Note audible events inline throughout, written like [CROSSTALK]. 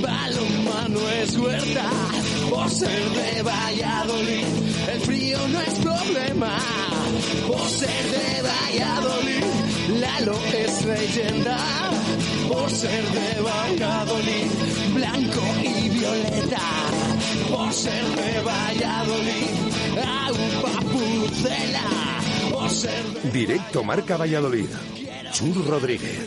Balonmano es huerta por ser de Valladolid. El frío no es problema por ser de Valladolid. Lalo es leyenda por ser de Valladolid. Blanco y violeta por ser de Valladolid. Aupa Pucela por ser de Directo Marca Valladolid. Chur Rodríguez.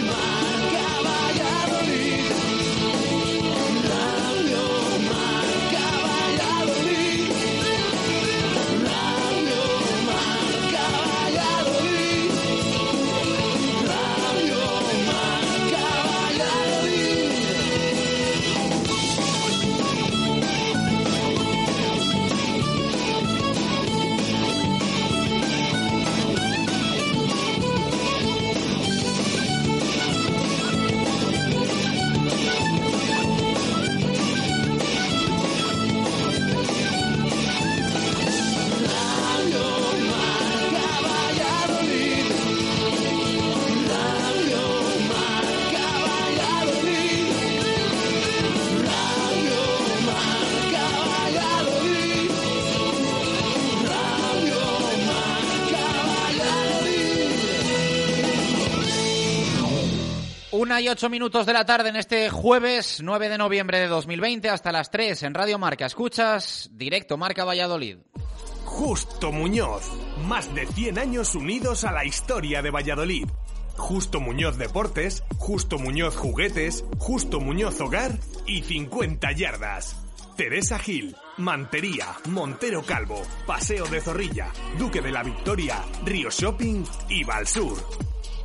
Y ocho minutos de la tarde en este jueves 9 de noviembre de 2020 hasta las 3 en Radio Marca. Escuchas directo Marca Valladolid. Justo Muñoz. Más de 100 años unidos a la historia de Valladolid. Justo Muñoz Deportes, Justo Muñoz Juguetes, Justo Muñoz Hogar y 50 Yardas. Teresa Gil, Mantería, Montero Calvo, Paseo de Zorrilla, Duque de la Victoria, Río Shopping y Valsur.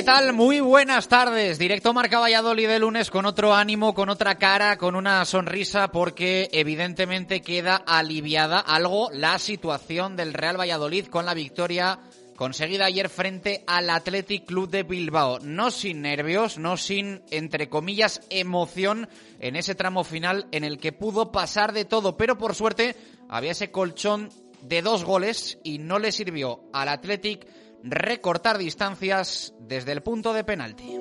¿Qué tal? Muy buenas tardes. Directo Marca Valladolid de lunes con otro ánimo, con otra cara, con una sonrisa, porque evidentemente queda aliviada algo la situación del Real Valladolid con la victoria conseguida ayer frente al Athletic Club de Bilbao. No sin nervios, no sin, entre comillas, emoción en ese tramo final en el que pudo pasar de todo, pero por suerte había ese colchón de dos goles y no le sirvió al Athletic recortar distancias desde el punto de penalti.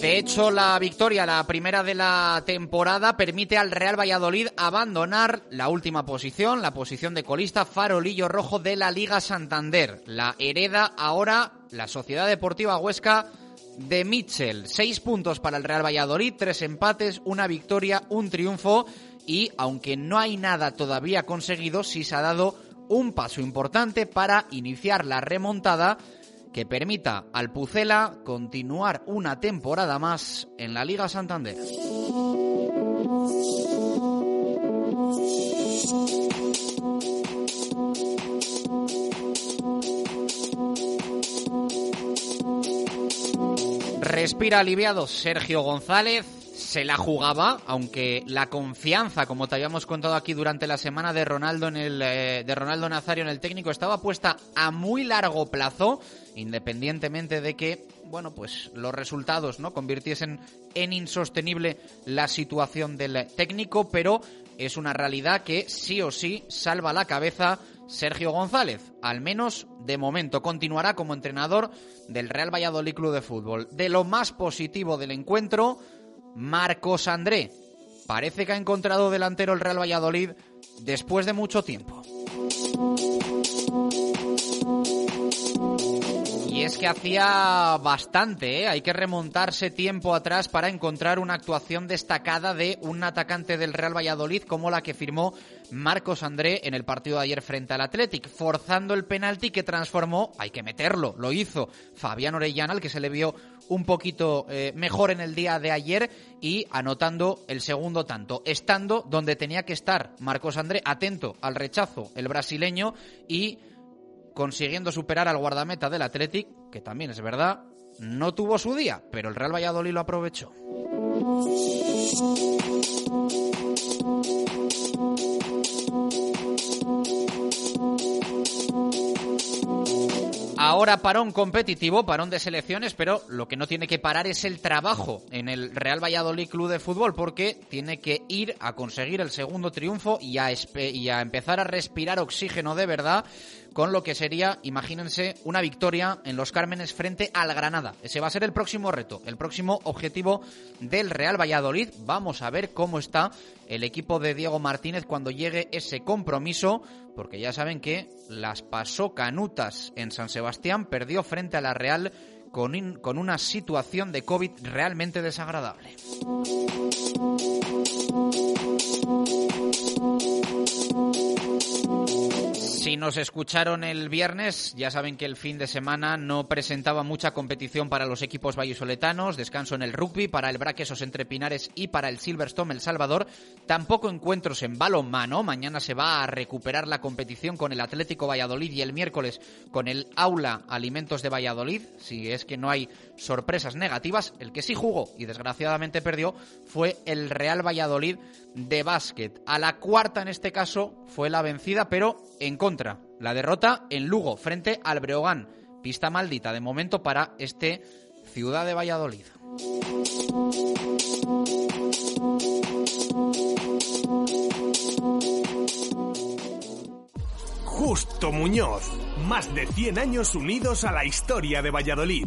De hecho, la victoria, la primera de la temporada, permite al Real Valladolid abandonar la última posición, la posición de colista farolillo rojo de la Liga Santander. La hereda ahora la Sociedad Deportiva Huesca de Mitchell. Seis puntos para el Real Valladolid, tres empates, una victoria, un triunfo y aunque no hay nada todavía conseguido, sí se ha dado un paso importante para iniciar la remontada que permita al Pucela continuar una temporada más en la Liga Santander. Respira aliviado Sergio González, se la jugaba, aunque la confianza, como te habíamos contado aquí durante la semana de Ronaldo en el eh, de Ronaldo Nazario en el técnico, estaba puesta a muy largo plazo, independientemente de que, bueno, pues los resultados, ¿no? convirtiesen en insostenible la situación del técnico, pero es una realidad que sí o sí salva la cabeza Sergio González, al menos de momento, continuará como entrenador del Real Valladolid Club de Fútbol. De lo más positivo del encuentro, Marcos André. Parece que ha encontrado delantero el Real Valladolid después de mucho tiempo. Y es que hacía bastante, ¿eh? hay que remontarse tiempo atrás para encontrar una actuación destacada de un atacante del Real Valladolid como la que firmó Marcos André en el partido de ayer frente al Athletic, forzando el penalti que transformó, hay que meterlo, lo hizo Fabián Orellana, al que se le vio un poquito eh, mejor en el día de ayer y anotando el segundo tanto, estando donde tenía que estar Marcos André, atento al rechazo el brasileño y consiguiendo superar al guardameta del Athletic, que también es verdad, no tuvo su día, pero el Real Valladolid lo aprovechó. Ahora parón competitivo, parón de selecciones, pero lo que no tiene que parar es el trabajo en el Real Valladolid Club de Fútbol porque tiene que ir a conseguir el segundo triunfo y a, empezar a respirar oxígeno de verdad con lo que sería, imagínense, una victoria en los Cármenes frente al Granada. Ese va a ser el próximo reto, el próximo objetivo del Real Valladolid. Vamos a ver cómo está el equipo de Diego Martínez cuando llegue ese compromiso, porque ya saben que las pasó canutas en San Sebastián, perdió frente a la Real con, con una situación de COVID realmente desagradable. Si nos escucharon el viernes, ya saben que el fin de semana no presentaba mucha competición para los equipos vallisoletanos, descanso en el rugby, para el Braquesos entre Pinares y para el Silverstone El Salvador, tampoco encuentros en balonmano, mañana se va a recuperar la competición con el Atlético Valladolid y el miércoles con el Aula Alimentos de Valladolid, si es que no hay sorpresas negativas, el que sí jugó y desgraciadamente perdió fue el Real Valladolid de básquet. A la cuarta en este caso fue la vencida, pero en contra. La derrota en Lugo frente al Breogán. Pista maldita de momento para este Ciudad de Valladolid. Justo Muñoz. Más de 100 años unidos a la historia de Valladolid.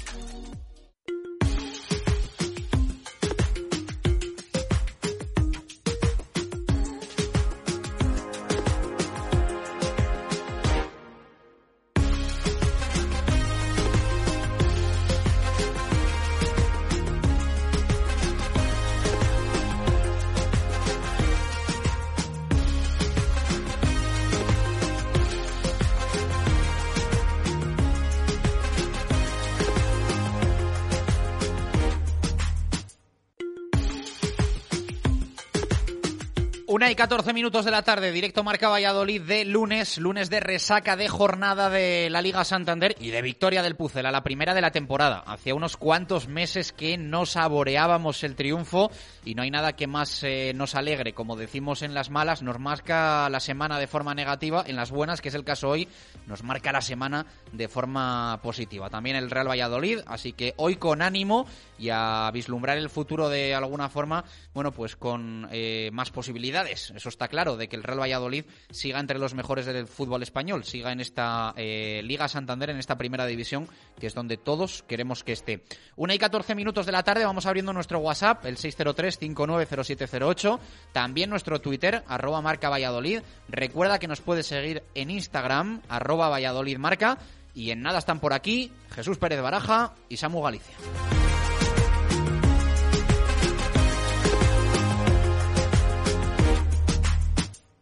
Y 14 minutos de la tarde, directo Marca Valladolid de lunes, lunes de resaca de jornada de la Liga Santander y de victoria del Pucela, la primera de la temporada. Hacía unos cuantos meses que no saboreábamos el triunfo y no hay nada que más eh, nos alegre. Como decimos en las malas, nos marca la semana de forma negativa, en las buenas, que es el caso hoy, nos marca la semana de forma positiva. También el Real Valladolid, así que hoy con ánimo y a vislumbrar el futuro de alguna forma, bueno, pues con eh, más posibilidades eso está claro, de que el Real Valladolid siga entre los mejores del fútbol español, siga en esta eh, Liga Santander, en esta primera división, que es donde todos queremos que esté. Una y 14 minutos de la tarde vamos abriendo nuestro WhatsApp, el 603-590708, también nuestro Twitter, arroba marca Valladolid. Recuerda que nos puedes seguir en Instagram, arroba Valladolid marca. Y en nada están por aquí Jesús Pérez Baraja y Samu Galicia.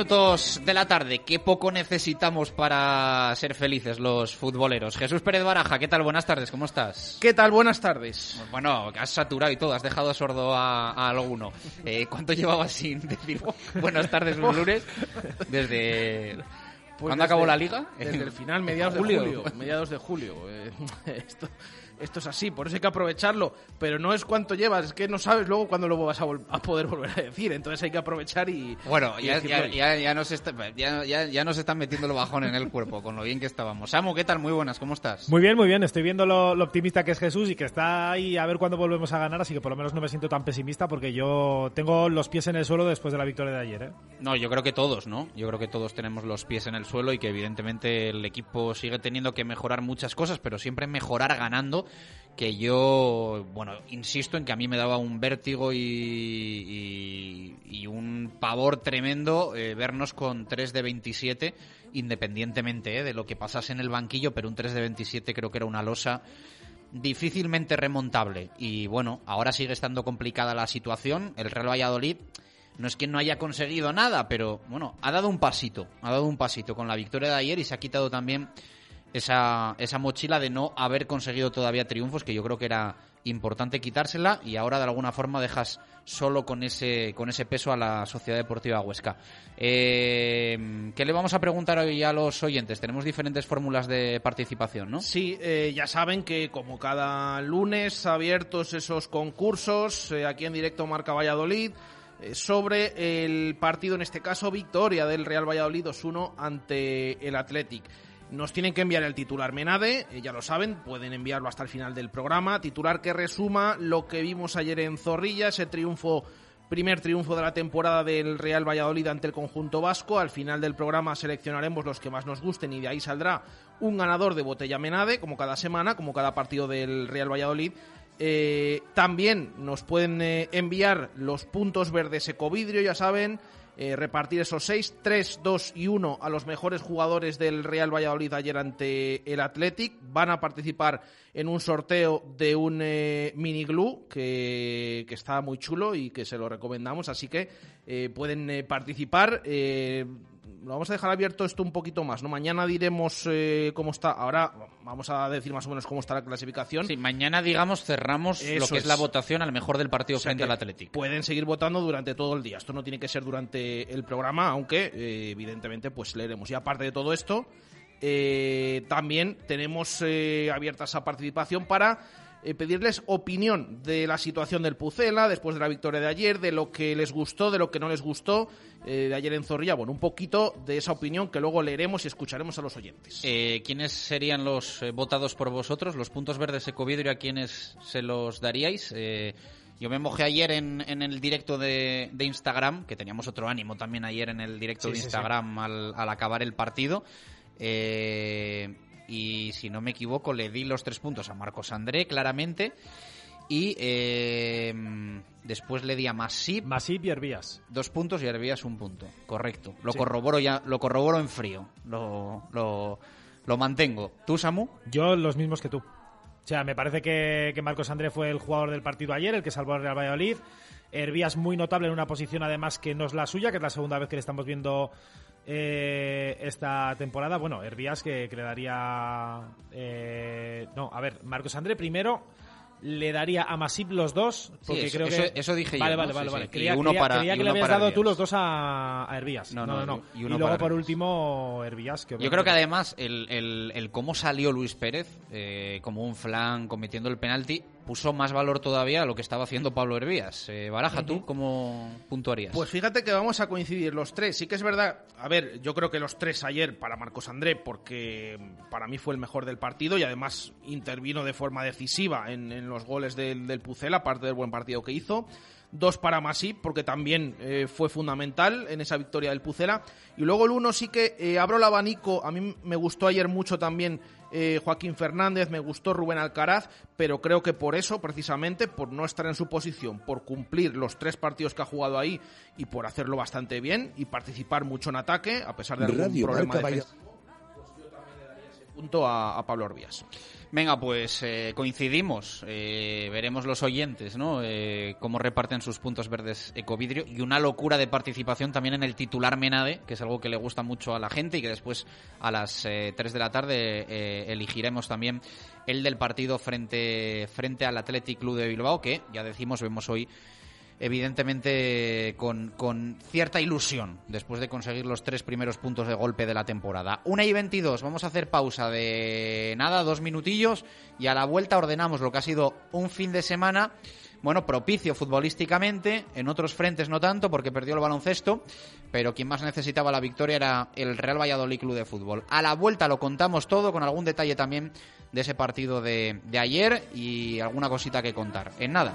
minutos de la tarde. Qué poco necesitamos para ser felices los futboleros. Jesús Pérez Baraja, ¿qué tal? Buenas tardes, ¿cómo estás? ¿Qué tal? Buenas tardes. Bueno, has saturado y todo, has dejado sordo a, a alguno. Eh, ¿Cuánto llevabas sin [LAUGHS] decir buenas tardes un lunes? Desde... Pues ¿Cuándo desde- acabó la liga? Desde el final, [LAUGHS] mediados Julio. de julio. Mediados de julio. Eh, [LAUGHS] esto, esto es así, por eso hay que aprovecharlo. Pero no es cuánto llevas, es que no sabes luego cuándo lo vas a, vol- a poder volver a decir. Entonces hay que aprovechar y. Bueno, y ya, ya, ya, ya nos está, ya, ya, ya nos están metiendo el bajón en el cuerpo, con lo bien que estábamos. Samu, ¿qué tal? Muy buenas, ¿cómo estás? Muy bien, muy bien. Estoy viendo lo, lo optimista que es Jesús y que está ahí a ver cuándo volvemos a ganar, así que por lo menos no me siento tan pesimista porque yo tengo los pies en el suelo después de la victoria de ayer. ¿eh? No, yo creo que todos, ¿no? Yo creo que todos tenemos los pies en el suelo y que evidentemente el equipo sigue teniendo que mejorar muchas cosas, pero siempre mejorar ganando, que yo, bueno, insisto en que a mí me daba un vértigo y, y- un pavor tremendo eh, vernos con 3 de 27, independientemente eh, de lo que pasase en el banquillo, pero un 3 de 27 creo que era una losa difícilmente remontable. Y bueno, ahora sigue estando complicada la situación. El Real Valladolid no es que no haya conseguido nada, pero bueno, ha dado un pasito, ha dado un pasito con la victoria de ayer y se ha quitado también esa, esa mochila de no haber conseguido todavía triunfos, que yo creo que era importante quitársela y ahora de alguna forma dejas solo con ese, con ese peso a la Sociedad Deportiva Huesca. Eh, ¿Qué le vamos a preguntar hoy a los oyentes? Tenemos diferentes fórmulas de participación, ¿no? Sí, eh, ya saben que como cada lunes abiertos esos concursos eh, aquí en directo Marca Valladolid eh, sobre el partido, en este caso victoria del Real Valladolid 2-1 ante el Athletic. Nos tienen que enviar el titular Menade, eh, ya lo saben, pueden enviarlo hasta el final del programa. Titular que resuma lo que vimos ayer en Zorrilla, ese triunfo Primer triunfo de la temporada del Real Valladolid ante el conjunto vasco. Al final del programa seleccionaremos los que más nos gusten y de ahí saldrá un ganador de botella Menade, como cada semana, como cada partido del Real Valladolid. Eh, también nos pueden eh, enviar los puntos verdes ecovidrio, ya saben, eh, repartir esos 6, 3, 2 y 1 a los mejores jugadores del Real Valladolid ayer ante el Athletic. Van a participar en un sorteo de un eh, mini glue que, que está muy chulo y que se lo recomendamos, así que eh, pueden participar. Lo vamos a dejar abierto esto un poquito más, ¿no? Mañana diremos eh, cómo está. Ahora vamos a decir más o menos cómo está la clasificación. Sí, mañana, digamos, cerramos lo que es. es. la votación al mejor del partido O sea frente al Athletic. Pueden seguir votando durante todo el día. Esto no tiene que ser durante el programa, aunque eh, evidentemente pues leeremos. Y aparte de todo esto, eh, también tenemos eh, abierta esa participación para eh, pedirles opinión de la situación del Pucela después de la victoria de ayer, de lo que les gustó, de lo que no les gustó eh, de ayer en Zorrilla. Bueno, un poquito de esa opinión que luego leeremos y escucharemos a los oyentes. Eh, ¿Quiénes serían los eh, votados por vosotros? ¿Los puntos verdes Ecovidrio a quiénes se los daríais? Yo me mojé ayer en, en el directo de, de Instagram, que teníamos otro ánimo también ayer en el directo Sí, de sí, sí. Instagram al, al acabar el partido. Eh, y si no me equivoco, le di los tres puntos a Marcos André, claramente. Y eh, después le di a Masip Masip y Hervías. dos puntos y Hervías un punto. Correcto. Lo Sí. corroboro ya, lo corroboro en frío. Lo, lo, lo mantengo. ¿Tú, Samu? Yo los mismos que tú. O sea, me parece que, que Marcos André fue el jugador del partido ayer, el que salvó al Real Valladolid. Hervías muy notable en una posición además que no es la suya, que es la segunda vez que le estamos viendo eh, esta temporada. Bueno, Hervías que, que le daría... eh, no, a ver, Marcos André primero le daría a Masip los dos, porque eso- creo que... eso dije yo, vale, ¿no? Vale, Sí, vale, sí. Creía, uno creía- para- creía que le habías dado tú los dos a, a Hervías. No, No, no, no, no. y luego por último Hervías. Que Yo creo que además el, el- el cómo salió Luis Pérez eh, como un flan cometiendo el penalti puso más valor todavía a lo que estaba haciendo Pablo Hervías. Eh, Baraja, ¿tú cómo puntuarías? Pues fíjate que vamos a coincidir los tres. Sí que es verdad, a ver, yo creo que los tres ayer para Marcos André, porque para mí fue el mejor del partido y además intervino de forma decisiva en, en los goles del, del Pucela, aparte del buen partido que hizo. Dos para Masip, porque también eh, fue fundamental en esa victoria del Pucela. Y luego el uno sí que eh, abro el abanico. A mí me gustó ayer mucho también eh, Joaquín Fernández, me gustó Rubén Alcaraz, pero creo que por eso, precisamente, por no estar en su posición, por cumplir los tres partidos que ha jugado ahí y por hacerlo bastante bien y participar mucho en ataque, a pesar de algún Radio problema defensivo, pues yo también le daría ese punto a, a Pablo Orbias. Venga, pues eh, coincidimos. Eh, veremos los oyentes, ¿no? Eh, cómo reparten sus puntos verdes Ecovidrio y una locura de participación también en el titular Menade, que es algo que le gusta mucho a la gente y que después a las eh, 3 de la tarde eh, elegiremos también el del partido frente, frente al Athletic Club de Bilbao, que ya decimos, vemos hoy evidentemente con, con cierta ilusión después de conseguir los tres primeros puntos de golpe de la temporada. Una y 22, vamos a hacer pausa de nada, dos minutillos y a la vuelta ordenamos lo que ha sido un fin de semana, bueno, propicio futbolísticamente, en otros frentes no tanto porque perdió el baloncesto, pero quien más necesitaba la victoria era el Real Valladolid Club de Fútbol. A la vuelta lo contamos todo con algún detalle también de ese partido de, de ayer y alguna cosita que contar. En nada.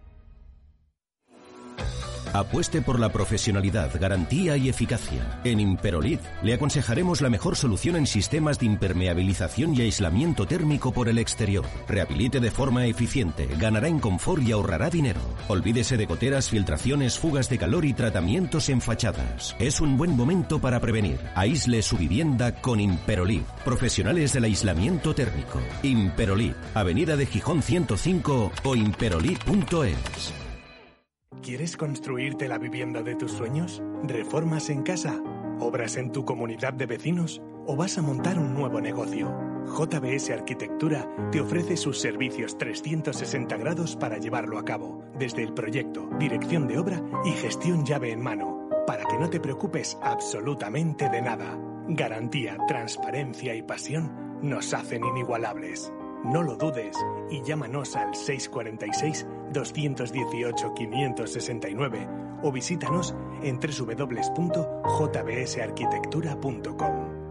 Apueste por la profesionalidad, garantía y eficacia. En Imperolid le aconsejaremos la mejor solución en sistemas de impermeabilización y aislamiento térmico por el exterior. Rehabilite de forma eficiente, ganará en confort y ahorrará dinero. Olvídese de goteras, filtraciones, fugas de calor y tratamientos en fachadas. Es un buen momento para prevenir. Aísle su vivienda con Imperolid. Profesionales del aislamiento térmico. Imperolid, Avenida de Gijón 105 o imperolid.es. ¿Quieres construirte la vivienda de tus sueños? ¿Reformas en casa? ¿Obras en tu comunidad de vecinos? ¿O vas a montar un nuevo negocio? JBS Arquitectura te ofrece sus servicios 360 grados para llevarlo a cabo, desde el proyecto, dirección de obra y gestión llave en mano, para que no te preocupes absolutamente de nada. Garantía, transparencia y pasión nos hacen inigualables. No lo dudes y llámanos al 646-218-569 o visítanos en www.jbsarquitectura.com.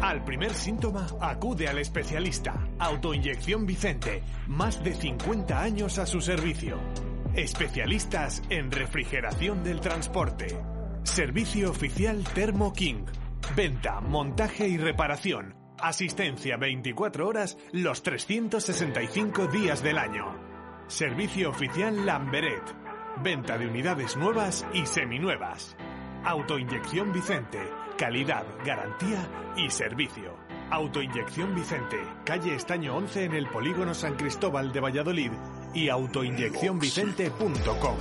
Al primer síntoma, acude al especialista. Autoinyección Vicente. Más de 50 años a su servicio. Especialistas en refrigeración del transporte. Servicio oficial Thermo King. Venta, montaje y reparación. Asistencia 24 horas los 365 días del año. Servicio oficial Lamberet. Venta de unidades nuevas y seminuevas. Autoinyección Vicente. Calidad, garantía y servicio. Autoinyección Vicente, calle Estaño 11 en el polígono San Cristóbal de Valladolid y autoinyeccionvicente.com.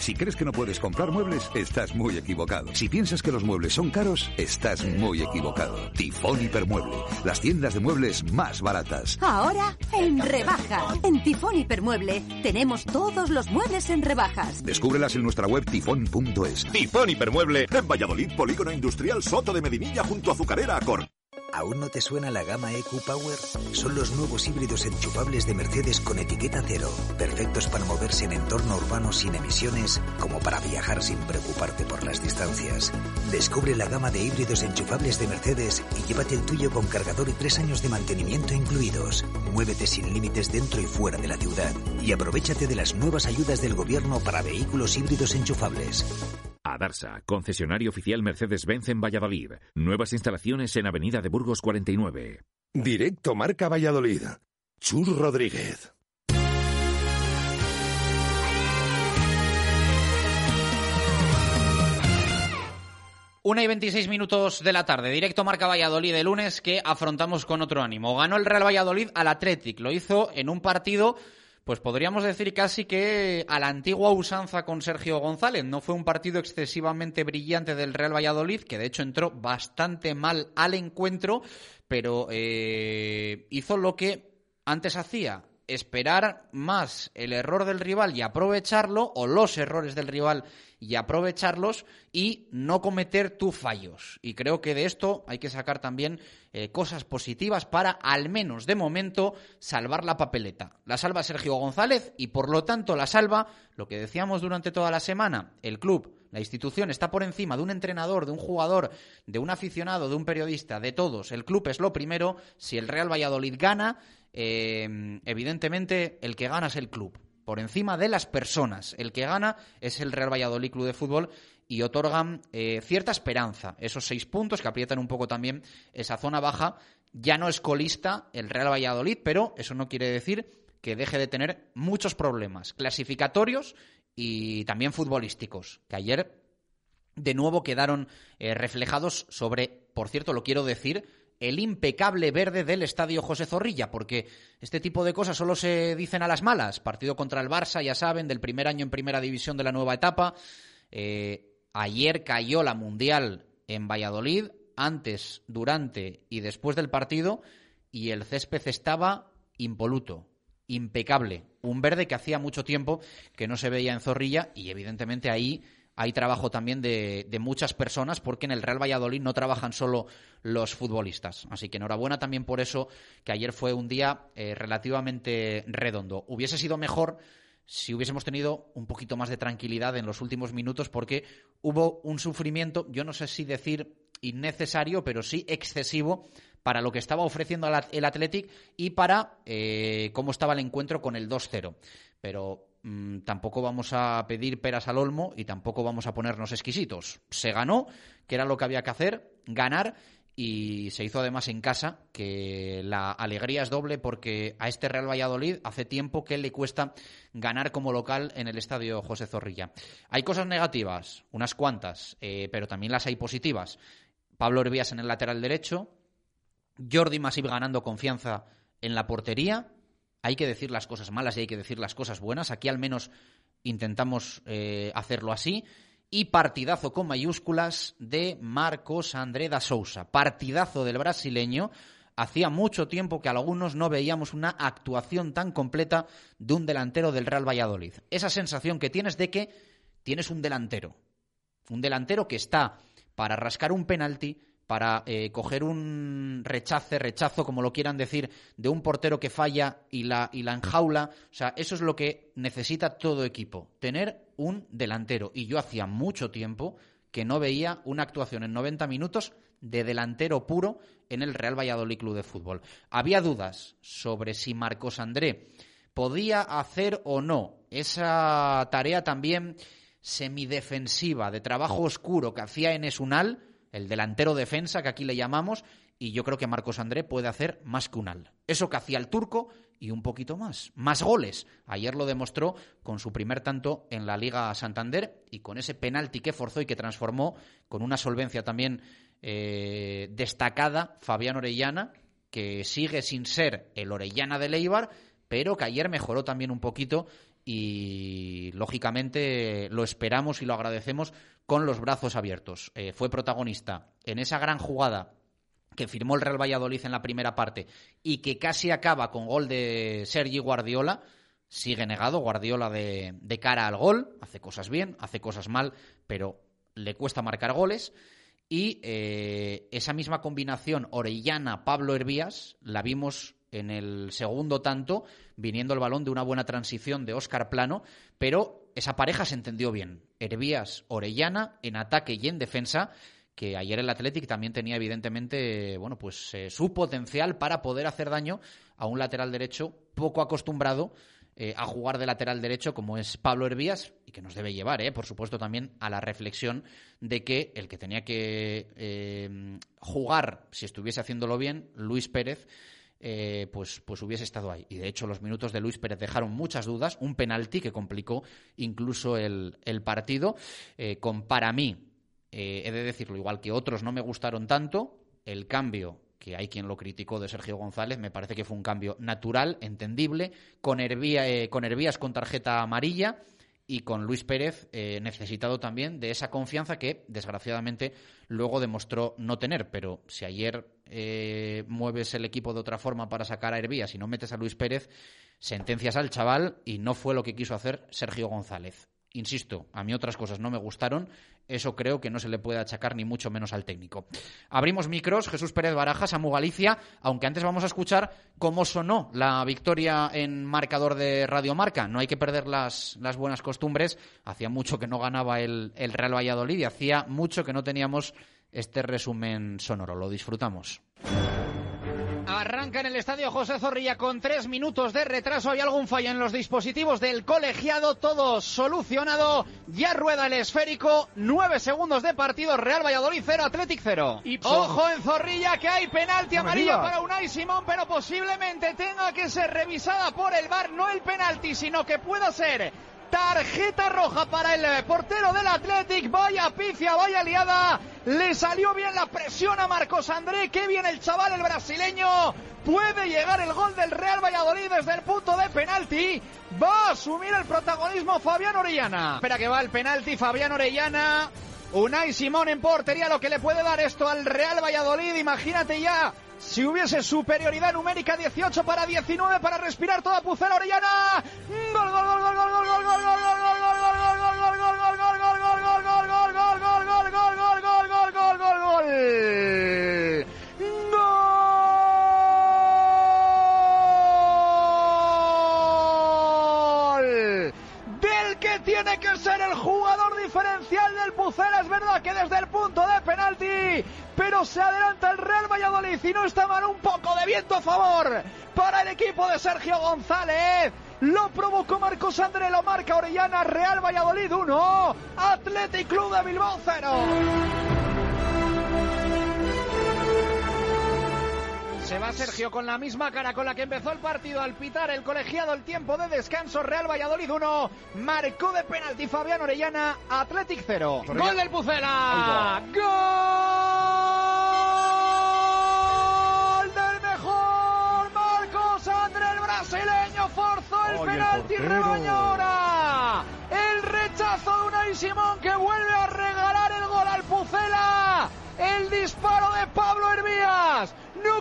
Si crees que no puedes comprar muebles, estás muy equivocado. Si piensas que los muebles son caros, estás muy equivocado. Tifón Hipermueble, las tiendas de muebles más baratas. Ahora en rebaja. En Tifón Hipermueble tenemos todos los muebles en rebajas. Descúbrelas en nuestra web tifón.es. Tifón Hipermueble en Valladolid, Polígono Industrial Soto de Medinilla junto a Azucarera Acor. ¿Aún no te suena la gama EQ Power? Son los nuevos híbridos enchufables de Mercedes con etiqueta cero, perfectos para moverse en entorno urbano sin emisiones, como para viajar sin preocuparte por las distancias. Descubre la gama de híbridos enchufables de Mercedes y llévate el tuyo con cargador y tres años de mantenimiento incluidos. Muévete sin límites dentro y fuera de la ciudad y aprovechate de las nuevas ayudas del gobierno para vehículos híbridos enchufables. Adarsa, concesionario oficial Mercedes-Benz en Valladolid. Nuevas instalaciones en Avenida de Burgos 49. Directo Marca Valladolid. Chur Rodríguez. Una y 26 minutos de la tarde, directo Marca Valladolid de lunes que afrontamos con otro ánimo. Ganó el Real Valladolid al Athletic, lo hizo en un partido pues podríamos decir casi que a la antigua usanza con Sergio González. No fue un partido excesivamente brillante del Real Valladolid, que de hecho entró bastante mal al encuentro, pero eh, hizo lo que antes hacía, esperar más el error del rival y aprovecharlo, o los errores del rival y aprovecharlos, y no cometer tus fallos. Y creo que de esto hay que sacar también eh, cosas positivas para, al menos de momento, salvar la papeleta. La salva Sergio González y, por lo tanto, la salva lo que decíamos durante toda la semana, el club. La institución está por encima de un entrenador, de un jugador, de un aficionado, de un periodista, de todos. El club es lo primero. Si el Real Valladolid gana, eh, evidentemente el que gana es el club, por encima de las personas. El que gana es el Real Valladolid Club de Fútbol y otorgan eh, cierta esperanza. Esos seis puntos que aprietan un poco también esa zona baja. Ya no es colista el Real Valladolid, pero eso no quiere decir que deje de tener muchos problemas clasificatorios y también futbolísticos, que ayer de nuevo quedaron eh, reflejados sobre, por cierto, lo quiero decir, el impecable verde del estadio José Zorrilla, porque este tipo de cosas solo se dicen a las malas. Partido contra el Barça, ya saben, del primer año en primera división de la nueva etapa. Eh, ayer cayó la Mundial en Valladolid, antes, durante y después del partido, y el césped estaba impoluto, impecable. Un verde que hacía mucho tiempo que no se veía en Zorrilla, y evidentemente ahí hay trabajo también de, muchas personas porque en el Real Valladolid no trabajan solo los futbolistas. Así que enhorabuena también por eso, que ayer fue un día eh, relativamente redondo. Hubiese sido mejor si hubiésemos tenido un poquito más de tranquilidad en los últimos minutos porque hubo un sufrimiento, yo no sé si decir innecesario, pero sí excesivo para lo que estaba ofreciendo el Athletic y para eh, cómo estaba el encuentro con el 2-0. Pero Mm, tampoco vamos a pedir peras al olmo y tampoco vamos a ponernos exquisitos. Se ganó, que era lo que había que hacer, ganar y se hizo además en casa, que la alegría es doble porque a este Real Valladolid hace tiempo que le cuesta ganar como local en el estadio José Zorrilla. Hay cosas negativas, unas cuantas, eh, pero también las hay positivas. Pablo Hervías en el lateral derecho, Jordi Masip ganando confianza en la portería, hay que decir las cosas malas y hay que decir las cosas buenas. Aquí al menos intentamos eh, hacerlo así. Y partidazo con mayúsculas de Marcos André da Sousa. Partidazo del brasileño. Hacía mucho tiempo que algunos no veíamos una actuación tan completa de un delantero del Real Valladolid. Esa sensación que tienes de que tienes un delantero. Un delantero que está para rascar un penalti, para eh, coger un rechace, rechazo, como lo quieran decir, de un portero que falla y la, y la enjaula. O sea, eso es lo que necesita todo equipo, tener un delantero. Y yo hacía mucho tiempo que no veía una actuación en 90 minutos de delantero puro en el Real Valladolid Club de Fútbol. Había dudas sobre si Marcos André podía hacer o no esa tarea también semidefensiva, de trabajo oscuro que hacía en Esunal, el delantero defensa que aquí le llamamos, y yo creo que Marcos André puede hacer más que Unal. Eso que hacía el turco y un poquito más, más goles. Ayer lo demostró con su primer tanto en la Liga Santander y con ese penalti que forzó y que transformó con una solvencia también eh, destacada Fabián Orellana, que sigue sin ser el Orellana de Leibar, pero que ayer mejoró también un poquito y lógicamente lo esperamos y lo agradecemos con los brazos abiertos. Eh, fue protagonista en esa gran jugada que firmó el Real Valladolid en la primera parte y que casi acaba con gol de Sergi Guardiola. Sigue negado Guardiola de, de cara al gol, hace cosas bien, hace cosas mal, pero le cuesta marcar goles. Y eh, esa misma combinación Orellana-Pablo Hervías la vimos en el segundo tanto, viniendo el balón de una buena transición de Óscar Plano, pero esa pareja se entendió bien. Hervías, Orellana, en ataque y en defensa, que ayer el Athletic también tenía evidentemente, bueno, pues eh, su potencial para poder hacer daño a un lateral derecho poco acostumbrado eh, a jugar de lateral derecho como es Pablo Hervías y que nos debe llevar, eh, por supuesto, también a la reflexión de que el que tenía que jugar, si estuviese haciéndolo bien, Luis Pérez, eh, pues, pues hubiese estado ahí. Y de hecho los minutos de Luis Pérez dejaron muchas dudas, un penalti que complicó incluso el, partido, eh, con para mí, eh, he de decirlo, igual que otros no me gustaron tanto, el cambio que hay quien lo criticó de Sergio González, me parece que fue un cambio natural, entendible, con, con Hervías con tarjeta amarilla y con Luis Pérez necesitado también de esa confianza que desgraciadamente luego demostró no tener. Pero si ayer eh, mueves el equipo de otra forma para sacar a Hervías y no metes a Luis Pérez, sentencias al chaval y no fue lo que quiso hacer Sergio González. Insisto, a mí otras cosas no me gustaron, eso creo que no se le puede achacar ni mucho menos al técnico. Abrimos micros, Jesús Pérez Barajas, Samu Galicia, aunque antes vamos a escuchar cómo sonó la victoria en marcador de Radio Marca. No hay que perder las, buenas costumbres, hacía mucho que no ganaba el, el Real Valladolid y hacía mucho que no teníamos este resumen sonoro. Lo disfrutamos. Arranca en el estadio José Zorrilla con tres minutos de retraso. Hay algún fallo en los dispositivos del colegiado. Todo solucionado. Ya rueda el esférico. Nueve segundos de partido. Real Valladolid 0, Athletic 0. Ojo en Zorrilla que hay penalti amarillo para Unai Simón, pero posiblemente tenga que ser revisada por el VAR. No el penalti, sino que pueda ser Tarjeta roja para el portero del Athletic. Vaya pifia, vaya liada. Le salió bien la presión a Marcos André. Qué bien el chaval, el brasileño. Puede llegar el gol del Real Valladolid desde el punto de penalti. Va a asumir el protagonismo Fabián Orellana. Espera que va el penalti Fabián Orellana. Unai Simón en portería, lo que le puede dar esto al Real Valladolid. Imagínate ya si hubiese superioridad numérica 18 para 19 para respirar toda Pucela Orellana. Gol, gol, gol, gol, gol, gol, gol, gol, gol, gol, gol, gol, gol, gol, gol, gol, gol, tiene que ser el jugador diferencial del Pucela. Es verdad que desde el punto de penalti, pero se adelanta el Real Valladolid y no está mal un poco de viento a favor para el equipo de Sergio González. Lo provocó Marcos André, lo marca Orellana, Real Valladolid 1, Athletic Club de Bilbao 0. Se va Sergio con la misma cara con la que empezó el partido al pitar el colegiado el tiempo de descanso. Real Valladolid 1, marcó de penalti Fabián Orellana, Athletic 0. Gol del Pucela. Gol del mejor Marcos André, el brasileño, forzó el penalti, rebaño ahora. El rechazo de Unai Simón que vuelve a regalar el gol al Pucela. El disparo de Pablo Hervías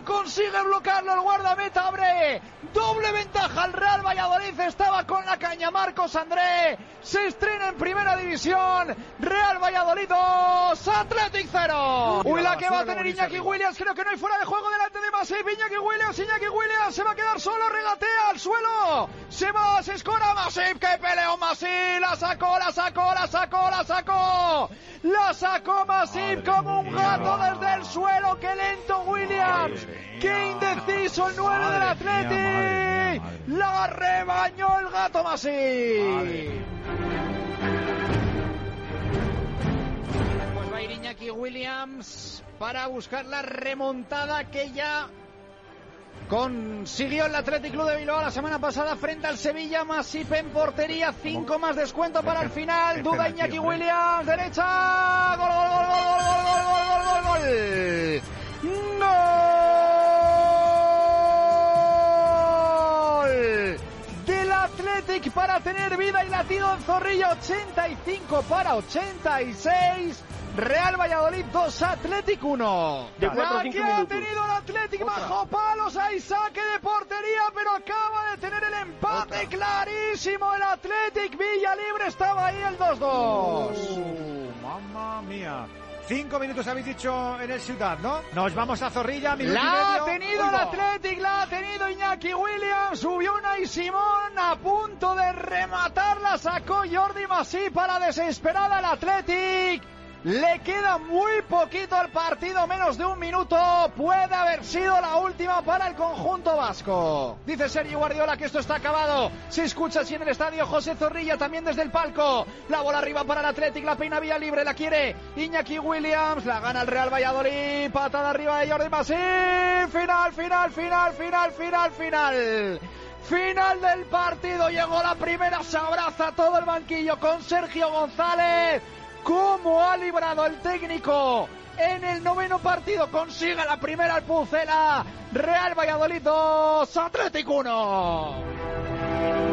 consigue bloquearlo el guardameta abre doble ventaja al Real Valladolid. Estaba con la caña Marcos André. Se estrena en primera división. Real Valladolid 2 Athletic 0 uy la que va a tener Iñaki Williams creo que no hay fuera de juego de Masip Iñaki Williams Iñaki Williams se va a quedar solo regatea al suelo se va se escora Masip que peleó Masip la sacó la sacó la sacó la sacó La sacó Masip como un gato desde el suelo. ¡Qué lento Williams! ¡Qué indeciso el 9 del Atleti! La rebañó el gato Masip. va Iriñaki Williams para buscar la remontada que ya consiguió el Athletic Club de Bilbao la semana pasada frente al Sevilla. Masip en portería, cinco más descuento para el final. Duda Iñaki Williams, derecha. Gol, gol, gol, gol, gol, gol, gol, gol. ¡Gol! Del Athletic para tener vida y latido en Zorrilla 85 para 86. Real Valladolid 2, Athletic 1. De cuatro o Aquí ha tenido el Athletic bajo palos, hay saque de portería, pero acaba de tener el empate clarísimo el Athletic. Villa Libre estaba ahí el 2-2. Uh, mamma mía. Cinco minutos habéis dicho en el Ciudad, ¿no? Nos vamos a Zorrilla, minuto La y ha tenido Uy, el. Athletic, la ha tenido Iñaki Williams, subió Unai Simón a punto de rematarla, sacó Jordi Masí para desesperada el Athletic. Le queda muy poquito al partido, menos de un minuto. Puede haber sido la última para el conjunto vasco. Dice Sergio Guardiola que esto está acabado. Se escucha así en el estadio José Zorrilla también desde el palco. La bola arriba para el Athletic, la peina vía libre, la quiere Iñaki Williams, la gana el Real Valladolid. Patada arriba de Jordi Masí. Final, final, final, final, final, final. Final del partido, llegó la primera, se abraza todo el banquillo con Sergio González. ¿Cómo ha librado el técnico? En el noveno partido consigue la primera al Pucela. Real Valladolid 2, Atlético 1.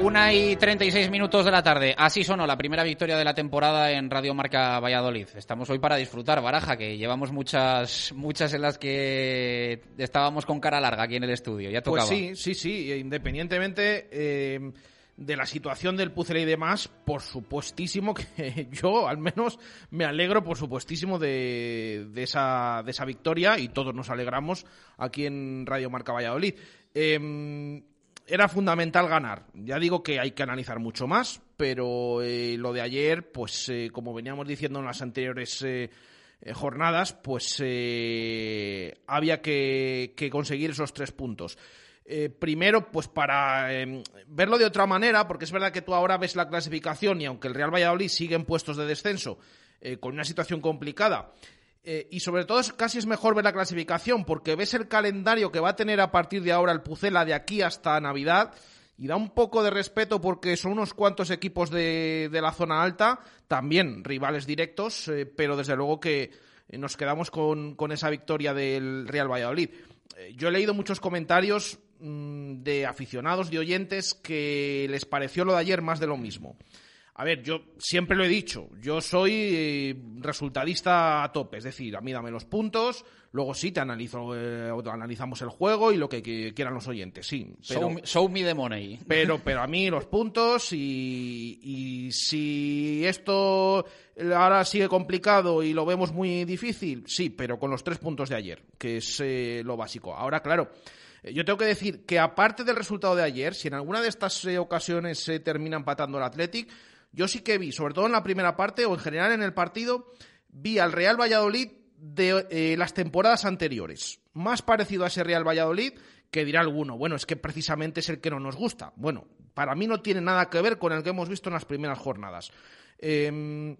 Una y 36 minutos de la tarde. Así sonó la primera victoria de la temporada en Radio Marca Valladolid. Estamos hoy para disfrutar, Baraja, que llevamos muchas, muchas en las que estábamos con cara larga aquí en el estudio. Ya tocaba. Pues sí, sí, sí. Independientemente eh, de la situación del puzzle y demás, por supuestísimo que [LAUGHS] yo, al menos, me alegro, por supuestísimo, de, esa, de esa victoria y todos nos alegramos aquí en Radio Marca Valladolid. Eh, era fundamental ganar. Ya digo que hay que analizar mucho más, pero eh, lo de ayer, pues eh, como veníamos diciendo en las anteriores eh, eh, jornadas, pues eh, había que, que conseguir esos tres puntos. Primero, pues para eh, verlo de otra manera, porque es verdad que tú ahora ves la clasificación y aunque el Real Valladolid sigue en puestos de descenso, con una situación complicada, eh, y sobre todo es, casi es mejor ver la clasificación porque ves el calendario que va a tener a partir de ahora el Pucela de aquí hasta Navidad y da un poco de respeto porque son unos cuantos equipos de, de la zona alta, también rivales directos, eh, pero desde luego que eh, nos quedamos con, con esa victoria del Real Valladolid. Yo he leído muchos comentarios mm, de aficionados, de oyentes, que les pareció lo de ayer más de lo mismo. A ver, yo siempre lo he dicho, yo soy eh, resultadista a tope, es decir, a mí dame los puntos, luego sí te analizo, eh, analizamos el juego y lo que, que quieran los oyentes, sí. Pero, Show, me- show me the money. pero, [LAUGHS] pero a mí los puntos y, y si esto ahora sigue complicado y lo vemos muy difícil, sí, pero con los tres puntos de ayer, que es eh, lo básico. Ahora, claro, eh, yo tengo que decir que aparte del resultado de ayer, si en alguna de estas eh, ocasiones se termina empatando el Athletic, yo sí que vi, sobre todo en la primera parte o en general en el partido, vi al Real Valladolid de eh, las temporadas anteriores. Más parecido a ese Real Valladolid que dirá alguno, bueno, es que precisamente es el que no nos gusta. Bueno, para mí no tiene nada que ver con el que hemos visto en las primeras jornadas. Em,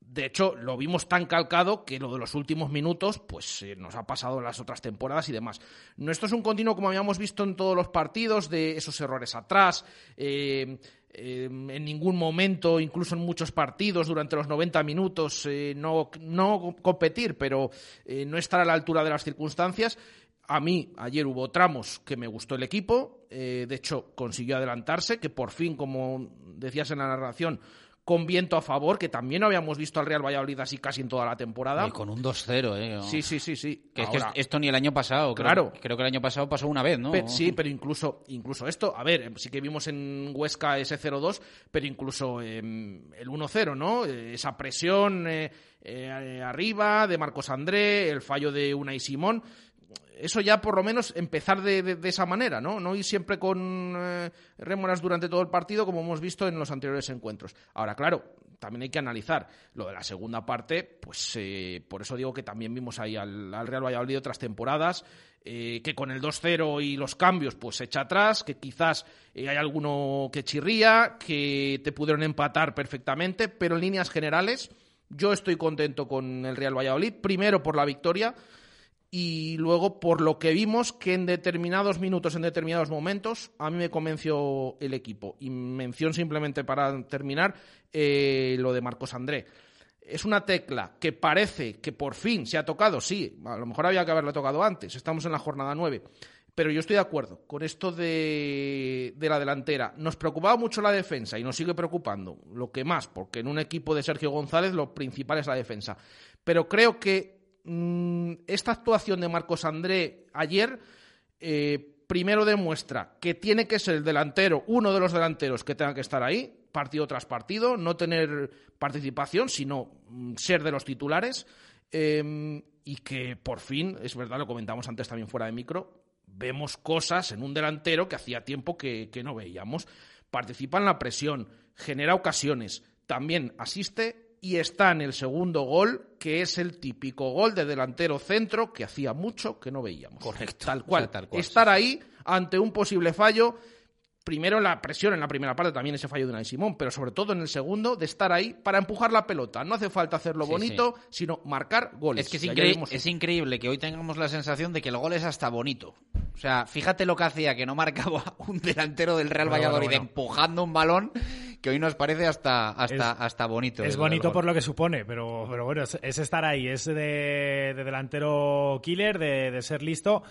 de hecho, lo vimos tan calcado que lo de los últimos minutos, pues eh, nos ha pasado en las otras temporadas y demás. No esto es un continuo como habíamos visto en todos los partidos, de esos errores atrás, eh, eh, en ningún momento, incluso en muchos partidos, durante los 90 minutos, eh, no, no competir, pero eh, no estar a la altura de las circunstancias. A mí ayer hubo tramos que me gustó el equipo, eh, de hecho consiguió adelantarse, que por fin, como decías en la narración, con viento a favor, que también no habíamos visto al Real Valladolid así casi en toda la temporada. Y con un 2-0, ¿eh? Sí, sí, sí, sí. Que es que Ahora- esto ni el año pasado. creo- Claro. Creo que el año pasado pasó una vez, ¿no? Pe- sí, pero incluso, incluso esto, a ver, sí que vimos en Huesca ese 0-2, pero incluso em, el 1-0, ¿no? Eh, Esa presión eh, eh, arriba de Marcos André, el fallo de Unai Simón. Eso ya por lo menos empezar de, de, esa manera, ¿no? No ir siempre con eh, rémoras durante todo el partido como hemos visto en los anteriores encuentros. Ahora, claro, también hay que analizar lo de la segunda parte, pues eh, por eso digo que también vimos ahí al, al Real Valladolid otras temporadas, eh, que con el 2-0 y los cambios pues se echa atrás, que quizás eh, hay alguno que chirría, que te pudieron empatar perfectamente, pero en líneas generales yo estoy contento con el Real Valladolid, primero por la victoria, y luego por lo que vimos que en determinados minutos, en determinados momentos, a mí me convenció el equipo. Y mención simplemente para terminar eh, lo de Marcos André. Es una tecla que parece que por fin se ha tocado, sí, a lo mejor había que haberla tocado antes, estamos en la jornada 9. Pero yo estoy de acuerdo con esto de, de, la delantera. Nos preocupaba mucho la defensa y nos sigue preocupando. Lo que más, porque en un equipo de Sergio González lo principal es la defensa. Pero creo que Mm, esta actuación de Marcos André ayer eh, primero demuestra que tiene que ser el delantero, uno de los delanteros que tenga que estar ahí, partido tras partido, no tener participación, sino mm, ser de los titulares. Em, y que por fin, es verdad, lo comentamos antes también fuera de micro, vemos cosas en un delantero que hacía tiempo que, que no veíamos. Participa en la presión, genera ocasiones, también asiste y está en el segundo gol, que es el típico gol de delantero centro que hacía mucho que no veíamos. Correcto. Tal cual. O sea, tal cual, Estar ahí ante un posible fallo. Primero la presión en la primera parte, también ese fallo de Unai Simón, pero sobre todo en el segundo, de estar ahí para empujar la pelota. No hace falta hacerlo Sí, bonito, sino marcar goles. Es que es, es increíble que hoy tengamos la sensación de que el gol es hasta bonito. O sea, fíjate lo que hacía que no marcaba [LAUGHS] un delantero del Real Bueno, Valladolid bueno, bueno. empujando un balón que hoy nos parece hasta, hasta, Es- hasta bonito. Es bonito por lo que supone, pero, pero bueno, es, es estar ahí, es de, de delantero killer, de, de ser listo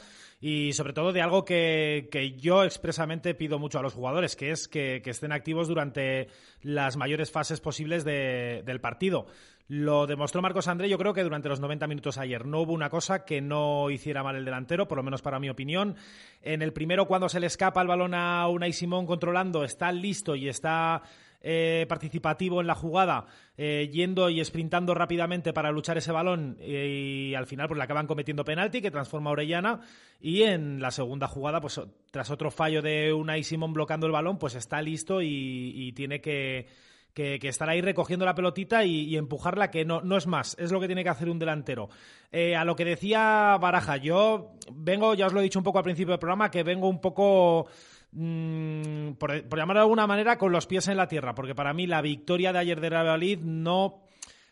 y sobre todo de algo que, que yo expresamente pido mucho a los jugadores, que es que, que estén activos durante las mayores fases posibles de- del partido. Lo demostró Marcos André, yo creo que durante los 90 minutos ayer no hubo una cosa que no hiciera mal el delantero, por lo menos para mi opinión. En el primero, cuando se le escapa el balón a Unai Simón controlando, está listo y está eh, participativo en la jugada, eh, yendo y sprintando rápidamente para luchar ese balón y al final pues le acaban cometiendo penalti que transforma a Orellana y en la segunda jugada pues tras otro fallo de Unai Simón bloqueando el balón pues está listo y tiene que, que, que estar ahí recogiendo la pelotita y, y empujarla, que no, no es más, es lo que tiene que hacer un delantero. Eh, a lo que decía Baraja, yo vengo, ya os lo he dicho un poco al principio del programa, que vengo un poco mm, por, por llamarlo de alguna manera, con los pies en la tierra, porque para mí la victoria de ayer de Real Valladolid no,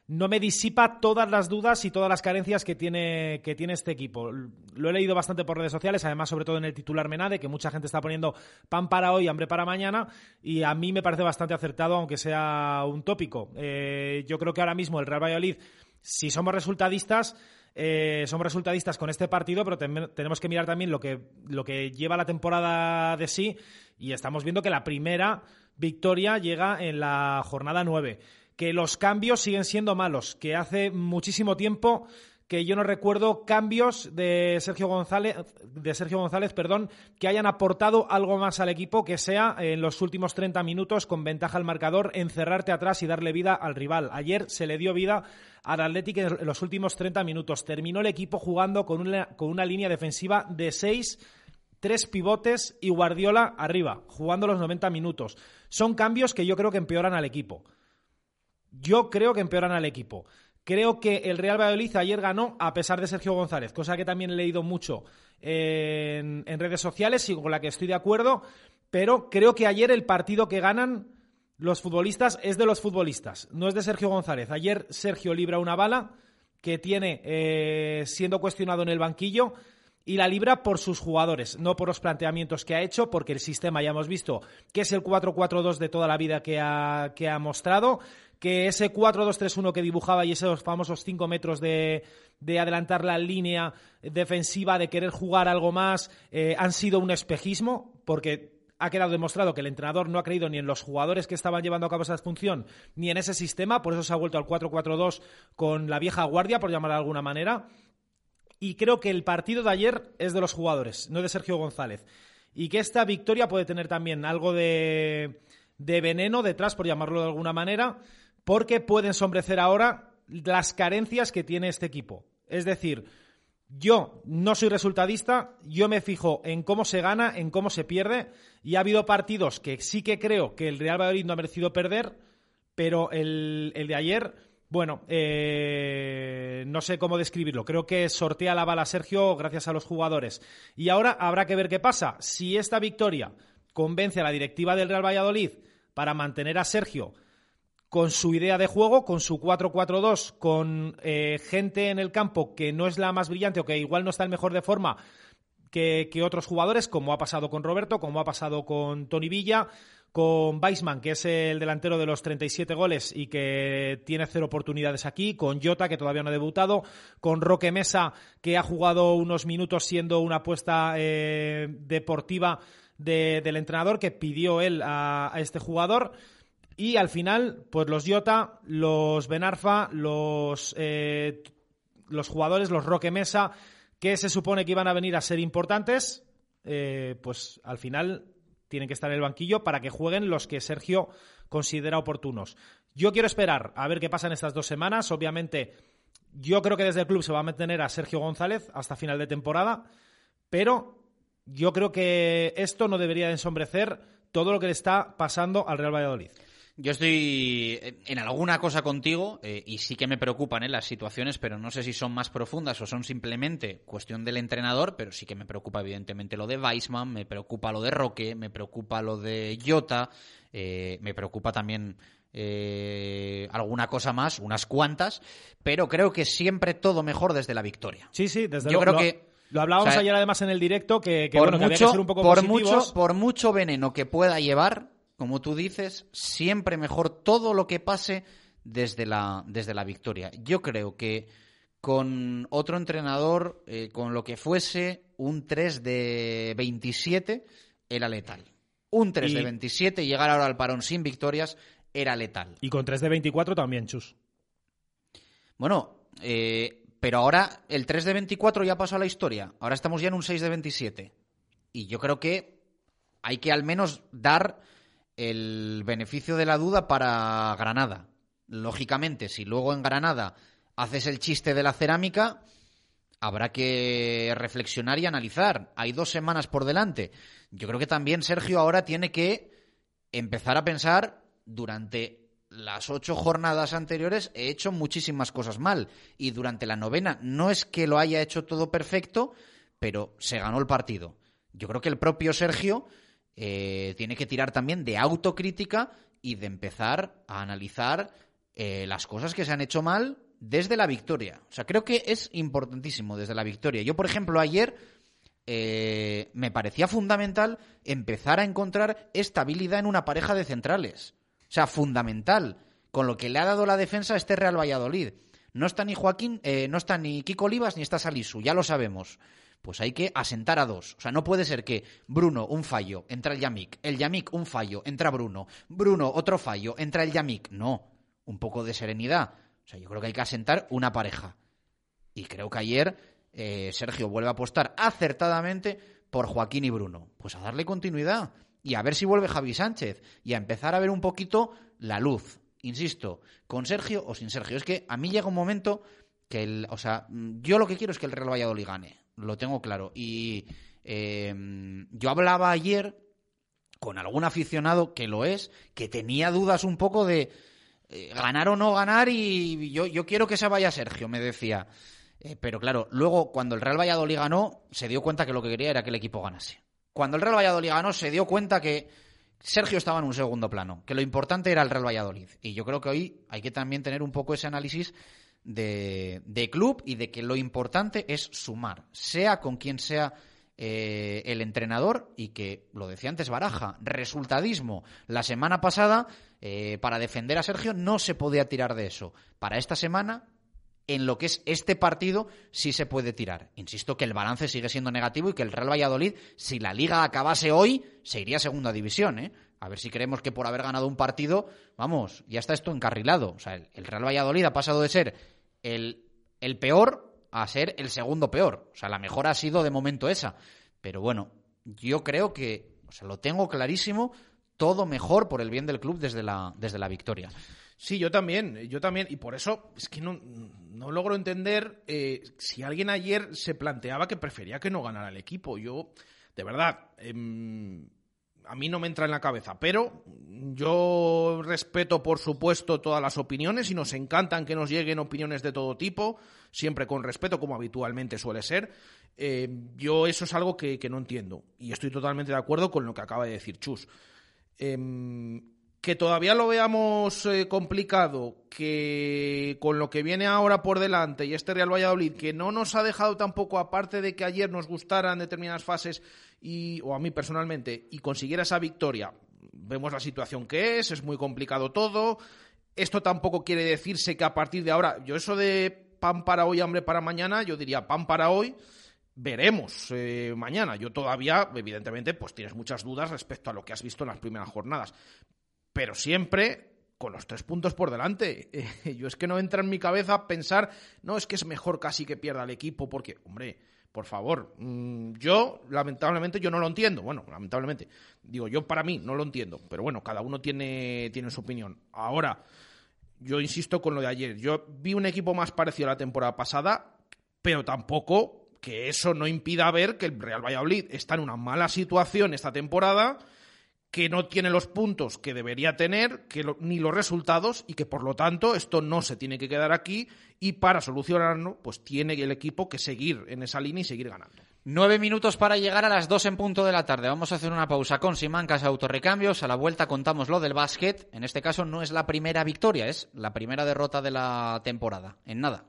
no me disipa todas las dudas y todas las carencias que tiene, que tiene este equipo. Lo he leído bastante por redes sociales, además sobre todo en el titular Menade, que mucha gente está poniendo pan para hoy, hambre para mañana, y a mí me parece bastante acertado, aunque sea un tópico. Eh, yo creo que ahora mismo el Real Valladolid, si somos resultadistas, eh, somos resultadistas con este partido, pero tenemos que mirar también lo que, lo que lleva la temporada de sí y estamos viendo que la primera victoria llega en la jornada 9, que los cambios siguen siendo malos, que hace muchísimo tiempo que yo no recuerdo cambios de Sergio González, de Sergio González, perdón, que hayan aportado algo más al equipo que sea en los últimos 30 minutos con ventaja al marcador, encerrarte atrás y darle vida al rival. Ayer se le dio vida al Atlético en los últimos 30 minutos. Terminó el equipo jugando con una, con una línea defensiva de 6 tres pivotes y Guardiola arriba, jugando los 90 minutos. Son cambios que yo creo que empeoran al equipo. Yo creo que empeoran al equipo. Creo que el Real Valladolid ayer ganó a pesar de Sergio González, cosa que también he leído mucho en, redes sociales y con la que estoy de acuerdo, pero creo que ayer el partido que ganan los futbolistas es de los futbolistas, no es de Sergio González. Ayer Sergio libra una bala que tiene eh, siendo cuestionado en el banquillo y la libra por sus jugadores, no por los planteamientos que ha hecho, porque el sistema ya hemos visto que es el 4-4-2 de toda la vida que ha mostrado, que ese 4-2-3-1 que dibujaba y esos famosos 5 metros de, de adelantar la línea defensiva, de querer jugar algo más, eh, han sido un espejismo, porque ha quedado demostrado que el entrenador no ha creído ni en los jugadores que estaban llevando a cabo esa función, ni en ese sistema, por eso se ha vuelto al 4-4-2 con la vieja guardia, por llamarla de alguna manera. Y creo que el partido de ayer es de los jugadores, no de Sergio González. Y que esta victoria puede tener también algo de, de veneno detrás, por llamarlo de alguna manera, porque puede ensombrecer ahora las carencias que tiene este equipo. Es decir, Yo no soy resultadista, yo me fijo en cómo se gana, en cómo se pierde, y ha habido partidos que sí que creo que el Real Valladolid no ha merecido perder, pero el, el de ayer, bueno, eh, no sé cómo describirlo. Creo que sortea la bala Sergio gracias a los jugadores. Y ahora habrá que ver qué pasa. Si esta victoria convence a la directiva del Real Valladolid para mantener a Sergio con su idea de juego, con su 4-4-2, con eh, gente en el campo que no es la más brillante o que igual no está el mejor de forma que, otros jugadores, como ha pasado con Roberto, como ha pasado con Tony Villa, con Weisman, que es el delantero de los 37 goles y que tiene cero oportunidades aquí, con Jota, que todavía no ha debutado, con Roque Mesa, que ha jugado unos minutos siendo una apuesta eh, deportiva de, del entrenador que pidió él a este jugador. Y al final, pues los Jota, los Benarfa, los, eh, los jugadores, los Roque Mesa, que se supone que iban a venir a ser importantes, eh, pues al final tienen que estar en el banquillo para que jueguen los que Sergio considera oportunos. Yo quiero esperar a ver qué pasa en estas dos semanas. Obviamente, yo creo que desde el club se va a mantener a Sergio González hasta final de temporada, pero yo creo que esto no debería ensombrecer todo lo que le está pasando al Real Valladolid. Yo estoy en alguna cosa contigo eh, y sí que me preocupan eh, las situaciones, pero no sé si son más profundas o son simplemente cuestión del entrenador, pero sí que me preocupa evidentemente lo de Weisman, me preocupa lo de Roque, me preocupa lo de Jota, eh, me preocupa también eh, alguna cosa más, unas cuantas, pero creo que siempre todo mejor desde la victoria. Sí, sí, desde Yo luego. creo lo, que lo hablábamos o sea, ayer además en el directo que, que, por, bueno, que había mucho, que ser un poco por, positivos. mucho, por mucho veneno que pueda llevar, como tú dices, siempre mejor todo lo que pase desde la, desde la victoria. Yo creo que con otro entrenador, eh, con lo que fuese, un 3 de 27 era letal. Un 3 Y- de 27 y llegar ahora al parón sin victorias era letal. Y con 3 de 24 también, Chus. Bueno, eh, pero ahora el 3 de 24 ya pasó a la historia. Ahora estamos ya en un 6 de 27. Y yo creo que hay que al menos dar el beneficio de la duda para Granada. Lógicamente, si luego en Granada haces el chiste de la cerámica, habrá que reflexionar y analizar. Hay dos semanas por delante. Yo creo que también Sergio ahora tiene que empezar a pensar durante las ocho jornadas anteriores he hecho muchísimas cosas mal y durante la novena no es que lo haya hecho todo perfecto, pero se ganó el partido. Yo creo que el propio Sergio eh, tiene que tirar también de autocrítica y de empezar a analizar eh, las cosas que se han hecho mal desde la victoria. O sea, creo que es importantísimo desde la victoria. Yo, por ejemplo, ayer eh, me parecía fundamental empezar a encontrar estabilidad en una pareja de centrales. O sea, fundamental. Con lo que le ha dado la defensa a este Real Valladolid. No está ni Joaquín, eh, no está ni Kiko Olivas ni está Salisu, ya lo sabemos. Pues hay que asentar a dos. O sea, no puede ser que Bruno, un fallo, entra el Yamik. El Yamik, un fallo, entra Bruno. Bruno, otro fallo, entra el Yamik. No. Un poco de serenidad. O sea, yo creo que hay que asentar una pareja. Y creo que ayer eh, Sergio vuelve a apostar acertadamente por Joaquín y Bruno. Pues a darle continuidad y a ver si vuelve Javi Sánchez y a empezar a ver un poquito la luz. Insisto, con Sergio o sin Sergio. Es que a mí llega un momento que, el, o sea, yo lo que quiero es que el Real Valladolid gane. Lo tengo claro. Y eh, yo hablaba ayer con algún aficionado que lo es, que tenía dudas un poco de eh, ganar o no ganar y yo, yo quiero que se vaya Sergio, me decía. Eh, pero claro, luego cuando el Real Valladolid ganó, se dio cuenta que lo que quería era que el equipo ganase. Cuando el Real Valladolid ganó, se dio cuenta que Sergio estaba en un segundo plano, que lo importante era el Real Valladolid. Y yo creo que hoy hay que también tener un poco ese análisis de, club y de que lo importante es sumar, sea con quien sea eh, el entrenador y que, lo decía antes Baraja, resultadismo. La semana pasada, eh, para defender a Sergio, no se podía tirar de eso. Para esta semana, en lo que es este partido sí se puede tirar. Insisto que el balance sigue siendo negativo y que el Real Valladolid, si la liga acabase hoy, se iría a segunda división, ¿eh? A ver si creemos que por haber ganado un partido, vamos, ya está esto encarrilado. O sea, el, Real Valladolid ha pasado de ser el, el peor a ser el segundo peor. O sea, la mejor ha sido de momento esa. Pero bueno, yo creo que, o sea, lo tengo clarísimo, todo mejor por el bien del club desde la, desde la victoria. Sí, yo también, yo también, y por eso es que no, no logro entender eh, si alguien ayer se planteaba que prefería que no ganara el equipo. Yo, de verdad, em, a mí no me entra en la cabeza, pero yo respeto, por supuesto, todas las opiniones y nos encantan que nos lleguen opiniones de todo tipo, siempre con respeto, como habitualmente suele ser. Eh, yo eso es algo que, no entiendo y estoy totalmente de acuerdo con lo que acaba de decir Chus. Eh, que todavía lo veamos eh, complicado, que con lo que viene ahora por delante y este Real Valladolid, que no nos ha dejado tampoco, aparte de que ayer nos gustaran determinadas fases, y, o a mí personalmente, y consiguiera esa victoria, vemos la situación que es, es muy complicado todo. Esto tampoco quiere decirse que a partir de ahora, yo eso de pan para hoy, hambre para mañana, yo diría pan para hoy, veremos eh, mañana. Yo todavía, evidentemente, pues tienes muchas dudas respecto a lo que has visto en las primeras jornadas pero siempre con los tres puntos por delante. [LAUGHS] yo es que no entra en mi cabeza pensar, no, es que es mejor casi que pierda el equipo, porque, hombre, por favor, mm, yo, lamentablemente, yo no lo entiendo. Bueno, lamentablemente, digo, yo para mí no lo entiendo, pero bueno, cada uno tiene, tiene su opinión. Ahora, yo insisto con lo de ayer, yo vi un equipo más parecido a la temporada pasada, pero tampoco que eso no impida ver que el Real Valladolid está en una mala situación esta temporada que no tiene los puntos que debería tener, que ni los resultados, y que por lo tanto esto no se tiene que quedar aquí, y para solucionarlo, pues tiene el equipo que seguir en esa línea y seguir ganando. Nueve minutos para llegar a las dos en punto de la tarde. Vamos a hacer una pausa con Simancas Autorrecambios. A la vuelta contamos lo del básquet. En este caso no es la primera victoria, es la primera derrota de la temporada. En nada.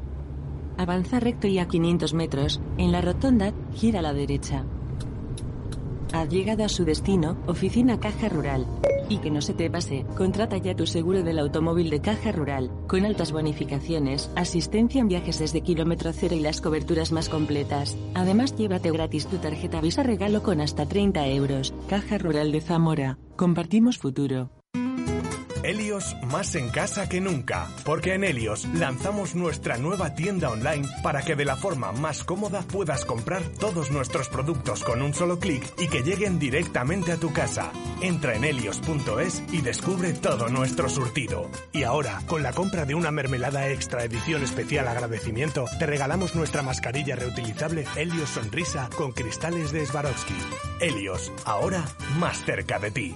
Avanza recto y a 500 metros, en la rotonda, gira a la derecha. Ha llegado a su destino, oficina Caja Rural. Y que no se te pase, contrata ya tu seguro del automóvil de Caja Rural, con altas bonificaciones, asistencia en viajes desde kilómetro cero y las coberturas más completas. Además, llévate gratis tu tarjeta Visa regalo con hasta 30 euros. Caja Rural de Zamora. Compartimos futuro. Helios más en casa que nunca, porque en Helios lanzamos nuestra nueva tienda online para que de la forma más cómoda puedas comprar todos nuestros productos con un solo clic y que lleguen directamente a tu casa. Entra en helios.es y descubre todo nuestro surtido. Y ahora, con la compra de una mermelada extra edición especial agradecimiento, te regalamos nuestra mascarilla reutilizable Helios Sonrisa con cristales de Swarovski. Helios, ahora más cerca de ti.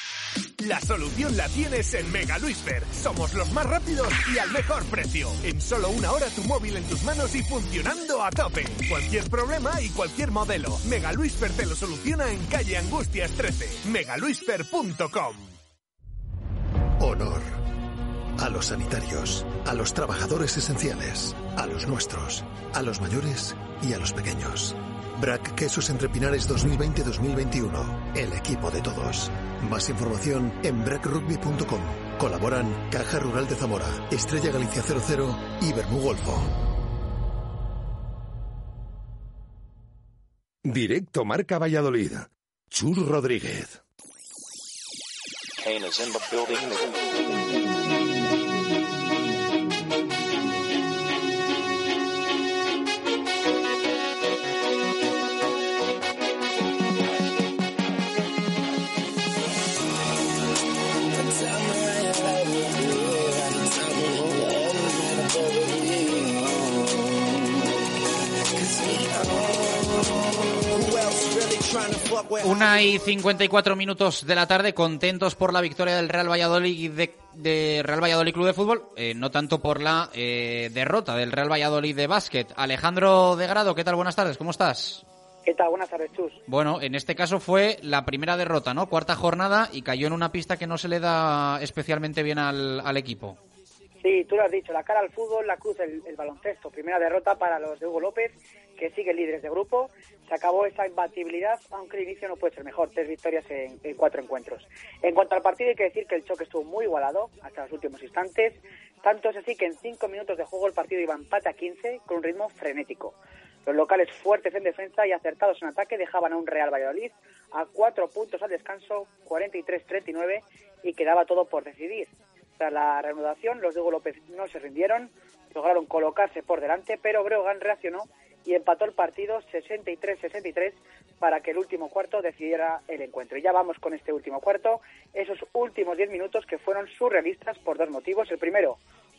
La solución la tienes en Mega Luisfer. Somos los más rápidos y al mejor precio. En solo una hora tu móvil en tus manos y funcionando a tope. Cualquier problema y cualquier modelo. Mega Luisfer te lo soluciona en calle Angustias 13. megaluisfer.com. Honor. A los sanitarios, a los trabajadores esenciales, a los nuestros, a los mayores y a los pequeños. Brac Quesos Entre Pinares 2020-2021. El equipo de todos. Más información en brackrugby.com. Colaboran Caja Rural de Zamora, Estrella Galicia 00 y Bermú Golfo. Directo Marca Valladolid. Chur Rodríguez. Una y 54 minutos de la tarde, contentos por la victoria del Real Valladolid de, de Real Valladolid Club de Fútbol, eh, no tanto por la eh, derrota del Real Valladolid de básquet. Alejandro de Grado, ¿qué tal? Buenas tardes, ¿cómo estás? ¿Qué tal? Buenas tardes, Chus. Bueno, en este caso fue la primera derrota, ¿no? Cuarta jornada y cayó en una pista que no se le da especialmente bien al, al equipo. Sí, tú lo has dicho, la cara al fútbol, la cruz, el, el baloncesto. Primera derrota para los de Hugo López, que sigue líderes de grupo. Se acabó esa imbatibilidad, aunque el inicio no puede ser mejor. Tres victorias en, cuatro encuentros. En cuanto al partido, hay que decir que el choque estuvo muy igualado hasta los últimos instantes. Tanto es así que en cinco minutos de juego el partido iba empate a 15 con un ritmo frenético. Los locales fuertes en defensa y acertados en ataque dejaban a un Real Valladolid a cuatro puntos al descanso, 43-39, y quedaba todo por decidir. Tras la reanudación, los de Hugo López no se rindieron, lograron colocarse por delante, pero Breogán reaccionó y empató el partido 63-63 para que el último cuarto decidiera el encuentro. Y ya vamos con este último cuarto, esos últimos 10 minutos que fueron surrealistas por dos motivos. El primero,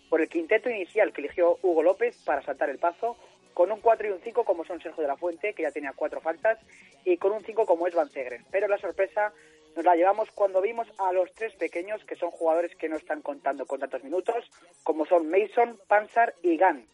por el quinteto inicial que eligió Hugo López para saltar el paso, con un 4 y un 5 como son Sergio de la Fuente, que ya tenía cuatro faltas, y con un 5 como es Van Zegren. Pero la sorpresa nos la llevamos cuando vimos a los tres pequeños, que son jugadores que no están contando con tantos minutos, como son Mason, Pansar y Gann.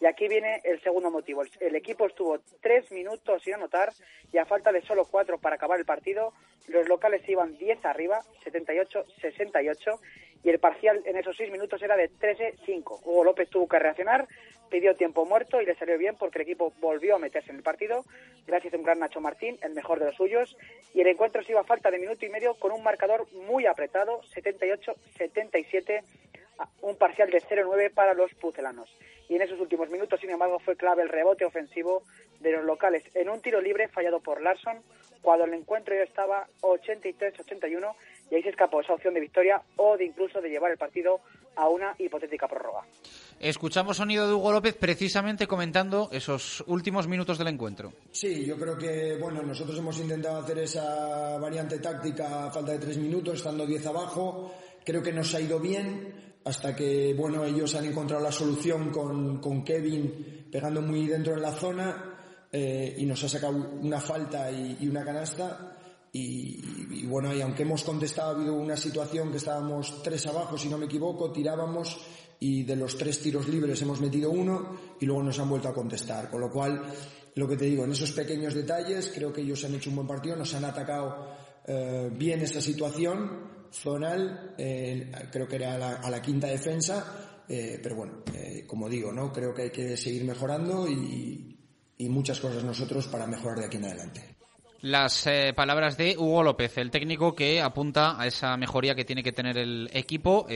Y aquí viene el segundo motivo. El, equipo estuvo tres minutos sin anotar y a falta de solo cuatro para acabar el partido, los locales iban 10 arriba, 78-68, y el parcial en esos seis minutos era de 13-5. Hugo López tuvo que reaccionar, pidió tiempo muerto y le salió bien porque el equipo volvió a meterse en el partido, gracias a un gran Nacho Martín, el mejor de los suyos, y el encuentro se iba a falta de minuto y medio con un marcador muy apretado, 78-77, un parcial de 0-9 para los pucelanos. Y en esos últimos minutos, sin embargo, fue clave el rebote ofensivo de los locales en un tiro libre fallado por Larson, cuando el encuentro ya estaba 83-81 y ahí se escapó esa opción de victoria o de incluso de llevar el partido a una hipotética prórroga. Escuchamos sonido de Hugo López precisamente comentando esos últimos minutos del encuentro. Sí, yo creo que bueno, nosotros hemos intentado hacer esa variante táctica a falta de tres minutos, estando 10 abajo. Creo que nos ha ido bien hasta que bueno, ellos han encontrado la solución con, con Kevin pegando muy dentro en la zona eh, y nos ha sacado una falta y, una canasta. Y, y, bueno, y aunque hemos contestado, ha habido una situación que estábamos tres abajo, si no me equivoco, tirábamos y de los tres tiros libres hemos metido uno y luego nos han vuelto a contestar. Con lo cual, lo que te digo, en esos pequeños detalles creo que ellos han hecho un buen partido, nos han atacado eh, bien esa situación zonal, eh, creo que era a la, a la quinta defensa, eh, pero bueno, eh, como digo, no creo que hay que seguir mejorando y, muchas cosas nosotros para mejorar de aquí en adelante las palabras de Hugo López, el técnico que apunta a esa mejoría que tiene que tener el equipo.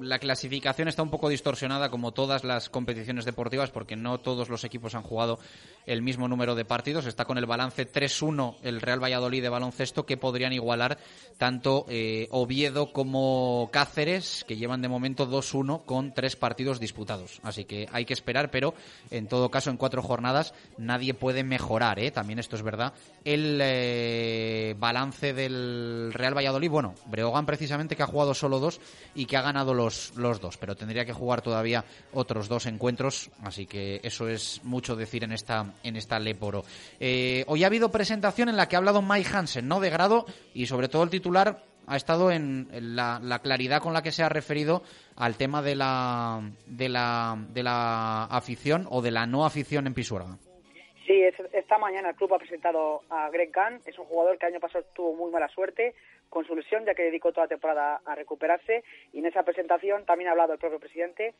La clasificación está un poco distorsionada como todas las competiciones deportivas porque no todos los equipos han jugado el mismo número de partidos. Está con el balance 3-1 el Real Valladolid de baloncesto que podrían igualar tanto eh, Oviedo como Cáceres que llevan de momento 2-1 con tres partidos disputados. Así que hay que esperar, pero en todo caso en cuatro jornadas nadie puede mejorar. También esto es verdad. El eh, balance del Real Valladolid, bueno, Breogán precisamente que ha jugado solo dos y que ha ganado los, los dos, pero tendría que jugar todavía otros dos encuentros, así que eso es mucho decir en esta, en esta Leporo. Eh, hoy ha habido presentación en la que ha hablado Mike Hansen, ¿no? De grado y sobre todo el titular ha estado en la, la, claridad con la que se ha referido al tema de la, de la, de la afición o de la no afición en Pisuerga. Sí, esta mañana el club ha presentado a Greg Gunn. Es un jugador que el año pasado tuvo muy mala suerte con su lesión, ya que dedicó toda la temporada a recuperarse. Y en esa presentación también ha hablado el propio presidente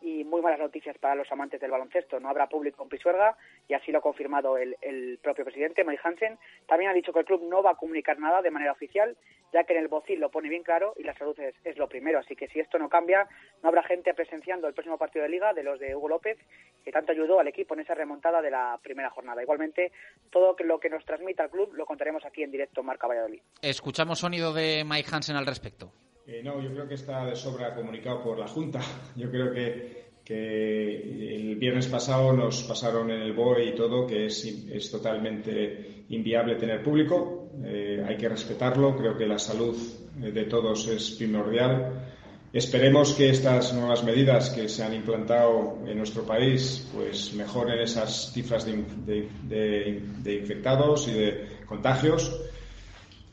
y muy malas noticias para los amantes del baloncesto. No habrá público en Pisuerga y así lo ha confirmado el, propio presidente, Mike Hansen. También ha dicho que el club no va a comunicar nada de manera oficial, ya que en el bocil lo pone bien claro y la salud es, es, lo primero. Así que si esto no cambia, no habrá gente presenciando el próximo partido de liga de los de Hugo López, que tanto ayudó al equipo en esa remontada de la primera jornada. Igualmente, todo lo que nos transmita el club lo contaremos aquí en directo en Marca Valladolid. Escuchamos sonido de Mike Hansen al respecto. Eh, no, yo creo que está de sobra comunicado por la Junta. [LAUGHS] Yo creo que, el viernes pasado nos pasaron en el BOE y todo que es, totalmente inviable tener público. Eh, hay que respetarlo. Creo que la salud de todos es primordial. Esperemos que estas nuevas medidas que se han implantado en nuestro país pues mejoren esas cifras de, de infectados y de contagios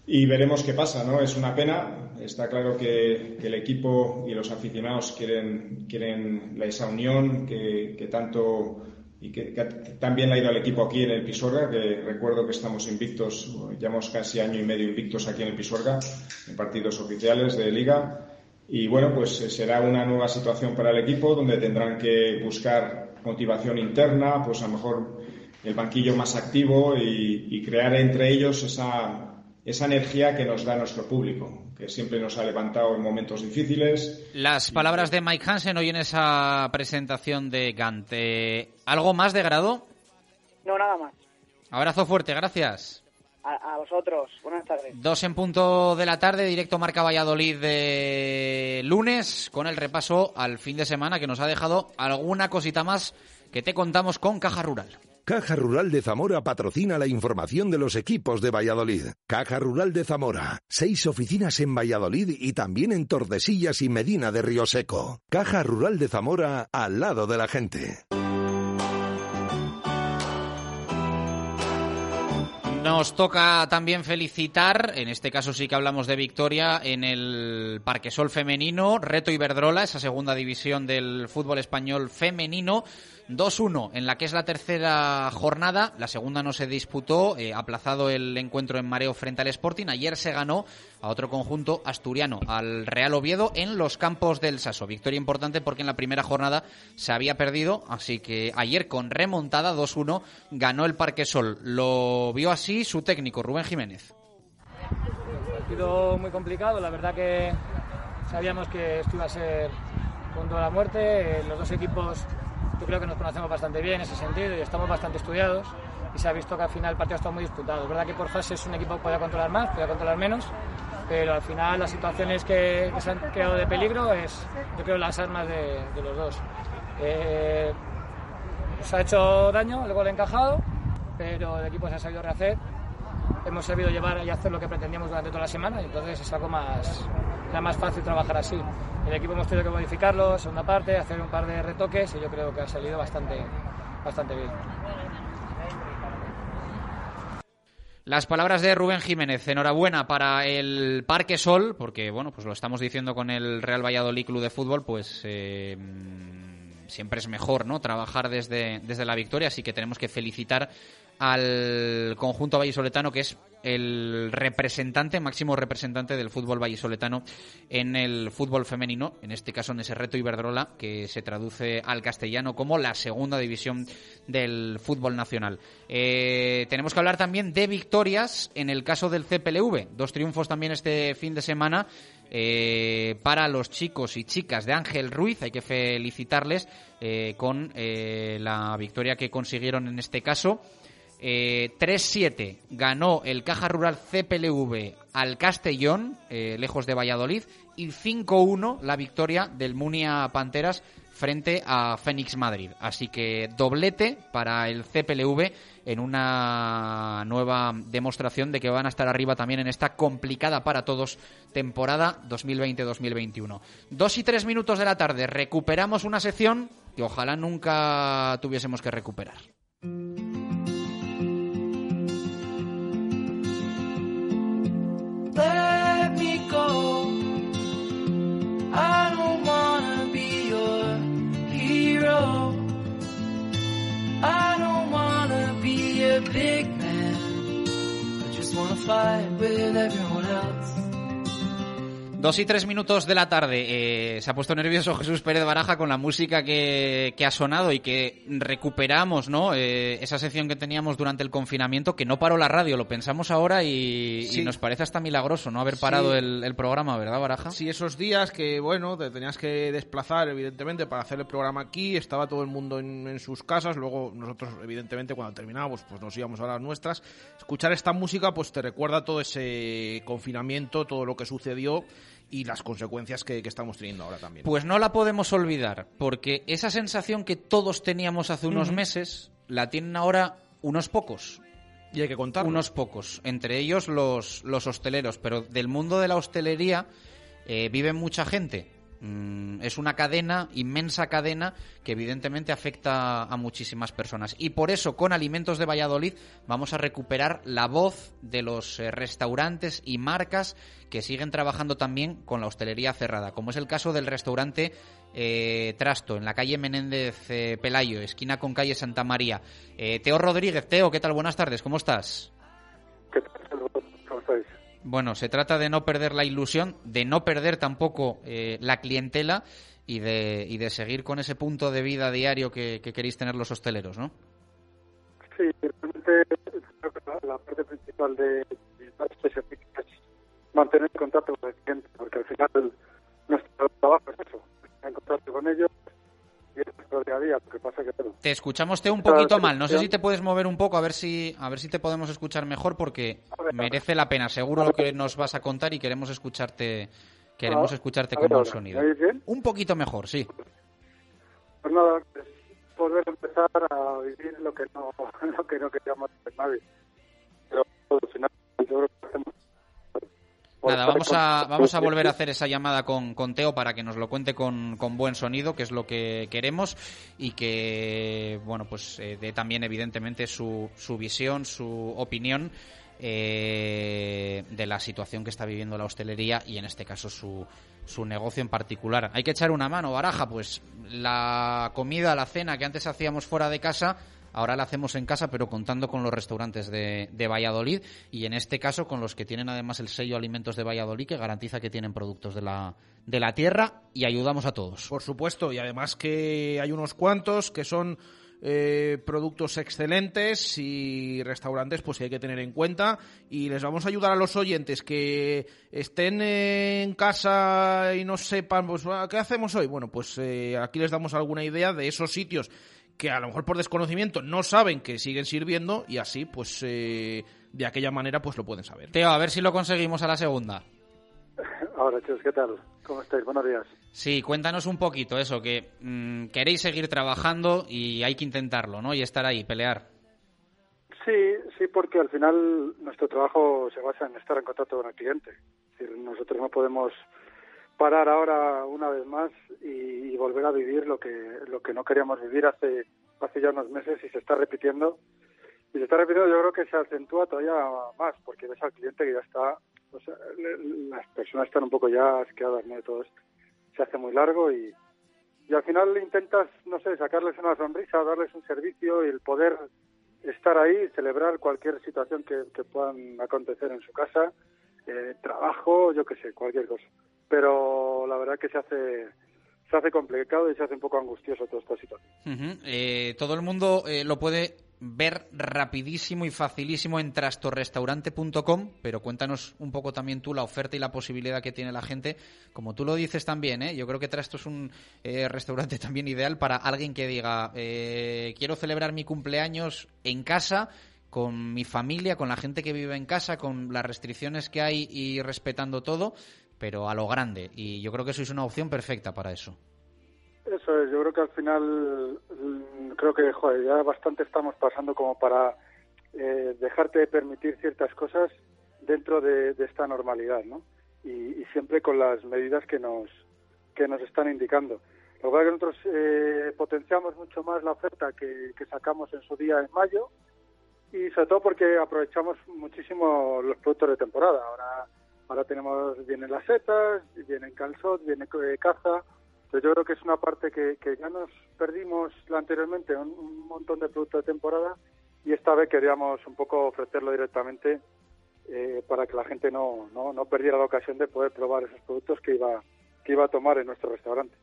y veremos qué pasa, ¿no? Es una pena. Está claro que, el equipo y los aficionados quieren, esa unión que, tanto y que, también ha ido al equipo aquí en el Pisuerga, que recuerdo que estamos invictos, llevamos casi año y medio invictos aquí en el Pisuerga, en partidos oficiales de liga. Y bueno, pues será una nueva situación para el equipo donde tendrán que buscar motivación interna, pues a lo mejor el banquillo más activo y crear entre ellos esa, esa energía que nos da nuestro público, que siempre nos ha levantado en momentos difíciles. Las palabras de Mike Hansen hoy en esa presentación de Gante. ¿Algo más de grado? No, nada más. Abrazo fuerte, gracias. A, vosotros, buenas tardes. Dos en punto de la tarde, directo Marca Valladolid de lunes, con el repaso al fin de semana que nos ha dejado alguna cosita más que te contamos con Caja Rural. Caja Rural de Zamora patrocina la información de los equipos de Valladolid. Caja Rural de Zamora, seis oficinas en Valladolid y también en Tordesillas y Medina de Río Seco. Caja Rural de Zamora al lado de la gente. Nos toca también felicitar, en este caso sí que hablamos de victoria, en el Parquesol femenino, Reto Iberdrola, esa segunda división del fútbol español femenino 2-1 en la que es la tercera jornada. La segunda no se disputó, eh, aplazado el encuentro en mareo frente al Sporting. Ayer se ganó a otro conjunto asturiano, al Real Oviedo, en los campos del Saso. Victoria importante porque en la primera jornada se había perdido, así que ayer con remontada 2-1 ganó el Parque Sol. Lo vio así su técnico, Rubén Jiménez. Partido muy complicado, la verdad que sabíamos que esto iba a ser punto la muerte. Los dos equipos yo creo que nos conocemos bastante bien en ese sentido y estamos bastante estudiados y se ha visto que al final el partido está muy disputado. Es verdad que por fase es un equipo puede controlar más, puede controlar menos, pero al final las situaciones que, se han creado de peligro es, yo creo, las armas de, los dos. Eh, se ha hecho daño, el gol encajado, pero el equipo se ha sabido rehacer. Hemos sabido llevar y hacer lo que pretendíamos durante toda la semana entonces es algo más, era más fácil trabajar así. El equipo hemos tenido que modificarlo, segunda parte, hacer un par de retoques y yo creo que ha salido bastante, bastante bien. Las palabras de Rubén Jiménez. Enhorabuena para el Parque Sol, porque bueno, pues lo estamos diciendo con el Real Valladolid Club de Fútbol, pues eh, siempre es mejor, ¿no? Trabajar desde, desde la victoria, así que tenemos que felicitar al conjunto vallisoletano, que es el representante, máximo representante del fútbol vallisoletano en el fútbol femenino, en este caso en ese reto Iberdrola, que se traduce al castellano como la segunda división del fútbol nacional. Eh, tenemos que hablar también de victorias en el caso del CPLV, dos triunfos también este fin de semana. Eh, para los chicos y chicas de Ángel Ruiz, hay que felicitarles eh, con la victoria que consiguieron en este caso eh, 3-7 ganó el Caja Rural CPLV al Castellón, eh, lejos de Valladolid, y 5-1 la victoria del Munia Panteras frente a Fénix Madrid. Así que doblete para el CPLV en una nueva demostración de que van a estar arriba también en esta complicada para todos temporada 2020-2021. Dos y tres minutos de la tarde recuperamos una sección que ojalá nunca tuviésemos que recuperar. let me go. I don't wanna be your hero. I don't wanna be a big man. I just wanna fight with everyone else. Dos y tres minutos de la tarde. Eh, se ha puesto nervioso Jesús Pérez Baraja con la música que, ha sonado y que recuperamos, ¿no? Eh, esa sección que teníamos durante el confinamiento, que no paró la radio, lo pensamos ahora y, nos parece hasta milagroso no haber parado el, programa, ¿verdad, Baraja? Sí, esos días que, bueno, te tenías que desplazar, evidentemente, para hacer el programa aquí, estaba todo el mundo en, en sus casas, luego nosotros, evidentemente, cuando terminábamos, pues nos íbamos a las nuestras. Escuchar esta música, pues te recuerda todo ese confinamiento, todo lo que sucedió y las consecuencias que, estamos teniendo ahora también. Pues no la podemos olvidar, porque esa sensación que todos teníamos hace unos meses la tienen ahora unos pocos. Y hay que contar. Unos pocos, entre ellos los, los hosteleros, pero del mundo de la hostelería eh, vive mucha gente es una cadena, inmensa cadena, que evidentemente afecta a muchísimas personas. Y por eso, con Alimentos de Valladolid, vamos a recuperar la voz de los eh, restaurantes y marcas que siguen trabajando también con la hostelería cerrada, como es el caso del restaurante eh, Trasto, en la calle Menéndez eh, Pelayo, esquina con calle Santa María. Teo Rodríguez, Teo, ¿qué tal? Buenas tardes, ¿cómo estás? ¿Qué tal? Bueno, se trata de no perder la ilusión, de no perder tampoco eh, la clientela y de, y de seguir con ese punto de vida diario que, queréis tener los hosteleros, ¿no? Sí, realmente la, parte principal de, este servicio es mantener contacto con el cliente, porque al final nuestro trabajo es eso, en contacto con ellos, te escuchamos te un poquito mal. No sé si te puedes mover un poco a ver si a ver si te podemos escuchar mejor porque merece la pena. Seguro lo que nos vas a contar y queremos escucharte queremos escucharte con buen sonido. Un poquito mejor, sí. Pues nada, poder empezar a vivir lo que no [LAUGHS] lo que no queríamos nadie. Pero al final yo creo que hacemos Nada, vamos a, vamos a volver a hacer esa llamada con, con Teo para que nos lo cuente con, con, buen sonido, que es lo que queremos, y que, bueno, pues eh, dé también, evidentemente, su, su visión, su opinión eh, de la situación que está viviendo la hostelería y, en este caso, su, su negocio en particular. Hay que echar una mano, baraja, pues la comida, la cena que antes hacíamos fuera de casa Ahora la hacemos en casa, pero contando con los restaurantes de, Valladolid y en este caso con los que tienen además el sello Alimentos de Valladolid que garantiza que tienen productos de la, de la tierra y ayudamos a todos. Por supuesto, y además que hay unos cuantos que son eh, productos excelentes y restaurantes pues que hay que tener en cuenta y les vamos a ayudar a los oyentes que estén en casa y no sepan pues ah, qué hacemos hoy bueno pues eh, aquí les damos alguna idea de esos sitios que a lo mejor por desconocimiento no saben que siguen sirviendo y así, pues eh, de aquella manera, pues lo pueden saber. Teo, a ver si lo conseguimos a la segunda. [LAUGHS] Ahora, chicos, ¿qué tal? ¿Cómo estáis? Buenos días. Sí, cuéntanos un poquito eso, que mm, queréis seguir trabajando y hay que intentarlo, ¿no? Y estar ahí, pelear. Sí, sí, porque al final nuestro trabajo se basa en estar en contacto con el cliente. Es decir, nosotros no podemos parar ahora una vez más y, volver a vivir lo que lo que no queríamos vivir hace hace ya unos meses y se está repitiendo. Y se está repitiendo yo creo que se acentúa todavía más porque ves al cliente que ya está las personas están un poco ya asqueadas de todo esto. Se hace muy largo y, y al final intentas no sé sacarles una sonrisa darles un servicio y el poder estar ahí celebrar cualquier situación que, que puedan acontecer en su casa eh, trabajo yo qué sé cualquier cosa pero la verdad que se hace se hace complicado y se hace un poco angustioso toda esta situación. Eh, todo el mundo eh, lo puede ver rapidísimo y facilísimo en trastorrestaurante.com, pero cuéntanos un poco también tú la oferta y la posibilidad que tiene la gente. Como tú lo dices también, ¿eh? yo creo que Trasto es un eh, restaurante [LAUGHS] también ideal para alguien que diga, quiero celebrar mi cumpleaños en casa con mi familia, con la gente que vive en casa, con las restricciones que hay y respetando todo, pero a lo grande. Y yo creo que sois una opción perfecta para eso. Eso es, yo creo que al final, mm, creo que joder, ya bastante estamos pasando como para eh, dejarte permitir ciertas cosas dentro de, esta normalidad, ¿no? Y, siempre con las medidas que nos, que nos están indicando. Lo que que nosotros eh, potenciamos mucho más la oferta que, que sacamos en su día en mayo y sobre todo porque aprovechamos muchísimo los productos de temporada. Ahora Ahora tenemos, vienen las setas, vienen calzot, viene eh, caza. Entonces yo creo que es una parte que, que ya nos perdimos anteriormente, un, un, montón de productos de temporada y esta vez queríamos un poco ofrecerlo directamente eh, para que la gente no, no, no perdiera la ocasión de poder probar esos productos que iba, que iba a tomar en nuestro restaurante.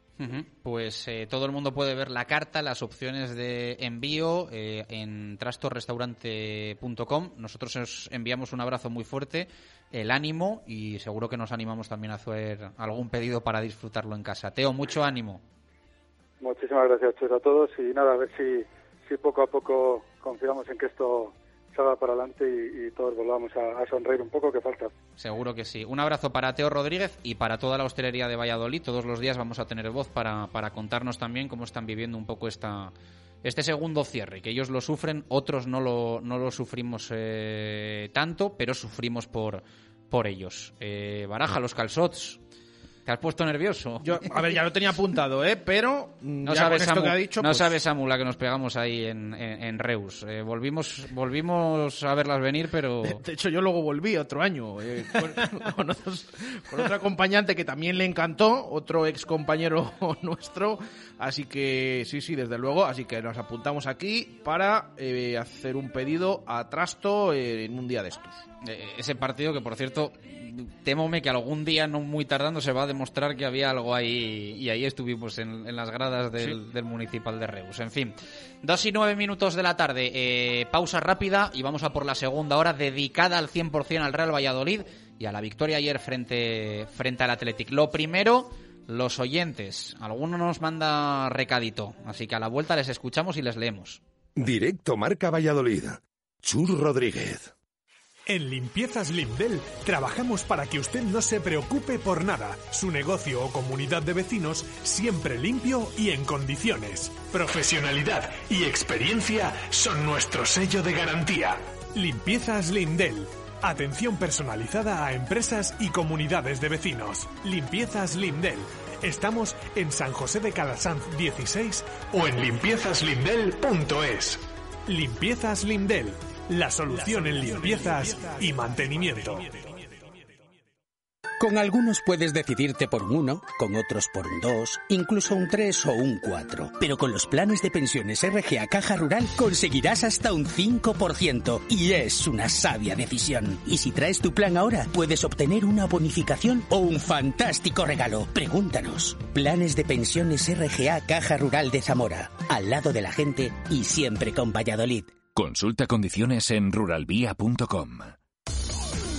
Pues eh, todo el mundo puede ver la carta, las opciones de envío eh, en trastorrestaurante.com. Nosotros os enviamos un abrazo muy fuerte, el ánimo y seguro que nos animamos también a hacer algún pedido para disfrutarlo en casa. Teo, mucho ánimo. Muchísimas gracias a todos y nada, a ver si, si poco a poco confiamos en que esto para adelante y, todos volvamos a, sonreír un poco, que falta. Seguro que sí. Un abrazo para Teo Rodríguez y para toda la hostelería de Valladolid. Todos los días vamos a tener voz para, para contarnos también cómo están viviendo un poco esta, este segundo cierre, que ellos lo sufren, otros no lo, no lo sufrimos eh, tanto, pero sufrimos por, por ellos. Eh, baraja los calzots. ¿Te has puesto nervioso? Yo, a ver, ya lo tenía apuntado, ¿eh? Pero no ya sabes, con esto Samu, que ha dicho, no pues, sabes, la que nos pegamos ahí en, en- en Reus. Eh, volvimos, volvimos a verlas venir, pero... De hecho, yo luego volví otro año eh, con, [LAUGHS] con otros- con otro acompañante que también le encantó, otro ex compañero [LAUGHS] nuestro. Así que sí, sí, desde luego. Así que nos apuntamos aquí para eh, hacer un pedido a Trasto eh, en un día de estos. Eh, ese partido que, por cierto, temome que algún día, no muy tardando, se va a demostrar que había algo ahí y ahí estuvimos en, en las gradas del, del Municipal de Reus. En fin, dos y nueve minutos de la tarde, eh, pausa rápida y vamos a por la segunda hora dedicada al 100% al Real Valladolid y a la victoria ayer frente, frente al Athletic. Lo primero, los oyentes. Alguno nos manda recadito, así que a la vuelta les escuchamos y les leemos. Directo Marca Valladolid. Chur Rodríguez. En Limpiezas Limdel trabajamos para que usted no se preocupe por nada. Su negocio o comunidad de vecinos siempre limpio y en condiciones. Profesionalidad y experiencia son nuestro sello de garantía. Limpiezas Lindel. Atención personalizada a empresas y comunidades de vecinos. Limpiezas Lindel. Estamos en San José de Calasanz 16 o en limpiezaslindel.es. Limpiezas Lindel. La solución en limpiezas y mantenimiento. Con algunos puedes decidirte por un 1, con otros por un 2, incluso un 3 o un 4. Pero con los planes de pensiones RGA Caja Rural conseguirás hasta un 5%. Y es una sabia decisión. Y si traes tu plan ahora, puedes obtener una bonificación o un fantástico regalo. Pregúntanos. Planes de pensiones RGA Caja Rural de Zamora. Al lado de la gente y siempre con Valladolid. Consulta condiciones en ruralvía.com.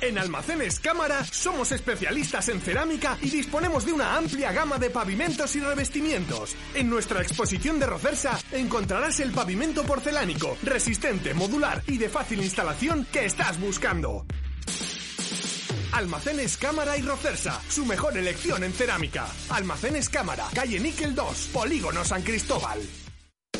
En Almacenes Cámara somos especialistas en cerámica y disponemos de una amplia gama de pavimentos y revestimientos. En nuestra exposición de Rocersa encontrarás el pavimento porcelánico, resistente, modular y de fácil instalación que estás buscando. Almacenes Cámara y Rocersa, su mejor elección en cerámica. Almacenes Cámara, calle Níquel 2, Polígono San Cristóbal.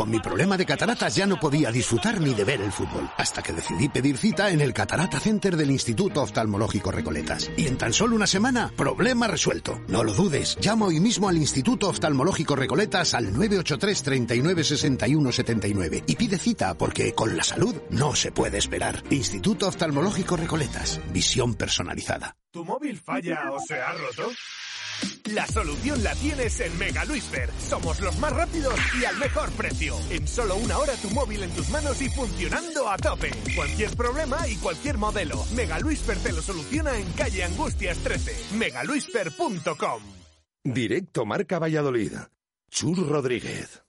Con mi problema de cataratas ya no podía disfrutar ni de ver el fútbol, hasta que decidí pedir cita en el Catarata Center del Instituto Oftalmológico Recoletas. Y en tan solo una semana, problema resuelto. No lo dudes, llama hoy mismo al Instituto Oftalmológico Recoletas al 983 39 61 79 y pide cita porque con la salud no se puede esperar. Instituto Oftalmológico Recoletas, visión personalizada. ¿Tu móvil falla o se ha roto? La solución la tienes en Mega Luisfer. Somos los más rápidos y al mejor precio. En solo una hora tu móvil en tus manos y funcionando a tope. Cualquier problema y cualquier modelo. Mega Luisfer te lo soluciona en calle Angustias 13. megaluisfer.com. Directo Marca Valladolid. Chur Rodríguez.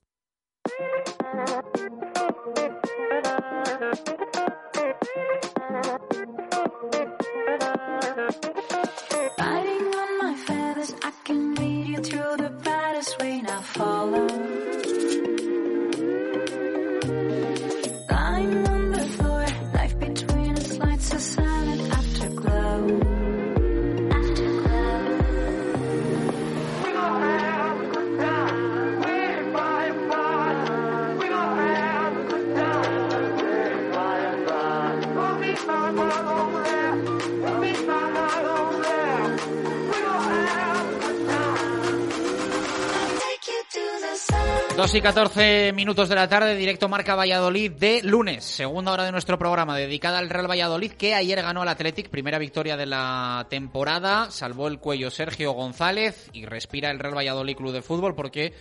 2 y 14 minutos de la tarde, directo Marca Valladolid de lunes, segunda hora de nuestro programa dedicada al Real Valladolid que ayer ganó al Athletic, primera victoria de la temporada, salvó el cuello Sergio González y respira el Real Valladolid Club de Fútbol porque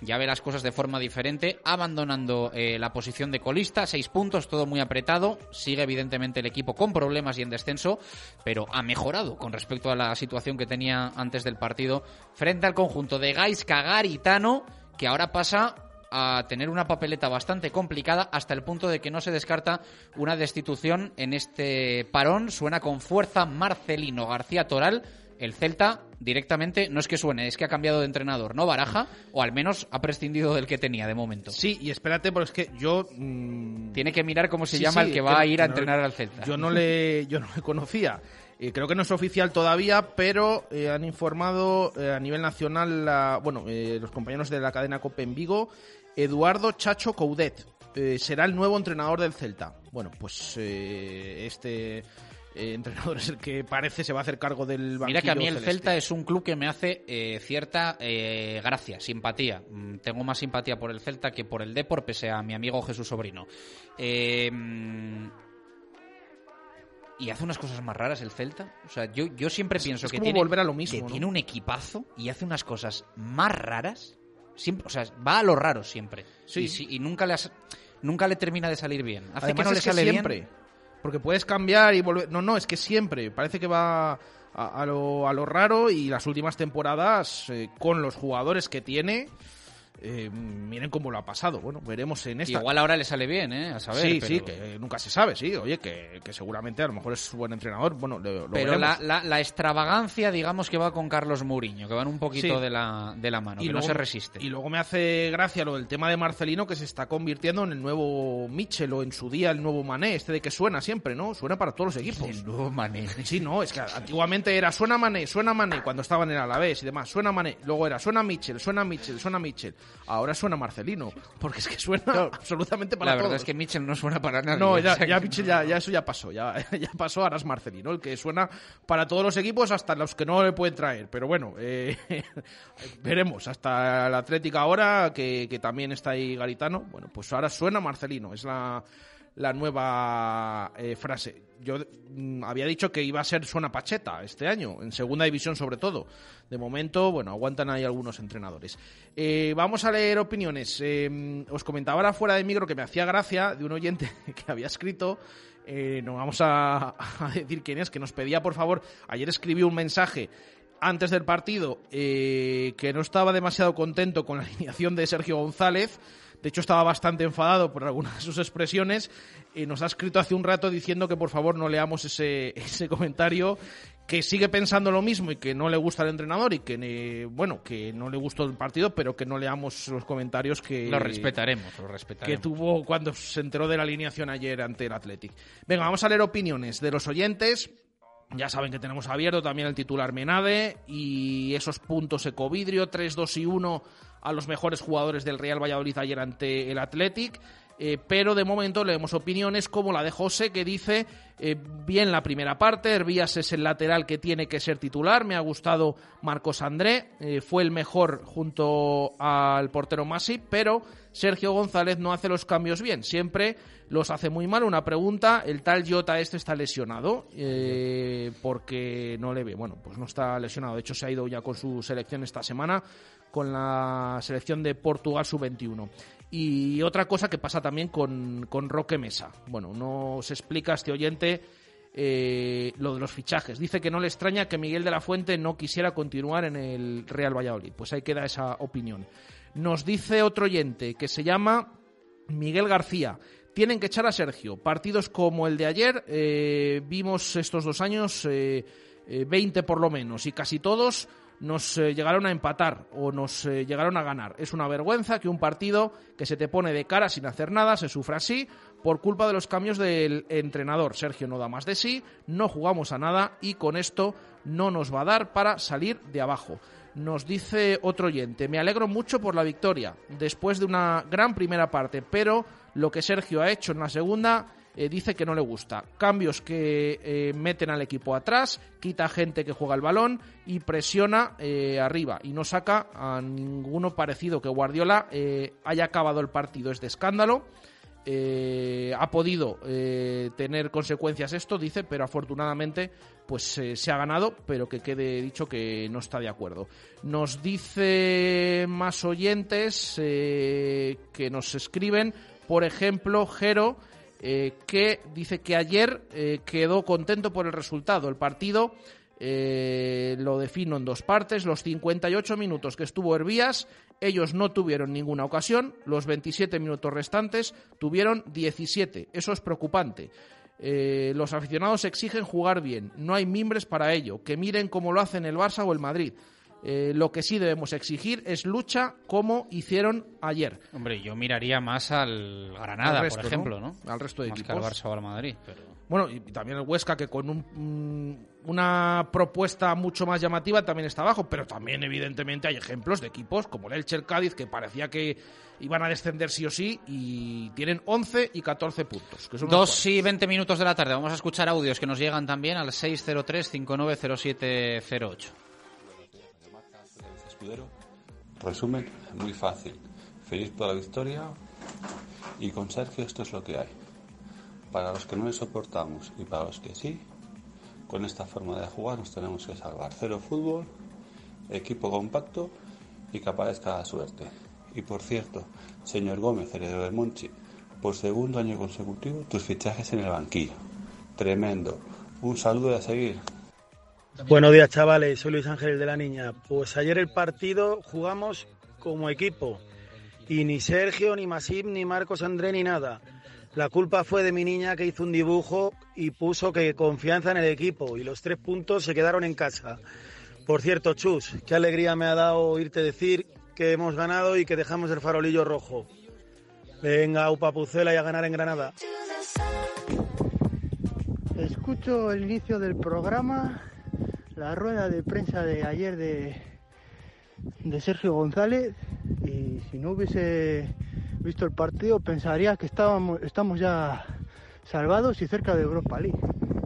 ya ve las cosas de forma diferente, abandonando eh, la posición de colista, seis puntos, todo muy apretado, sigue evidentemente el equipo con problemas y en descenso, pero ha mejorado con respecto a la situación que tenía antes del partido frente al conjunto de Gaisca Garitano, que ahora pasa a tener una papeleta bastante complicada hasta el punto de que no se descarta una destitución en este parón. Suena con fuerza Marcelino García Toral. El Celta directamente no es que suene, es que ha cambiado de entrenador, no baraja, o al menos ha prescindido del que tenía de momento. Sí, y espérate, porque es que yo... mm, Tiene que mirar cómo se Sí, llama sí, el que va a ir a no- entrenar al Celta. Yo no le, yo no le conocía. Eh, creo que no es oficial todavía, pero eh, han informado eh, a nivel nacional, la- bueno, los compañeros de la cadena Cope en Vigo, Eduardo Chacho Coudet será el nuevo entrenador del Celta. Bueno, pues este entrenador es el que parece se va a hacer cargo del banquillo Mira que a mí el celeste. Celta es un club que me hace cierta gracia, simpatía. Mm, Tengo más simpatía por el Celta que por el Depor, pese a mi amigo Jesús Sobrino. Eh, mm, y hace unas cosas más raras el Celta. O sea, yo, yo siempre pienso es que tiene, volver a lo mismo, que ¿no? tiene un equipazo y hace unas cosas más raras. Siempre, o sea, va a lo raro siempre. Sí. Y, si- y nunca, le has- nunca le termina de salir bien. Hace Además que no le sale siempre. bien. Porque puedes cambiar y volver. No, no, es que siempre. Parece que va a, a lo, a lo raro y las últimas temporadas, eh, con los jugadores que tiene, eh, miren cómo lo ha pasado. Bueno, veremos en esta. Igual ahora le sale bien, ¿eh? A saber. sí, pero- sí, que nunca se sabe, sí. Oye, que, que seguramente a lo mejor es buen entrenador. Bueno, lo, lo Pero la, la- la extravagancia, digamos que va con Carlos Mourinho, que van un poquito Sí. de, la, de la mano, que luego- no se resiste. Y luego me hace gracia lo del tema de Marcelino que se está convirtiendo en el nuevo Mitchell o en su día el nuevo Mané, este de que suena siempre, ¿no? Suena para todos los equipos. El nuevo Mané. Sí, no, es que antiguamente era suena Mané, suena Mané cuando estaban en el Alavés y demás, suena Mané, luego era suena Mitchell, suena Mitchell, suena Mitchell. Ahora suena Marcelino, porque es que suena absolutamente para la verdad todos. es que Mitchell no suena para nada. No, ya, ya, Mitchell ya, ya eso ya pasó, ya, [LAUGHS] ya pasó, ahora es Marcelino, el que suena para todos los equipos, hasta los que no le pueden traer. Pero bueno, eh, [LAUGHS] veremos, hasta el Atlético ahora, que, que también está ahí Garitano, bueno, pues ahora suena Marcelino, es la, la nueva eh, frase. Yo mm, había dicho que iba a ser suena Pacheta este año, en segunda división sobre todo. De momento, bueno, aguantan ahí algunos entrenadores. Eh, vamos a leer opiniones. Eh, os comentaba ahora fuera de micro que me hacía gracia de un oyente [LAUGHS] que había escrito. eh, no vamos a, a decir quién es, que nos pedía por favor. Ayer escribió un mensaje antes del partido eh, que no estaba demasiado contento con la [LAUGHS] alineación de Sergio González. De hecho, estaba bastante enfadado por algunas de sus expresiones. Eh, nos ha escrito hace un rato diciendo que por favor no leamos ese, ese comentario, que sigue pensando lo mismo y que no le gusta el entrenador y que, eh, bueno, que no le gustó el partido, pero que no leamos los comentarios que... Lo respetaremos, lo que respetaremos. tuvo cuando se enteró de la alineación ayer ante el Athletic. Venga, vamos a leer opiniones de los oyentes. Ya saben que tenemos abierto también el titular Menade y esos puntos Ecovidrio, 3, 2 y 1 a los mejores jugadores del Real Valladolid ayer ante el Athletic. Eh, pero de momento leemos opiniones como la de José que dice eh, bien la primera parte, Hervías es el lateral que tiene que ser titular, me ha gustado Marcos André, eh, fue el mejor junto al portero Masi, pero Sergio González no hace los cambios bien, siempre los hace muy mal. Una pregunta, el tal Jota este está lesionado eh, porque no le ve, bueno, pues no está lesionado, de hecho se ha ido ya con su selección esta semana con la selección de Portugal sub-21. Y otra cosa que pasa también con, con Roque Mesa. Bueno, nos explica este oyente eh, lo de los fichajes. Dice que no le extraña que Miguel de la Fuente no quisiera continuar en el Real Valladolid. Pues ahí queda esa opinión. Nos dice otro oyente que se llama Miguel García. Tienen que echar a Sergio. Partidos como el de ayer, eh, vimos estos dos años eh, eh, 20 por lo menos y casi todos nos eh, llegaron a empatar o nos eh, llegaron a ganar. Es una vergüenza que un partido que se te pone de cara sin hacer nada se sufra así por culpa de los cambios del entrenador. Sergio no da más de sí, no jugamos a nada y con esto no nos va a dar para salir de abajo. Nos dice otro oyente, me alegro mucho por la victoria, después de una gran primera parte, pero lo que Sergio ha hecho en la segunda eh, dice que no le gusta. Cambios que eh, meten al equipo atrás, quita gente que juega el balón y presiona eh, arriba y no saca a ninguno parecido que Guardiola haya acabado el partido. Es de escándalo eh, ha podido eh, tener consecuencias esto, dice, pero afortunadamente pues eh, se ha ganado, pero que quede dicho que no está de acuerdo. Nos dice más oyentes que nos escriben, por ejemplo, Jero, que dice que ayer quedó contento por el resultado. El partido lo defino en dos partes. Los 58 minutos que estuvo Hervías, ellos no tuvieron ninguna ocasión. Los 27 minutos restantes tuvieron 17. Eso es preocupante. Eh, los aficionados exigen jugar bien. No hay mimbres para ello. Que miren cómo lo hacen el Barça o el Madrid. Eh, lo que sí debemos exigir es lucha como hicieron ayer. Hombre, yo miraría más al Granada, Al resto, por ejemplo, ¿no? Al resto de más equipos. que al Barça o al Madrid. Pero... Bueno, y también el Huesca, que con un, mm, una propuesta mucho más llamativa también está abajo, pero también evidentemente hay ejemplos de equipos como el Elche, el Cádiz, que parecía que iban a descender sí o sí y tienen 11 y 14 puntos. Que son y 20 minutos de la tarde. Vamos a escuchar audios que nos llegan también al 603-590708. Escudero. Resumen, muy fácil. Feliz por la victoria y con Sergio esto es lo que hay. Para los que no le soportamos y para los que sí, con esta forma de jugar nos tenemos que salvar. Cero fútbol, equipo compacto y que aparezca la suerte. Y por cierto, señor Gómez, heredero de Monchi, por segundo año consecutivo tus fichajes en el banquillo. Tremendo. Un saludo y a seguir. Buenos días, chavales. Soy Luis Ángel de la Niña. Pues ayer el partido jugamos como equipo. Y ni Sergio, ni Masip, ni Marcos André, ni nada. La culpa fue de mi niña que hizo un dibujo y puso que confianza en el equipo. Y los tres puntos se quedaron en casa. Por cierto, Chus, qué alegría me ha dado oírte decir que hemos ganado y que dejamos el farolillo rojo. Venga, Upa Pucela y a ganar en Granada. Escucho el inicio del programa, la rueda de prensa de ayer de, Sergio González y si no hubiese visto el partido pensaría que estábamos, estamos ya salvados y cerca de Europa League.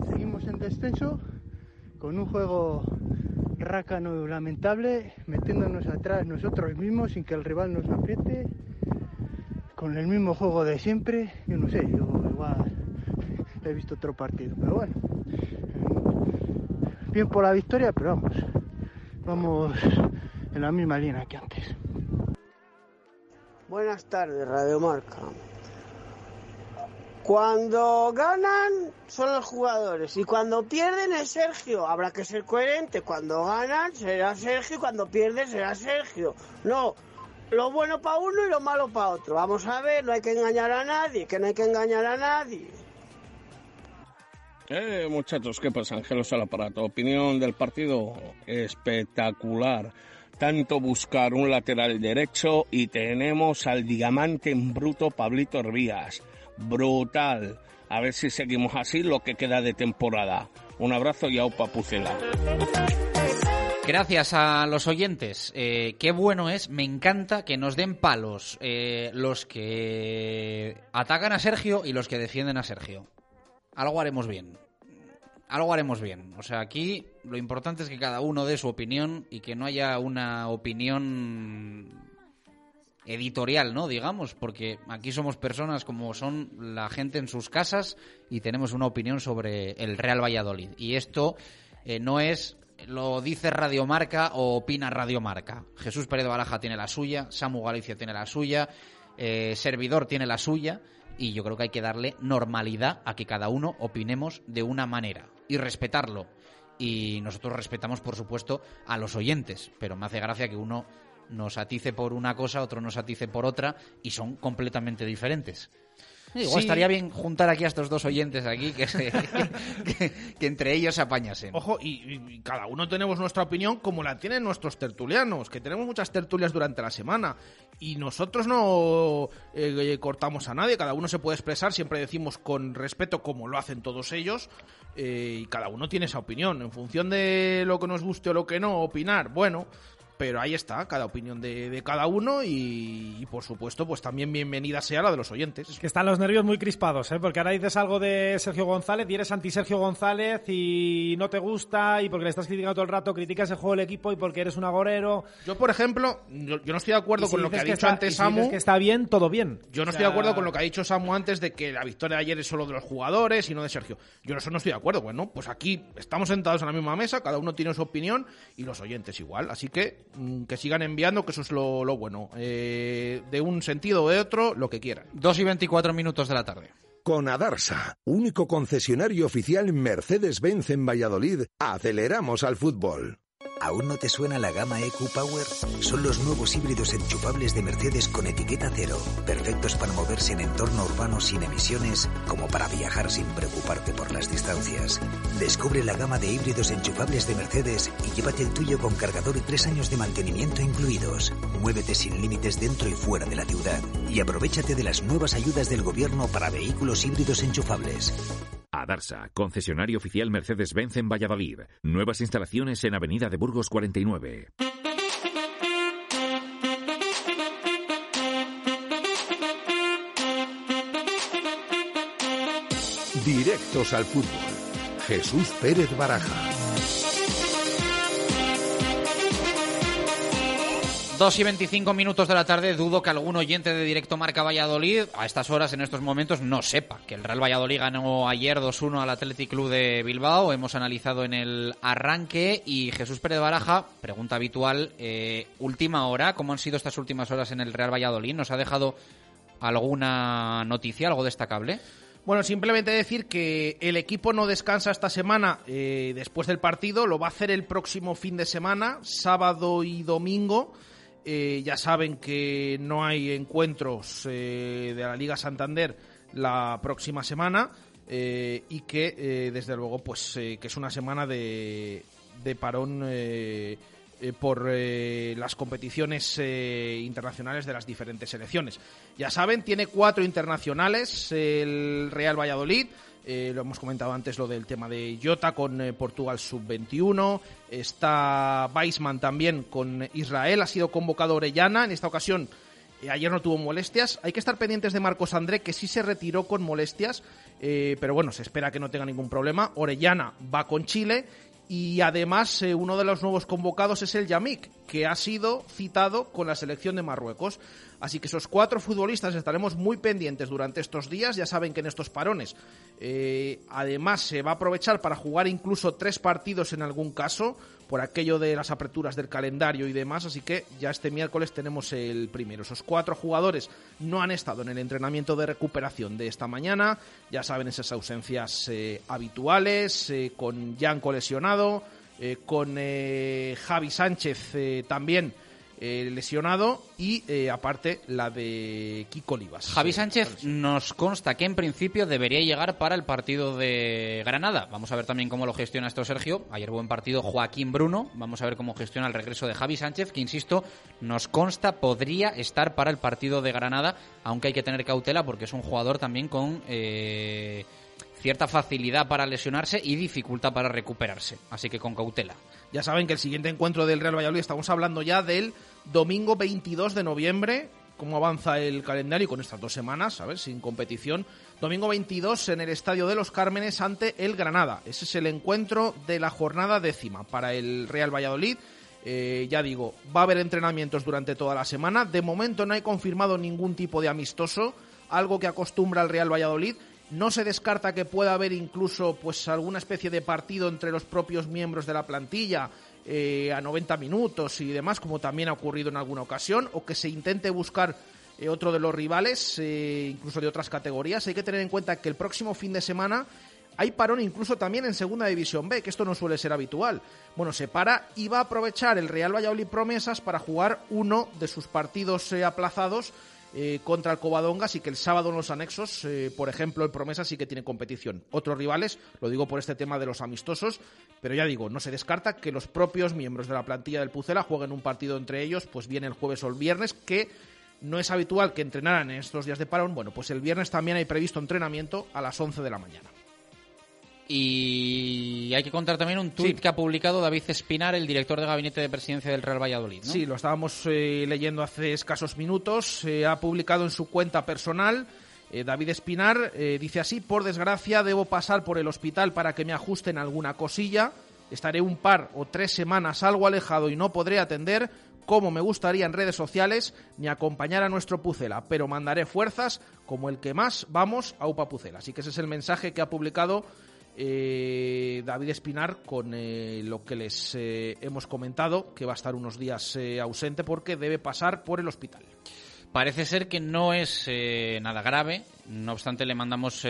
Seguimos en descenso con un juego rácano lamentable, metiéndonos atrás nosotros mismos sin que el rival nos apriete, con el mismo juego de siempre. Yo no sé, yo igual he visto otro partido, pero bueno. Bien por la victoria, pero vamos, vamos en la misma línea que antes. Buenas tardes, Radio Marca. Cuando ganan son los jugadores y cuando pierden es Sergio. Habrá que ser coherente. Cuando ganan será Sergio y cuando pierden será Sergio. No, lo bueno para uno y lo malo para otro. Vamos a ver, no hay que engañar a nadie, que no hay que engañar a nadie. Eh, muchachos, ¿qué pasa? Ángelos al aparato. Opinión del partido espectacular. Tanto buscar un lateral derecho y tenemos al diamante en bruto Pablito Hervías. Brutal. A ver si seguimos así lo que queda de temporada. Un abrazo y aupa pucela. Gracias a los oyentes. Eh, qué bueno es, me encanta que nos den palos eh, los que atacan a Sergio y los que defienden a Sergio. Algo haremos bien. Algo haremos bien. O sea, aquí lo importante es que cada uno dé su opinión y que no haya una opinión editorial, ¿no? Digamos, porque aquí somos personas como son la gente en sus casas y tenemos una opinión sobre el Real Valladolid. Y esto eh, no es lo dice Radiomarca o opina Radiomarca. Jesús Pérez Baraja tiene la suya, Samu Galicia tiene la suya, eh, Servidor tiene la suya y yo creo que hay que darle normalidad a que cada uno opinemos de una manera y respetarlo. Y nosotros respetamos, por supuesto, a los oyentes, pero me hace gracia que uno nos atice por una cosa, otro nos atice por otra y son completamente diferentes. Igual Sí. estaría bien juntar aquí a estos dos oyentes aquí que, se- [LAUGHS] que- que entre ellos se apañasen. Ojo, y, y- y cada uno tenemos nuestra opinión como la tienen nuestros tertulianos, que tenemos muchas tertulias durante la semana. Y nosotros no eh, eh, cortamos a nadie, cada uno se puede expresar, siempre decimos con respeto como lo hacen todos ellos, eh, y cada uno tiene esa opinión. En función de lo que nos guste o lo que no, opinar, bueno, pero ahí está, cada opinión de, de cada uno y, y, por supuesto, pues también bienvenida sea la de los oyentes. Que están los nervios muy crispados, ¿eh? porque ahora dices algo de Sergio González y eres anti Sergio González y no te gusta y porque le estás criticando todo el rato, criticas el juego del equipo y porque eres un agorero. Yo, por ejemplo, yo, yo no estoy de acuerdo si con lo que ha dicho está- antes si Samu. que está bien, todo bien. Yo no O estoy de acuerdo con lo que ha dicho Samu antes de que la victoria de ayer es solo de los jugadores y no de Sergio. Yo eso no estoy de acuerdo. Bueno, pues aquí estamos sentados en la misma mesa, cada uno tiene su opinión y los oyentes igual. Así que que sigan enviando, que eso es lo, lo bueno. Eh, de un sentido o de otro, lo que quieran. 2 y 24 minutos de la tarde. Con Adarsa, único concesionario oficial Mercedes-Benz en Valladolid, aceleramos al fútbol. ¿Aún no te suena la gama EQ Power? Son los nuevos híbridos enchufables de Mercedes con etiqueta cero, perfectos para moverse en entorno urbano sin emisiones, como para viajar sin preocuparte por las distancias. Descubre la gama de híbridos enchufables de Mercedes y llévate el tuyo con cargador y tres años de mantenimiento incluidos. Muévete sin límites dentro y fuera de la ciudad y aprovechate de las nuevas ayudas del gobierno para vehículos híbridos enchufables. Adarsa, concesionario oficial Mercedes-Benz en Valladolid. Nuevas instalaciones en Avenida de Burgos 49. Directos al fútbol. Jesús Pérez Baraja. 2 y 25 minutos de la tarde, dudo que algún oyente de Directo Marca Valladolid a estas horas, en estos momentos, no sepa que el Real Valladolid ganó ayer 2-1 al Athletic Club de Bilbao. Hemos analizado en el arranque y Jesús Pérez Baraja, pregunta habitual, eh, última hora, ¿cómo han sido estas últimas horas en el Real Valladolid? ¿Nos ha dejado alguna noticia, algo destacable? Bueno, simplemente decir que el equipo no descansa esta semana eh, después del partido, lo va a hacer el próximo fin de semana, sábado y domingo. Eh, ya saben que no hay encuentros eh, de la Liga Santander la próxima semana eh, y que desde luego pues que es una semana de, de parón por las competiciones internacionales de las diferentes selecciones. Ya saben, tiene cuatro internacionales el Real Valladolid. Eh, lo hemos comentado antes lo del tema de Jota con eh, Portugal sub-21. Está Weisman también con Israel. Ha sido convocado Orellana. En esta ocasión, eh, ayer no tuvo molestias. Hay que estar pendientes de Marcos André, que sí se retiró con molestias. pero bueno, se espera que no tenga ningún problema. Orellana va con Chile. Y además, uno de los nuevos convocados es el Yamik, que ha sido citado con la selección de Marruecos. Así que esos cuatro futbolistas estaremos muy pendientes durante estos días. Ya saben que en estos parones, eh, además, se va a aprovechar para jugar incluso tres partidos en algún caso, por aquello de las aperturas del calendario y demás. Así que ya este miércoles tenemos el primero. Esos cuatro jugadores no han estado en el entrenamiento de recuperación de esta mañana. Ya saben esas ausencias eh, habituales, eh, con Yanko lesionado, eh, con eh, Javi Sánchez también eh, lesionado y eh, aparte la de Kiko Olivas. Javi Sánchez nos consta que en principio debería llegar para el partido de Granada. Vamos a ver también cómo lo gestiona esto Sergio. Ayer buen partido Joaquín Bruno. Vamos a ver cómo gestiona el regreso de Javi Sánchez, que insisto, nos consta podría estar para el partido de Granada, aunque hay que tener cautela porque es un jugador también con eh, cierta facilidad para lesionarse y dificultad para recuperarse. Así que con cautela. Ya saben que el siguiente encuentro del Real Valladolid estamos hablando ya del domingo 22 de noviembre. Cómo avanza el calendario con estas dos semanas, a ver, sin competición. Domingo 22 en el Estadio de los Cármenes ante el Granada. Ese es el encuentro de la jornada décima para el Real Valladolid. Eh, ya digo, va a haber entrenamientos durante toda la semana. De momento no hay confirmado ningún tipo de amistoso, algo que acostumbra el Real Valladolid. No se descarta que pueda haber incluso pues alguna especie de partido entre los propios miembros de la plantilla eh, a 90 minutos y demás, como también ha ocurrido en alguna ocasión, o que se intente buscar eh, otro de los rivales, eh, incluso de otras categorías. Hay que tener en cuenta que el próximo fin de semana hay parón incluso también en Segunda División B, que esto no suele ser habitual. Bueno, se para y va a aprovechar el Real Valladolid Promesas para jugar uno de sus partidos eh, aplazados eh, contra el Covadonga, así que el sábado en los anexos, eh, por ejemplo, el Promesa sí que tiene competición. Otros rivales, lo digo por este tema de los amistosos, pero ya digo, no se descarta que los propios miembros de la plantilla del Pucela jueguen un partido entre ellos, pues bien el jueves o el viernes, que no es habitual que entrenaran en estos días de parón. Bueno, pues el viernes también hay previsto entrenamiento a las 11 de la mañana. Y hay que contar también un tuit que ha publicado David Espinar, el director de gabinete de presidencia del Real Valladolid. ¿no? Sí, lo estábamos eh, leyendo hace escasos minutos. Eh, ha publicado en su cuenta personal. eh, David Espinar eh, dice así, por desgracia debo pasar por el hospital para que me ajusten alguna cosilla. Estaré un par o tres semanas algo alejado y no podré atender como me gustaría en redes sociales ni acompañar a nuestro Pucela, pero mandaré fuerzas como el que más vamos a UPA Pucela. Así que ese es el mensaje que ha publicado eh, David Espinar con eh, lo que les eh, hemos comentado, que va a estar unos días eh, ausente porque debe pasar por el hospital. Parece ser que no es nada grave, no obstante le mandamos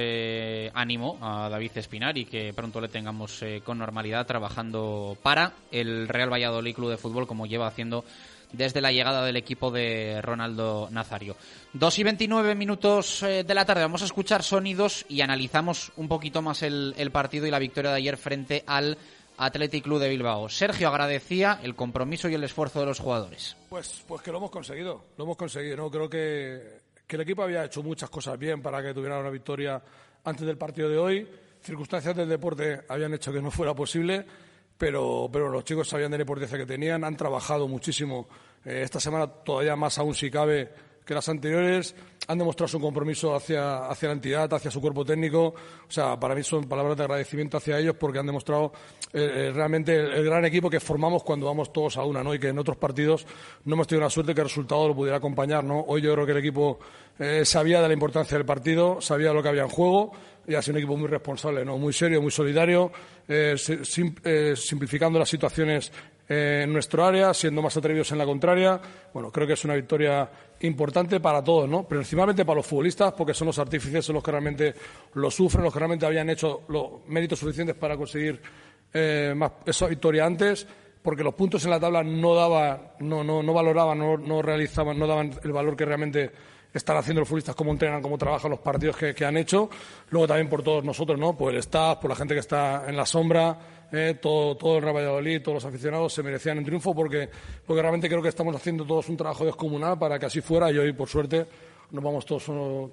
ánimo a David Espinar y que pronto le tengamos con normalidad trabajando para el Real Valladolid Club de Fútbol como lleva haciendo desde la llegada del equipo de Ronaldo Nazario. Dos y 29 minutos eh, de la tarde vamos a escuchar sonidos y analizamos un poquito más el, el partido y la victoria de ayer frente al Athletic Club de Bilbao. Sergio agradecía el compromiso y el esfuerzo de los jugadores. Pues, pues que lo hemos conseguido, lo hemos conseguido. ¿no? Creo que, que el equipo había hecho muchas cosas bien para que tuviera una victoria antes del partido de hoy. Circunstancias del deporte habían hecho que no fuera posible, pero, pero los chicos sabían de la importancia que tenían, han trabajado muchísimo. Eh, esta semana todavía más aún si cabe que las anteriores, han demostrado su compromiso hacia, hacia la entidad, hacia su cuerpo técnico. O sea, para mí son palabras de agradecimiento hacia ellos porque han demostrado eh, eh, realmente el, gran equipo que formamos cuando vamos todos a una, ¿no? Y que en otros partidos no hemos tenido la suerte que el resultado lo pudiera acompañar, ¿no? Hoy yo creo que el equipo sabía de la importancia del partido, sabía lo que había en juego y ha sido un equipo muy responsable, ¿no? Muy serio, muy solidario, eh, eh, simplificando las situaciones en nuestro área, siendo más atrevidos en la contraria. Bueno, creo que es una victoria importante para todos, ¿no? Principalmente para los futbolistas, porque son los artífices, los que realmente lo sufren, los que realmente habían hecho los méritos suficientes para conseguir eh, más, esa victoria antes, porque los puntos en la tabla no daban, no, no, no valoraban, no, no realizaban, no daban el valor que realmente están haciendo los futbolistas, cómo entrenan, cómo trabajan los partidos que, que han hecho. Luego también por todos nosotros, ¿no? Por el staff, por la gente que está en la sombra, eh, todo, todo el Real Valladolid, todos los aficionados se merecían un triunfo porque, porque realmente creo que estamos haciendo todos un trabajo descomunal para que así fuera y hoy, por suerte, nos vamos todos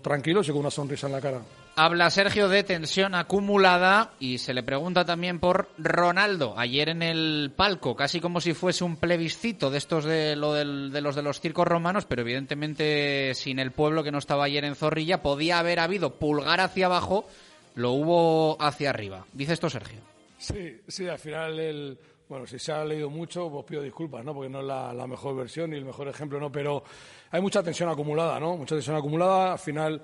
tranquilos y con una sonrisa en la cara. Habla Sergio de tensión acumulada y se le pregunta también por Ronaldo. Ayer en el palco, casi como si fuese un plebiscito de estos de, lo del- de los de los circos romanos, pero evidentemente sin el pueblo que no estaba ayer en Zorrilla, podía haber habido pulgar hacia abajo, lo hubo hacia arriba. Dice esto Sergio. Sí, sí, al final, el, bueno, si se ha leído mucho, pues pido disculpas, ¿no? Porque no es la, la mejor versión ni el mejor ejemplo, ¿no? Pero hay mucha tensión acumulada, ¿no? Mucha tensión acumulada. Al final,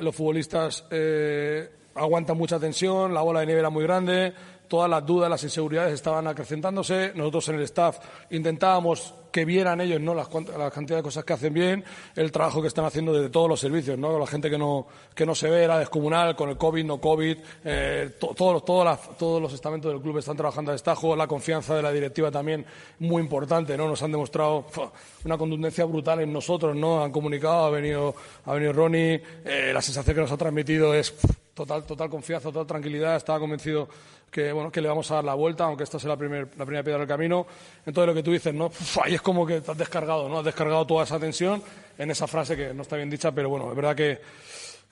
los futbolistas eh, aguantan mucha tensión, la bola de nieve era muy grande, todas las dudas, las inseguridades estaban acrecentándose. Nosotros en el staff intentábamos que vieran ellos ¿no? las, la cantidad de cosas que hacen bien, el trabajo que están haciendo desde todos los servicios, ¿no? la gente que no, que no se ve, era descomunal, con el COVID, no COVID, eh, to- todos, los- estamentos del club están trabajando a destajo, la confianza de la directiva también muy importante, ¿no? nos han demostrado una contundencia brutal en nosotros, ¿no? han comunicado, ha venido, ha venido Ronnie, eh, la sensación que nos ha transmitido es. Total, confianza, total tranquilidad, estaba convencido que bueno que le vamos a dar la vuelta, aunque esta sea la, primer- la primera piedra del camino. Entonces lo que tú dices, ¿no? Uf, ahí es como que te has descargado, ¿no? Has descargado toda esa tensión en esa frase que no está bien dicha, pero bueno, es verdad que,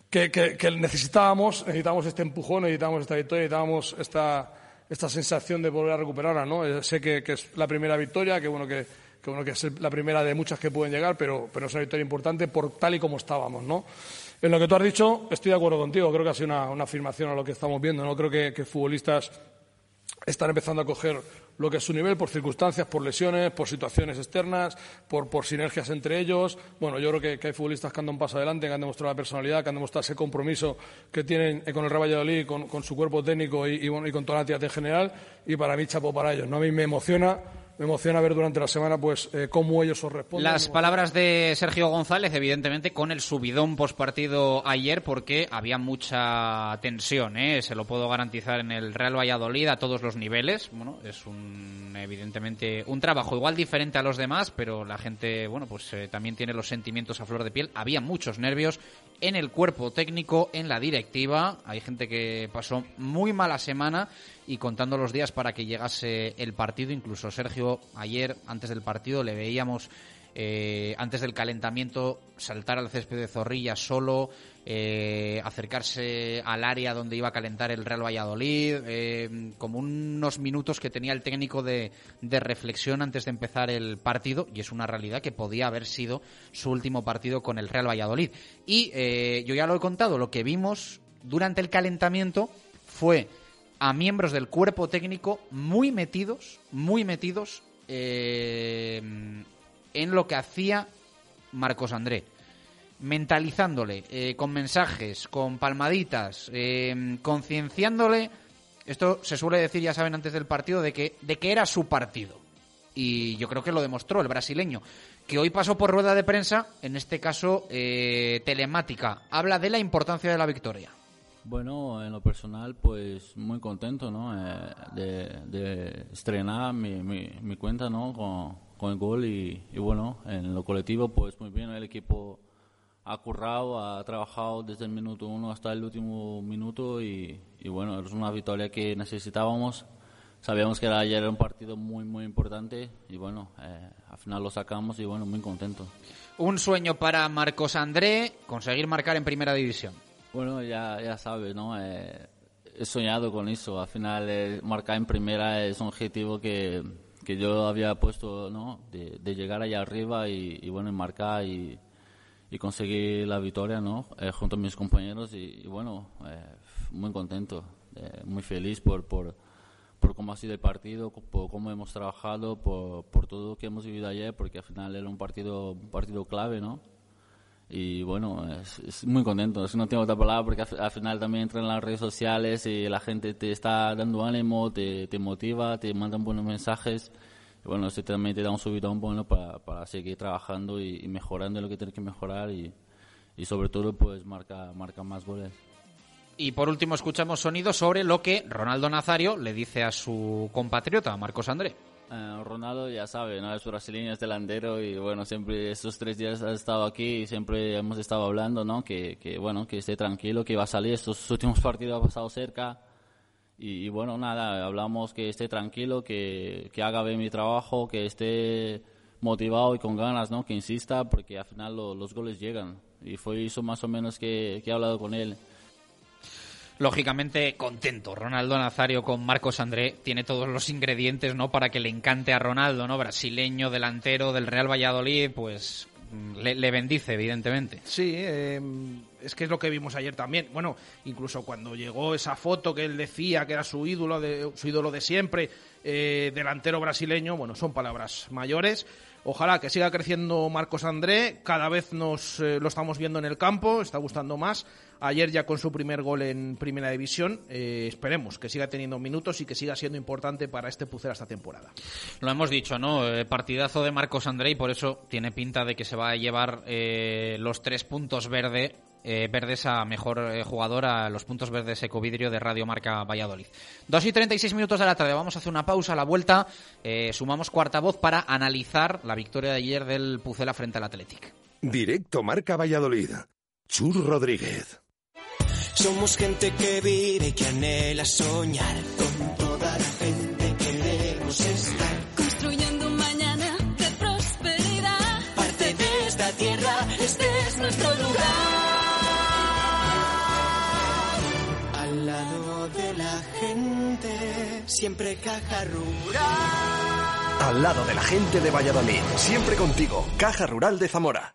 que, necesitábamos, necesitábamos este empujón, necesitábamos esta victoria, necesitábamos esta, esta sensación de volver a recuperarla, ¿no? Eh, Sé que, que es la primera victoria, que bueno que, que bueno que es la primera de muchas que pueden llegar, pero, pero es una victoria importante por tal y como estábamos, ¿no? En lo que tú has dicho, estoy de acuerdo contigo. Creo que ha sido una, una afirmación a lo que estamos viendo. No creo que, que futbolistas están empezando a coger lo que es su nivel por circunstancias, por lesiones, por situaciones externas, por, por sinergias entre ellos. Bueno, yo creo que, que hay futbolistas que han dado un paso adelante, que han demostrado la personalidad, que han demostrado ese compromiso que tienen eh, con el Real Valladolid, con, con su cuerpo técnico y, y, con toda la en general. Y para mí, chapo para ellos. ¿no? A mí me emociona, me emociona ver durante la semana pues eh, cómo ellos os responden. Las palabras de Sergio González, evidentemente, con el subidón postpartido ayer, porque había mucha tensión, ¿eh? se lo puedo garantizar en el Real Valladolid a todos los niveles. Bueno, es un, evidentemente un trabajo igual diferente a los demás, pero la gente, bueno, pues eh, también tiene los sentimientos a flor de piel. Había muchos nervios en el cuerpo técnico, en la directiva. Hay gente que pasó muy mala semana y contando los días para que llegase el partido. Incluso Sergio ayer, antes del partido, le veíamos eh, antes del calentamiento saltar al césped de Zorrilla solo, eh, acercarse al área donde iba a calentar el Real Valladolid, eh, como unos minutos que tenía el técnico de, de reflexión antes de empezar el partido, y es una realidad que podía haber sido su último partido con el Real Valladolid. Y yo ya lo he contado, lo que vimos durante el calentamiento fue a miembros del cuerpo técnico muy metidos, muy metidos eh, en lo que hacía Marcos André. Mentalizándole, eh, con mensajes, con palmaditas, eh, concienciándole. Esto se suele decir, ya saben, antes del partido, de que, de que era su partido. Y yo creo que lo demostró el brasileño, que hoy pasó por rueda de prensa, en este caso eh, telemática. Habla de la importancia de la victoria. Bueno, en lo personal, pues muy contento, ¿no? Eh, de, estrenar mi cuenta, ¿no? Con, con el gol y, y, bueno, en lo colectivo, pues muy bien, el equipo ha currado, ha trabajado desde el minuto uno hasta el último minuto y, y bueno, es una victoria que necesitábamos. Sabíamos que ayer era un partido muy, muy importante y bueno, eh, al final lo sacamos y bueno, muy contento. Un sueño para Marcos André, conseguir marcar en primera división. Bueno, ya, ya sabes, ¿no? Eh, he soñado con eso. Al final, eh, marcar en primera es un objetivo que, que yo había puesto, ¿no? De, llegar allá arriba y, y bueno, marcar y, y, conseguir la victoria, ¿no? Eh, junto a mis compañeros y, bueno, muy contento, muy feliz por, por, por cómo ha sido el partido, por cómo hemos trabajado, por, por todo lo que hemos vivido ayer, porque al final era un partido, un partido clave, ¿no? Y bueno, es, muy contento. Es no tengo otra palabra porque al, al, final también entran en las redes sociales y la gente te está dando ánimo, te, te motiva, te mandan buenos mensajes. Bueno, eso también te da un subidón bueno para, para seguir trabajando y, y mejorando lo que tienes que mejorar y, y sobre todo pues marca, marca más goles. Y por último escuchamos sonidos sobre lo que Ronaldo Nazario le dice a su compatriota, Marcos André. Uh, Ronaldo ya sabe, ¿no? Es brasileño, es delantero y bueno, siempre estos tres días ha estado aquí y siempre hemos estado hablando, ¿no? Que, que bueno, que esté tranquilo, que va a salir. Estos últimos partidos ha pasado cerca y, y bueno, nada, hablamos que esté tranquilo, que, que haga bien mi trabajo, que esté motivado y con ganas, ¿no? Que insista porque al final lo, los goles llegan y fue eso más o menos que, que he hablado con él lógicamente contento. Ronaldo Nazario con Marcos André tiene todos los ingredientes, ¿no? Para que le encante a Ronaldo, ¿no? Brasileño, delantero del Real Valladolid, pues le, bendice, evidentemente. Sí, eh, es que es lo que vimos ayer también. Bueno, incluso cuando llegó esa foto que él decía que era su ídolo de, su ídolo de siempre, eh, delantero brasileño, bueno, son palabras mayores. Ojalá que siga creciendo Marcos André, cada vez nos eh, lo estamos viendo en el campo, está gustando más. Ayer ya con su primer gol en Primera División, eh, esperemos que siga teniendo minutos y que siga siendo importante para este Pucera esta temporada. Lo hemos dicho, ¿no? Eh, partidazo de Marcos André y por eso tiene pinta de que se va a llevar eh, los tres puntos verde eh, verdes a mejor eh, jugador a los puntos verdes Ecovidrio de Radio Marca Valladolid. 2 y 36 minutos de la tarde. Vamos a hacer una pausa a la vuelta. Eh, sumamos cuarta voz para analizar la victoria de ayer del Pucela frente al Athletic. Directo Marca Valladolid. Chur Rodríguez. Somos gente que vive y que anhela soñar. Con toda la gente queremos estar. Construyendo un mañana de prosperidad. Parte de esta tierra, este es nuestro lugar. Al lado de la gente, siempre caja rural. Al lado de la gente de Valladolid, siempre contigo, Caja Rural de Zamora.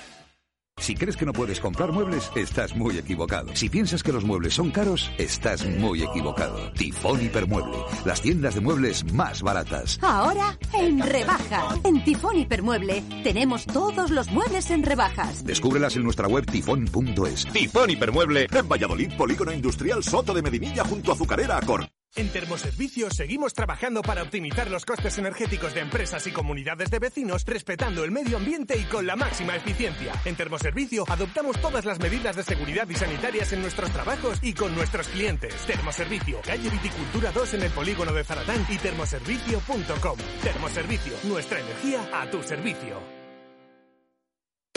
Si crees que no puedes comprar muebles, estás muy equivocado. Si piensas que los muebles son caros, estás muy equivocado. Tifón Hipermueble, las tiendas de muebles más baratas. Ahora en rebaja. En Tifón Hipermueble tenemos todos los muebles en rebajas. Descúbrelas en nuestra web tifón.es. Tifón Hipermueble en Valladolid, Polígono Industrial Soto de Medinilla junto a Azucarera Acor. En Termoservicios seguimos trabajando para optimizar los costes energéticos de empresas y comunidades de vecinos, respetando el medio ambiente y con la máxima eficiencia. En Termoservicio adoptamos todas las medidas de seguridad y sanitarias en nuestros trabajos y con nuestros clientes. Termoservicio, calle Viticultura 2 en el polígono de Zaratán y termoservicio.com. Termoservicio, nuestra energía a tu servicio.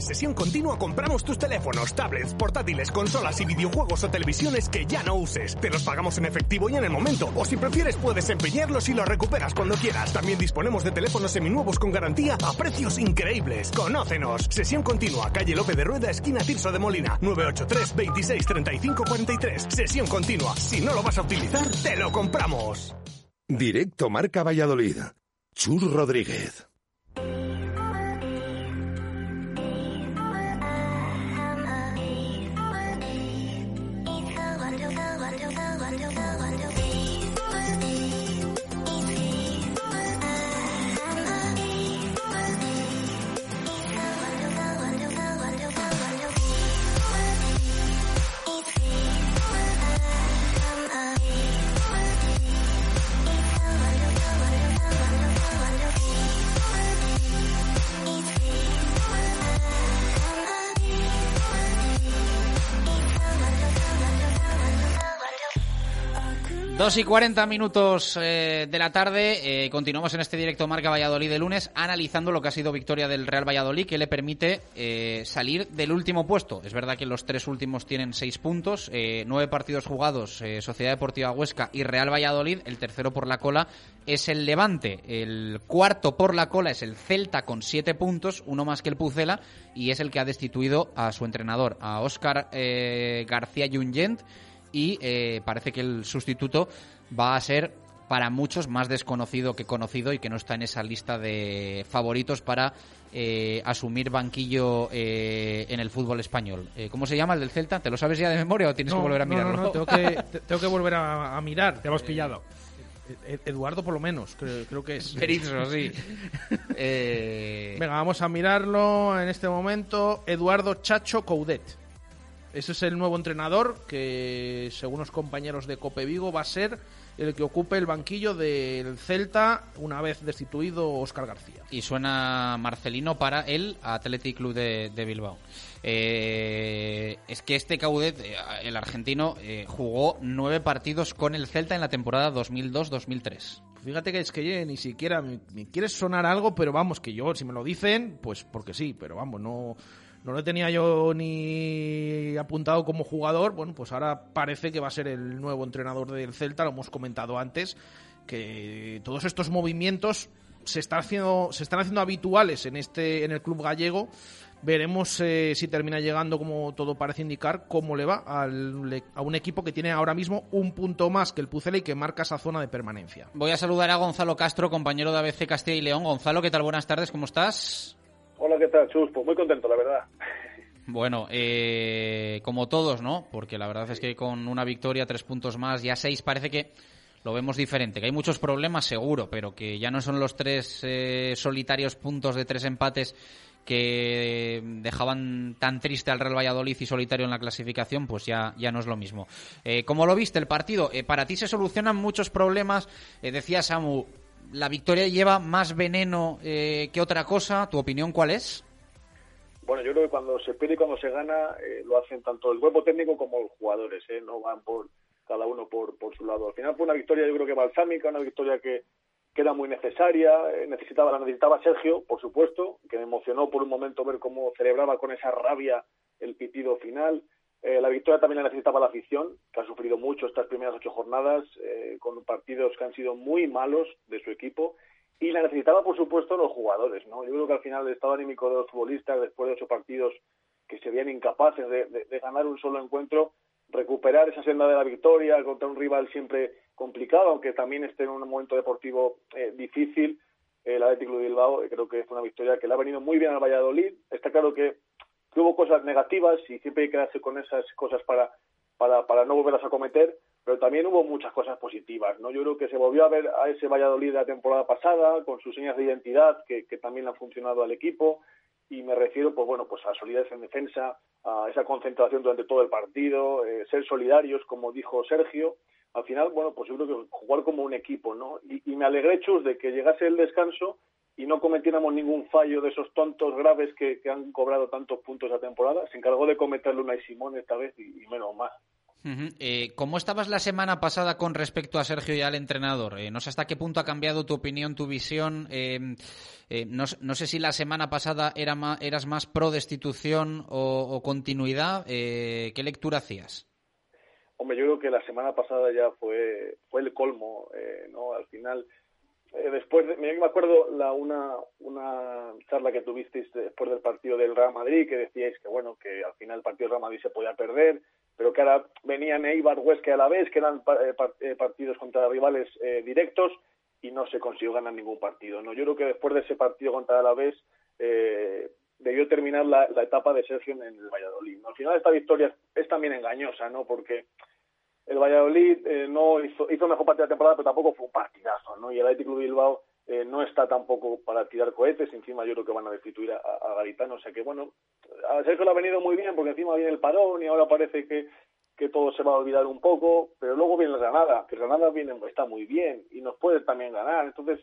En sesión continua compramos tus teléfonos, tablets, portátiles, consolas y videojuegos o televisiones que ya no uses. Te los pagamos en efectivo y en el momento. O si prefieres puedes empeñarlos y los recuperas cuando quieras. También disponemos de teléfonos seminuevos con garantía a precios increíbles. Conócenos. Sesión continua, calle López de Rueda, esquina Tirso de Molina. 983 26 35 43. Sesión continua. Si no lo vas a utilizar, te lo compramos. Directo Marca Valladolid. Chur Rodríguez. Dos y 40 minutos eh, de la tarde, eh, continuamos en este directo Marca Valladolid de lunes analizando lo que ha sido victoria del Real Valladolid que le permite eh, salir del último puesto. Es verdad que los tres últimos tienen seis puntos, nueve partidos jugados, Sociedad Deportiva Huesca y Real Valladolid, el tercero por la cola es el Levante, el cuarto por la cola es el Celta con siete puntos, uno más que el Pucela y es el que ha destituido a su entrenador, a Óscar García Junyent y eh, parece que el sustituto va a ser para muchos más desconocido que conocido y que no está en esa lista de favoritos para eh, asumir banquillo eh, en el fútbol español. Eh, ¿Cómo se llama el del Celta? ¿Te lo sabes ya de memoria o tienes No, que volver a no, mirarlo? No, no, tengo que, [LAUGHS] te- tengo que volver a, a mirar. Te hemos pillado. Eh, Ed- Eduardo, por lo menos, creo, creo que es. [LAUGHS] Sí. [LAUGHS] Venga, vamos a mirarlo en este momento. Eduardo Chacho Coudet. Ese es el nuevo entrenador que, según los compañeros de Cope Vigo, va a ser el que ocupe el banquillo del Celta una vez destituido Óscar García. y suena Marcelino para el Athletic Club de, de Bilbao. Eh, es que este Caudet, eh, el argentino, eh, jugó nueve partidos con el Celta en la temporada 2002-2003. Fíjate que es que ni siquiera me, me quiere sonar algo, pero vamos, que yo, si me lo dicen, pues porque sí, pero vamos, no, no lo tenía yo ni apuntado como jugador. Bueno, pues ahora parece que va a ser el nuevo entrenador del Celta, lo hemos comentado antes, que todos estos movimientos se, está haciendo, se están haciendo habituales en, este, en el club gallego. Veremos eh, si termina llegando, como todo parece indicar, cómo le va al- a un equipo que tiene ahora mismo un punto más que el Pucela y que marca esa zona de permanencia. Voy a saludar a Gonzalo Castro, compañero de ABC Castilla y León. Gonzalo, ¿qué tal? Buenas tardes, ¿cómo estás? Hola, ¿qué tal, Chus? Pues muy contento, la verdad. Bueno, eh, como todos, ¿no? Porque la verdad es que con una victoria, tres puntos más, ya seis, parece que lo vemos diferente. Que hay muchos problemas, seguro, pero que ya no son los tres eh, solitarios puntos de tres empates que dejaban tan triste al Real Valladolid y solitario en la clasificación, pues ya, ya no es lo mismo. Eh, ¿Cómo lo viste el partido? Eh, para ti se solucionan muchos problemas. Eh, decía Samu, la victoria lleva más veneno eh, que otra cosa. ¿Tu opinión cuál es? Bueno, yo creo que cuando se pierde y cuando se gana, eh, lo hacen tanto el cuerpo técnico como los jugadores, ¿eh? No van por cada uno por, por su lado. Al final fue una victoria, yo creo que balsámica, una victoria que, que era muy necesaria, eh, necesitaba, la necesitaba Sergio, por supuesto, que me emocionó por un momento ver cómo celebraba con esa rabia el pitido final. Eh, la victoria también la necesitaba la afición, que ha sufrido mucho estas primeras ocho jornadas, eh, con partidos que han sido muy malos de su equipo, y la necesitaba, por supuesto, los jugadores. ¿no? Yo creo que al final el estado anímico de los futbolistas, después de ocho partidos que se veían incapaces de, ganar un solo encuentro, recuperar esa senda de la victoria contra un rival siempre complicado, aunque también esté en un momento deportivo eh, difícil, el Atlético de Bilbao creo que es una victoria que le ha venido muy bien al Valladolid. Está claro que, hubo cosas negativas y siempre hay que quedarse con esas cosas para, para, para no volverlas a cometer, pero también hubo muchas cosas positivas. ¿no? Yo creo que se volvió a ver a ese Valladolid de la temporada pasada, con sus señas de identidad que, que también han funcionado al equipo, y me refiero pues bueno pues a solidez en defensa a esa concentración durante todo el partido eh, ser solidarios como dijo Sergio al final bueno pues yo creo que jugar como un equipo no y, y me alegré chus de que llegase el descanso y no cometiéramos ningún fallo de esos tontos graves que, que han cobrado tantos puntos a temporada se encargó de cometerle una y Simón esta vez y, y menos más Uh -huh. eh, ¿Cómo estabas la semana pasada con respecto a Sergio y al entrenador? Eh, no sé hasta qué punto ha cambiado tu opinión, tu visión. Eh, no, no, sé si la semana pasada era más, eras más pro destitución o, o continuidad. ¿Qué lectura hacías? Hombre, yo creo que la semana pasada ya fue, fue el colmo, ¿no? Al final, después, de, me acuerdo la, una, una charla que tuvisteis después del partido del Real Madrid, que decíais que, bueno, que al final el partido del Real Madrid se podía perder, pero que ahora venían Eibar, Huesca a la vez, que eran eh, partidos contra rivales eh, directos y no se consiguió ganar ningún partido. No, yo creo que después de ese partido contra la vez eh, debió terminar la, etapa de Sergio en el Valladolid. Al final esta victoria es, también engañosa, ¿no? Porque el Valladolid eh, no hizo, hizo mejor partido de temporada, pero tampoco fue un partidazo, ¿no? Y el Atlético Bilbao eh, no está tampoco para tirar cohetes, encima yo creo que van a destituir a, a Garitano, o sea que bueno, a Sergio le ha venido muy bien porque encima viene el parón y ahora parece que, que todo se va a olvidar un poco, pero luego viene el Granada, que el Granada viene, está muy bien y nos puede también ganar, entonces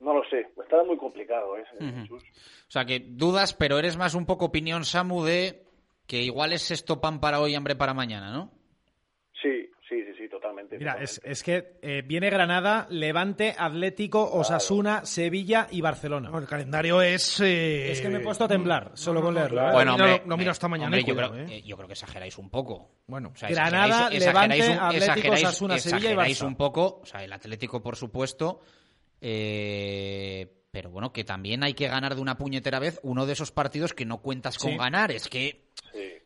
no lo sé, está muy complicado. ¿eh? Uh -huh. O sea que dudas, pero eres más un poco opinión, Samu, de que igual es esto pan para hoy, hambre para mañana, ¿no? Totalmente. Mira, totalmente. Es, es, que eh, viene Granada, Levante, Atlético, Osasuna, claro. Sevilla y Barcelona. No, el calendario es. Eh... Es que me he puesto a temblar solo con leerlo. Claro. Bueno, no, hombre, no, miro hasta mañana. Hombre, yo, cuidado, creo, ¿eh? yo, creo, que exageráis un poco. Bueno, o sea, Granada, exageráis, Levante, exageráis, Atlético, exageráis, Osasuna, Sevilla y exageráis Barça. un poco. O sea, el Atlético, por supuesto. Eh, pero bueno, que también hay que ganar de una puñetera vez uno de esos partidos que no cuentas con Sí. ganar. Es que.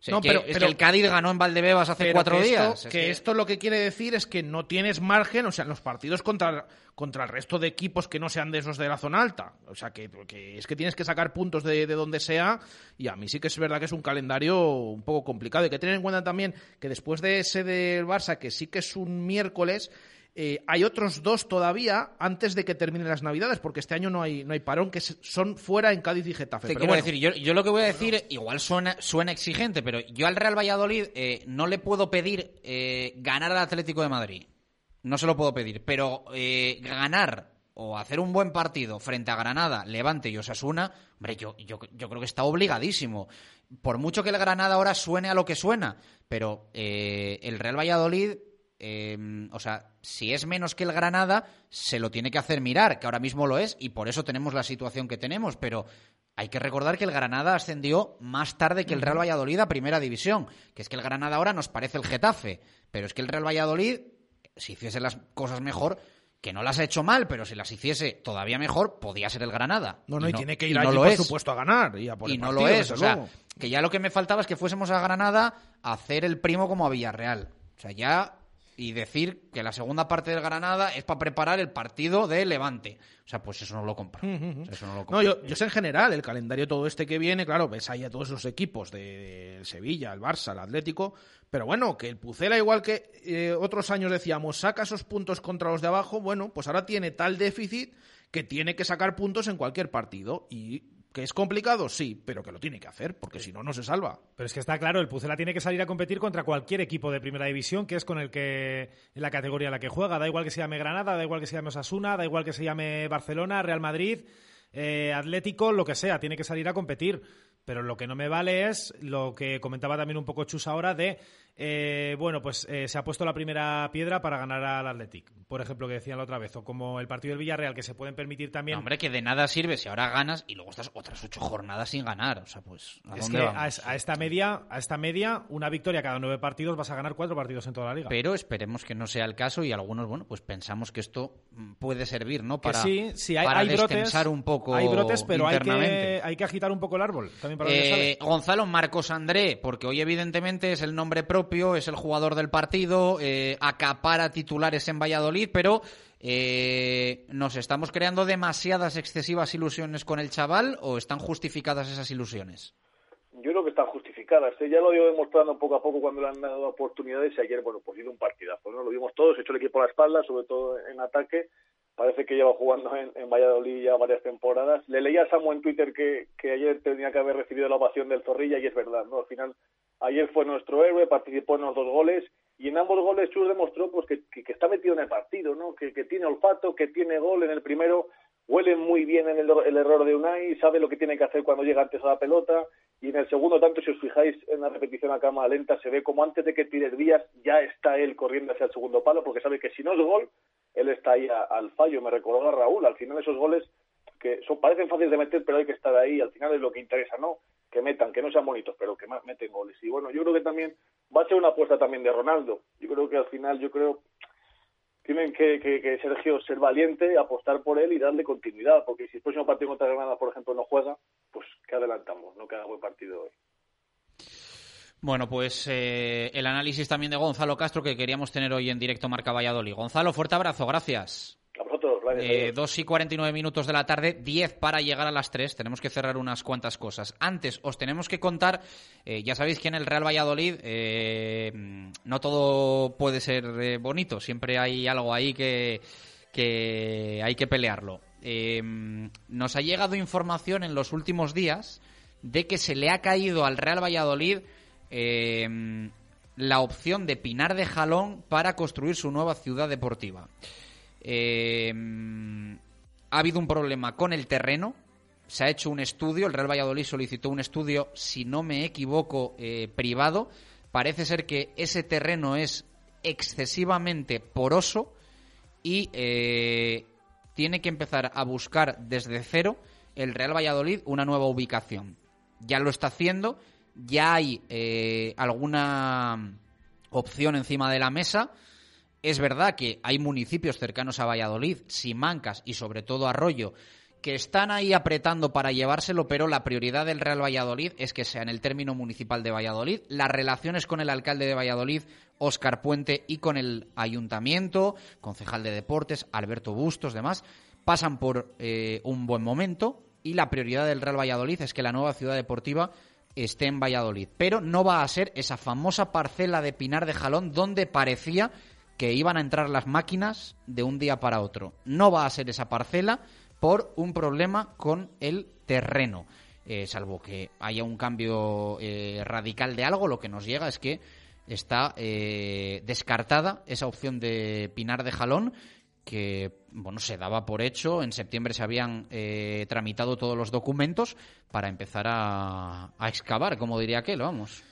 Sí. No, que- pero- es pero- que el Cádiz ganó en Valdebebas hace cuatro que esto- días. Es que, esto lo que quiere decir es que no tienes margen, o sea, en los partidos contra, contra el resto de equipos que no sean de esos de la zona alta. O sea, que, es que tienes que sacar puntos de, de donde sea. Y a mí sí que es verdad que es un calendario un poco complicado. Hay que tener en cuenta también que después de ese del Barça, que sí que es un miércoles. Eh, hay otros dos todavía antes de que terminen las Navidades, porque este año no hay, no hay parón, que son fuera en Cádiz y Getafe. Te Pero quiero bueno, decir, yo, yo lo que voy a decir, igual suena, suena exigente, pero yo al Real Valladolid eh, no le puedo pedir eh, ganar al Atlético de Madrid. No se lo puedo pedir, pero eh, ganar o hacer un buen partido frente a Granada, Levante y Osasuna, hombre, yo, yo, yo creo que está obligadísimo. Por mucho que el Granada ahora suene a lo que suena, pero eh, el Real Valladolid eh, o sea, si es menos que el Granada, se lo tiene que hacer mirar, que ahora mismo lo es, y por eso tenemos la situación que tenemos, pero hay que recordar que el Granada ascendió más tarde que el Real Valladolid a Primera División, que es que el Granada ahora nos parece el Getafe, pero es que el Real Valladolid, si hiciese las cosas mejor, que no las ha hecho mal, pero si las hiciese todavía mejor, podía ser el Granada. no, no, y, tiene que ir allí, no por es. supuesto, a ganar. Y, a por Y el no lo es, o sea, que ya lo que me faltaba es que fuésemos a Granada a hacer el primo como a Villarreal. O sea, ya y decir que la segunda parte del Granada es para preparar el partido de Levante. O sea, pues eso no lo compro. O sea, eso no lo compro. No, yo, yo sé en general el calendario todo este que viene, claro, ves ahí a todos esos equipos de, de Sevilla, el Barça, el Atlético, pero bueno, que el Pucela, igual que eh, otros años decíamos, saca esos puntos contra los de abajo, bueno, pues ahora tiene tal déficit que tiene que sacar puntos en cualquier partido y que es complicado, sí, pero que lo tiene que hacer, porque si no, no se salva. Pero es que está claro, el Pucela tiene que salir a competir contra cualquier equipo de primera división, que es con el que en la categoría en la que juega. Da igual que se llame Granada, da igual que se llame Osasuna, da igual que se llame Barcelona, Real Madrid, eh, Atlético, lo que sea, tiene que salir a competir. Pero lo que no me vale es lo que comentaba también un poco Chus ahora de eh, bueno, pues eh, se ha puesto la primera piedra para ganar al Athletic, por ejemplo, que decían la otra vez, o como el partido del Villarreal, que se pueden permitir también. No, hombre, que de nada sirve si ahora ganas y luego estás otras ocho jornadas sin ganar. O sea, pues. ¿a Es dónde que vamos? a, es- a esta media, a esta media, una victoria cada nueve partidos vas a ganar cuatro partidos en toda la liga. Pero esperemos que no sea el caso y algunos, bueno, pues pensamos que esto mm, puede servir, ¿no? Que Para, sí, sí, hay, para hay brotes. un poco Hay brotes, pero hay que, hay que agitar un poco el árbol. También para Eh. Gonzalo Marcos André, porque hoy evidentemente es el nombre propio, es el jugador del partido, eh, acapara titulares en Valladolid, pero eh, ¿nos estamos creando demasiadas excesivas ilusiones con el chaval o están justificadas esas ilusiones? Yo creo que están justificadas. ¿eh? Ya lo ido demostrando poco a poco cuando le han dado oportunidades y ayer, bueno, pues hizo un partidazo, ¿no? Lo vimos todos, echó el equipo a la espalda, sobre todo en ataque. Parece que lleva jugando en, en Valladolid ya varias temporadas. Le leía a Samu en Twitter que, que ayer tenía que haber recibido la ovación del Zorrilla y es verdad, ¿no? Al final, ayer fue nuestro héroe, participó en los dos goles y en ambos goles Chus demostró pues que, que- que está metido en el partido, ¿no? Que, que tiene olfato, que tiene gol en el primero, huele muy bien en el, el error de Unai, sabe lo que tiene que hacer cuando llega antes a la pelota y en el segundo tanto, si os fijáis en la repetición a cámara lenta, se ve como antes de que tire Díaz ya está él corriendo hacia el segundo palo porque sabe que si no es gol, él está ahí al fallo. Me recordó a Raúl, al final esos goles que son, parecen fáciles de meter, pero hay que estar ahí, al final es lo que interesa, ¿no? Que metan, que no sean bonitos, pero que más meten goles. Y bueno, yo creo que también va a ser una apuesta también de Ronaldo. Yo creo que al final, yo creo tienen que, que, que Sergio ser valiente, apostar por él y darle continuidad, porque si el próximo partido contra Granada, por ejemplo, no juega, pues ¿qué adelantamos? Queda buen partido hoy. Bueno, pues eh, el análisis también de Gonzalo Castro que queríamos tener hoy en directo Marca Valladolid. Gonzalo, fuerte abrazo, gracias. A vosotros, gracias. Eh, 2 y 49 minutos de la tarde, 10 para llegar a las 3. Tenemos que cerrar unas cuantas cosas. Antes, os tenemos que contar, eh, ya sabéis que en el Real Valladolid eh, no todo puede ser bonito. Siempre hay algo ahí que, que hay que pelearlo. Nos ha llegado información en los últimos días de que se le ha caído al Real Valladolid eh, la opción de Pinar de Jalón para construir su nueva ciudad deportiva. Eh, ha habido un problema con el terreno. Se ha hecho un estudio. El Real Valladolid solicitó un estudio, si no me equivoco, eh, privado. Parece ser que ese terreno es excesivamente poroso y tiene que empezar a buscar desde cero el Real Valladolid una nueva ubicación. Ya lo está haciendo. Ya hay eh, alguna opción encima de la mesa. Es verdad que hay municipios cercanos a Valladolid, Simancas y sobre todo Arroyo, que están ahí apretando para llevárselo, pero la prioridad del Real Valladolid es que sea en el término municipal de Valladolid. Las relaciones con el alcalde de Valladolid, Óscar Puente, y con el ayuntamiento, concejal de deportes, Alberto Bustos, demás, pasan por eh, un buen momento y la prioridad del Real Valladolid es que la nueva ciudad deportiva esté en Valladolid. Pero no va a ser esa famosa parcela de Pinar de Jalón donde parecía que iban a entrar las máquinas de un día para otro. No va a ser esa parcela por un problema con el terreno. Eh, salvo que haya un cambio eh, radical de algo, lo que nos llega es que está eh, descartada esa opción de Pinar de Jalón que bueno se daba por hecho en septiembre se habían eh, tramitado todos los documentos para empezar a, a excavar como diría aquel vamos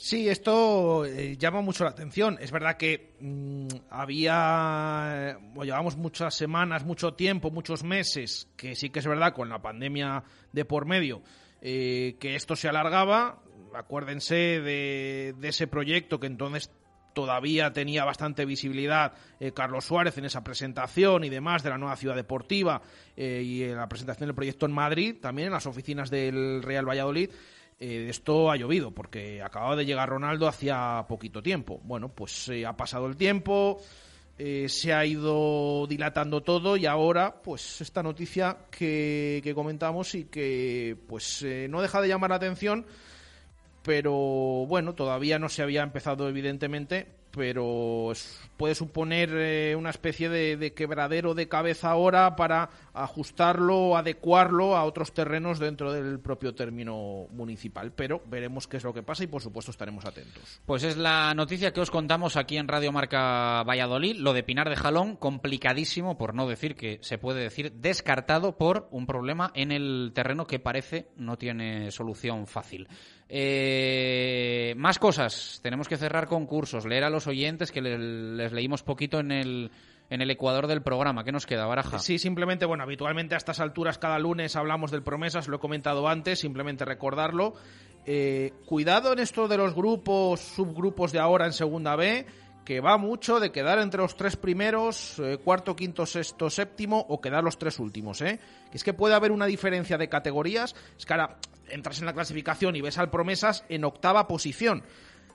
Sí, esto eh, llama mucho la atención. Es verdad que mm, había, o llevamos muchas semanas, mucho tiempo, muchos meses, que sí que es verdad con la pandemia de por medio, eh, que esto se alargaba. Acuérdense de, de ese proyecto que entonces todavía tenía bastante visibilidad eh, Carlos Suárez en esa presentación y demás de la nueva ciudad deportiva eh, y en la presentación del proyecto en Madrid, también en las oficinas del Real Valladolid. Eh, esto ha llovido porque acababa de llegar Ronaldo hacía poquito tiempo. Bueno, pues ha pasado el tiempo, se ha ido dilatando todo y ahora, pues esta noticia que, que comentamos y que pues no deja de llamar la atención, pero bueno, todavía no se había empezado evidentemente pero puede suponer eh, una especie de, de quebradero de cabeza ahora para ajustarlo, adecuarlo a otros terrenos dentro del propio término municipal. Pero veremos qué es lo que pasa y por supuesto estaremos atentos. Pues es la noticia que os contamos aquí en Radio Marca Valladolid. Lo de Pinar de Jalón, complicadísimo, por no decir que se puede decir descartado por un problema en el terreno que parece no tiene solución fácil. Eh, más cosas. Tenemos que cerrar concursos, leer a los oyentes que le- les leímos poquito en el, en el ecuador del programa. ¿Qué nos queda, Baraja? Sí, simplemente, bueno, habitualmente a estas alturas cada lunes hablamos del promesas, lo he comentado antes, simplemente recordarlo. Eh, cuidado en esto de los grupos, subgrupos de ahora en segunda B, que va mucho de quedar entre los tres primeros, eh, cuarto, quinto, sexto, séptimo o quedar los tres últimos, ¿eh? Es que puede haber una diferencia de categorías, es que ahora entras en la clasificación y ves al promesas en octava posición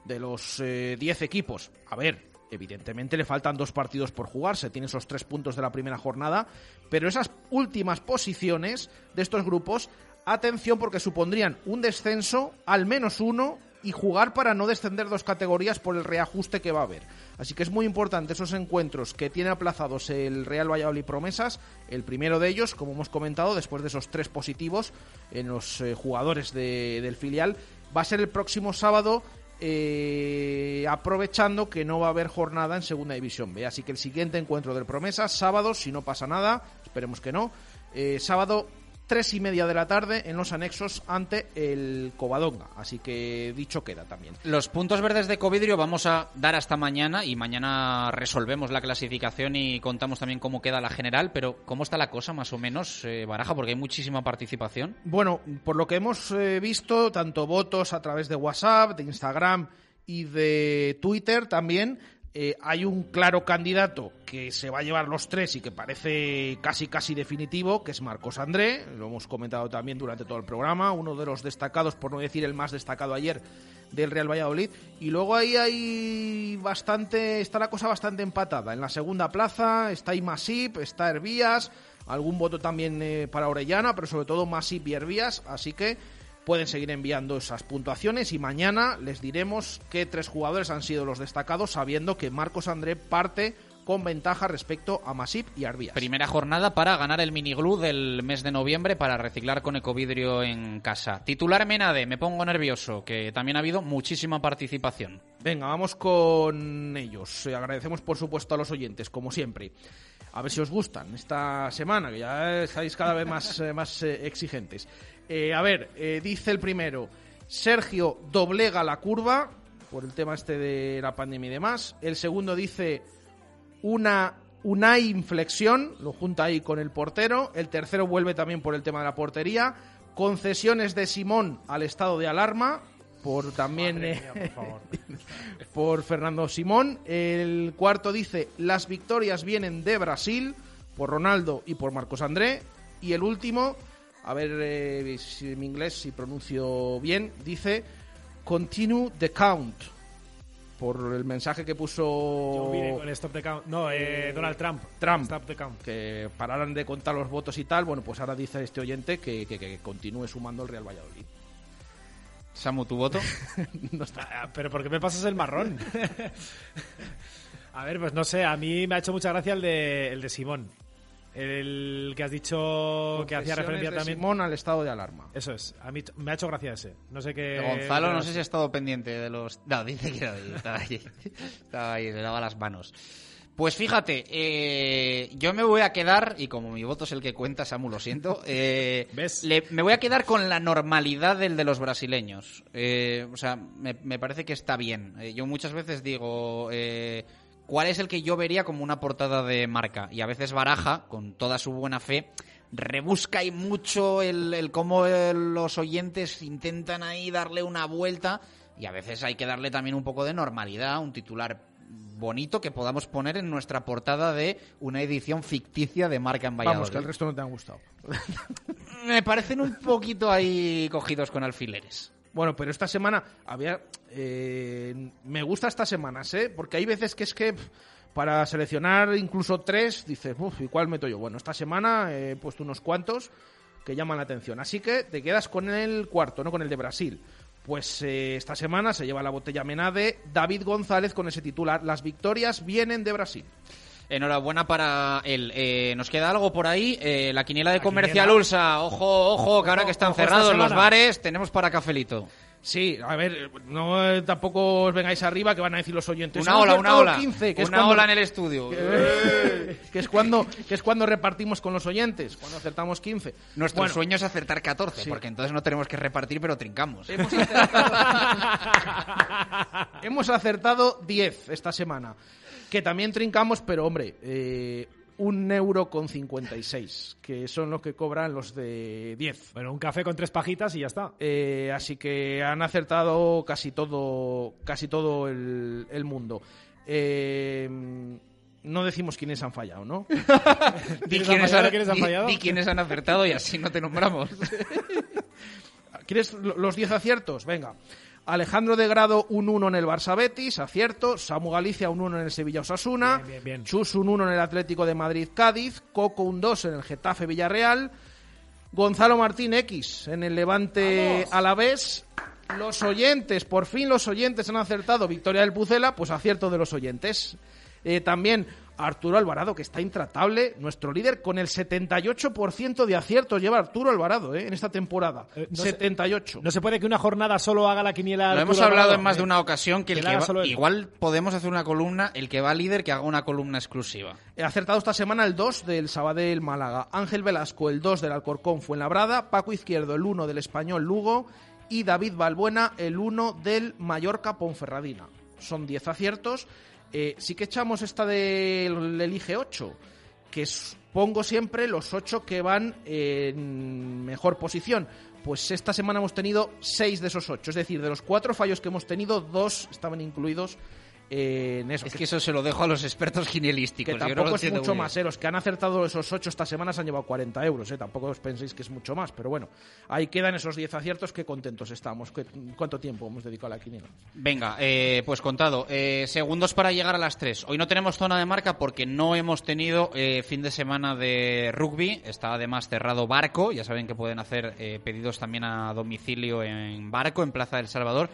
de los eh, 10 equipos. A ver, evidentemente le faltan dos partidos por jugarse, tiene esos tres puntos de la primera jornada, pero esas últimas posiciones de estos grupos, atención porque supondrían un descenso, al menos uno, y jugar para no descender dos categorías por el reajuste que va a haber. Así que es muy importante esos encuentros que tiene aplazados el Real Valladolid Promesas, el primero de ellos, como hemos comentado, después de esos tres positivos en los eh, jugadores de- del filial, va a ser el próximo sábado eh, aprovechando que no va a haber jornada en Segunda División B. Así que el siguiente encuentro del Promesa, sábado, si no pasa nada, esperemos que no, eh, sábado tres y media de la tarde en los anexos ante el Covadonga. Así que dicho queda también. Los puntos verdes de Covidrio vamos a dar hasta mañana y mañana resolvemos la clasificación y contamos también cómo queda la general, pero ¿cómo está la cosa más o menos, eh, Baraja? Porque hay muchísima participación. Bueno, por lo que hemos eh, visto, tanto votos a través de WhatsApp, de Instagram y de Twitter también, eh, hay un claro candidato que se va a llevar los tres y que parece casi casi definitivo, que es Marcos André, lo hemos comentado también durante todo el programa, uno de los destacados, por no decir el más destacado ayer del Real Valladolid. Y luego ahí hay bastante, está la cosa bastante empatada. En la segunda plaza está Imasip, está Hervías, algún voto también eh, para Orellana, pero sobre todo Masip y Hervías, así que pueden seguir enviando esas puntuaciones y mañana les diremos qué tres jugadores han sido los destacados, sabiendo que Marcos André parte con ventaja respecto a Masip y Arbías. Primera jornada para ganar el miniglú del mes de noviembre para reciclar con ecovidrio en casa. Titular Menade, me pongo nervioso, que también ha habido muchísima participación. Venga, vamos con ellos. Eh, agradecemos, por supuesto, a los oyentes, como siempre. A ver si os gustan esta semana, que ya estáis cada vez más, eh, más eh, exigentes. Eh, a ver, eh, dice el primero, Sergio doblega la curva por el tema este de la pandemia y demás. El segundo dice una, una inflexión, lo junta ahí con el portero. El tercero vuelve también por el tema de la portería. Concesiones de Simón al estado de alarma por también eh, mía, por favor. [LAUGHS] por Fernando Simón. El cuarto dice las victorias vienen de Brasil por Ronaldo y por Marcos André. Y el último, a ver eh, si en inglés si pronuncio bien, dice continue the count por el mensaje que puso con el Stop the Count. No, eh, Donald Trump. Trump, Stop the Count. que pararan de contar los votos y tal, bueno, pues ahora dice este oyente que, que- que continúe sumando el Real Valladolid. Samu, ¿tu voto? [LAUGHS] no está. Ah, Pero ¿por qué me pasas el marrón? [LAUGHS] a ver, pues no sé, a mí me ha hecho mucha gracia el de, el de Simón. El que has dicho que hacía referencia de también. Simón al estado de alarma. Eso es, a mí me ha hecho gracia ese. No sé qué. Gonzalo, no sé si ha estado pendiente de los. No, dice que no, estaba ahí. [LAUGHS] Estaba ahí, le daba las manos. Pues fíjate, eh, yo me voy a quedar, y como mi voto es el que cuenta, Samu, lo siento, [LAUGHS] eh, le- me voy a quedar con la normalidad del de los brasileños. Eh, o sea, me, me parece que está bien. Eh, yo muchas veces digo, eh, ¿cuál es el que yo vería como una portada de marca? Y a veces Baraja, con toda su buena fe, rebusca y mucho el, el cómo eh, los oyentes intentan ahí darle una vuelta y a veces hay que darle también un poco de normalidad, un titular bonito que podamos poner en nuestra portada de una edición ficticia de marca en Valladolid. Vamos, que el resto no te han gustado. [LAUGHS] Me parecen un poquito ahí cogidos con alfileres. Bueno, pero esta semana había. eh, me gusta estas semanas, ¿eh? Porque hay veces que es que para seleccionar incluso tres, dices, uff, ¿y cuál meto yo? Bueno, esta semana he puesto unos cuantos que llaman la atención. Así que te quedas con el cuarto, no con el de Brasil. Pues eh, esta semana se lleva la botella Menade David González con ese titular. Las victorias vienen de Brasil. Enhorabuena para él. Eh, ¿Nos queda algo por ahí? Eh, la quiniela de Comercial quiniela. Ulsa. Ojo, ojo, que ahora que están cerrados los bares, tenemos para cafelito. Sí, a ver, no eh, tampoco os vengáis arriba que van a decir los oyentes. Una "Han ola, una acertado ola. 15", que es Una cuando- ola en el estudio. Que, [LAUGHS] que es cuando que es cuando repartimos con los oyentes, cuando acertamos 15. Nuestro Bueno, sueño es acertar 14, Sí. porque entonces no tenemos que repartir, pero trincamos. Hemos acertado [LAUGHS] [LAUGHS] 10 esta semana. Que también trincamos, pero hombre, eh, un euro con 56, que son los que cobran los de 10. Bueno, un café con tres pajitas y ya está. Eh, así que han acertado casi todo, casi todo el, el mundo. Eh, no decimos quiénes han fallado, ¿no? [LAUGHS] Di ¿Quiénes quiénes, han han, fallado? ¿Quiénes han fallado? di quiénes han acertado y así no te nombramos. [LAUGHS] ¿Quieres lo- los 10 aciertos? Venga. Alejandro de Grado, un 1 en el Barça Betis, acierto. Samu Galicia, un 1 en el Sevilla Osasuna. Bien, bien, bien. Chus, un 1 en el Atlético de Madrid Cádiz. Coco, un 2 en el Getafe Villarreal. Gonzalo Martín X en el Levante Alavés. Los oyentes, por fin los oyentes han acertado. Victoria del Pucela, pues acierto de los oyentes. Eh, también Arturo Alvarado, que está intratable, nuestro líder, con el 78% de aciertos lleva Arturo Alvarado eh, en esta temporada. no sé- 78. No se puede que una jornada solo haga la quiniela. Lo hemos hablado Alvarado. en más de Eh, una ocasión que el que va- igual podemos hacer una columna, el que va líder que haga una columna exclusiva. He acertado esta semana el 2 del Sabadell Málaga, Ángel Velasco el 2 del Alcorcón Fuenlabrada, Paco Izquierdo el 1 del Español Lugo y David Balbuena el 1 del Mallorca Ponferradina. Son 10 aciertos. Eh, sí que echamos esta del Elige 8, que pongo siempre los 8 que van en mejor posición. Pues esta semana hemos tenido 6 de esos 8, es decir, de los 4 fallos que hemos tenido, 2 estaban incluidos en eso. Es que eso se lo dejo a los expertos quinielísticos. Que no tampoco es mucho más, ¿eh? Los que han acertado esos 8 esta semana se han llevado 40 euros, ¿eh? Tampoco os penséis que es mucho más, pero bueno. Ahí quedan esos 10 aciertos, que contentos estamos. ¿Qué- ¿Cuánto tiempo hemos dedicado a la quiniela? Venga, eh, pues contado. Eh, segundos para llegar a las 3. Hoy no tenemos zona de marca porque no hemos tenido eh, fin de semana de rugby. Está además cerrado Barco. Ya saben que pueden hacer eh, pedidos también a domicilio en Barco, en Plaza del Salvador.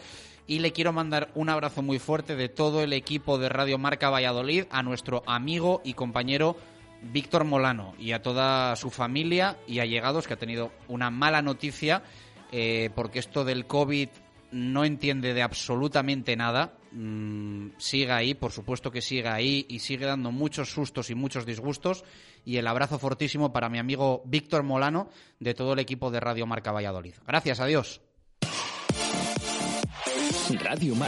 Y le quiero mandar un abrazo muy fuerte de todo el equipo de Radio Marca Valladolid a nuestro amigo y compañero Víctor Molano y a toda su familia y allegados que ha tenido una mala noticia eh, porque esto del COVID no entiende de absolutamente nada. Mm, sigue ahí, por supuesto que sigue ahí y sigue dando muchos sustos y muchos disgustos. Y el abrazo fortísimo para mi amigo Víctor Molano de todo el equipo de Radio Marca Valladolid. Gracias, adiós. Radio Marca.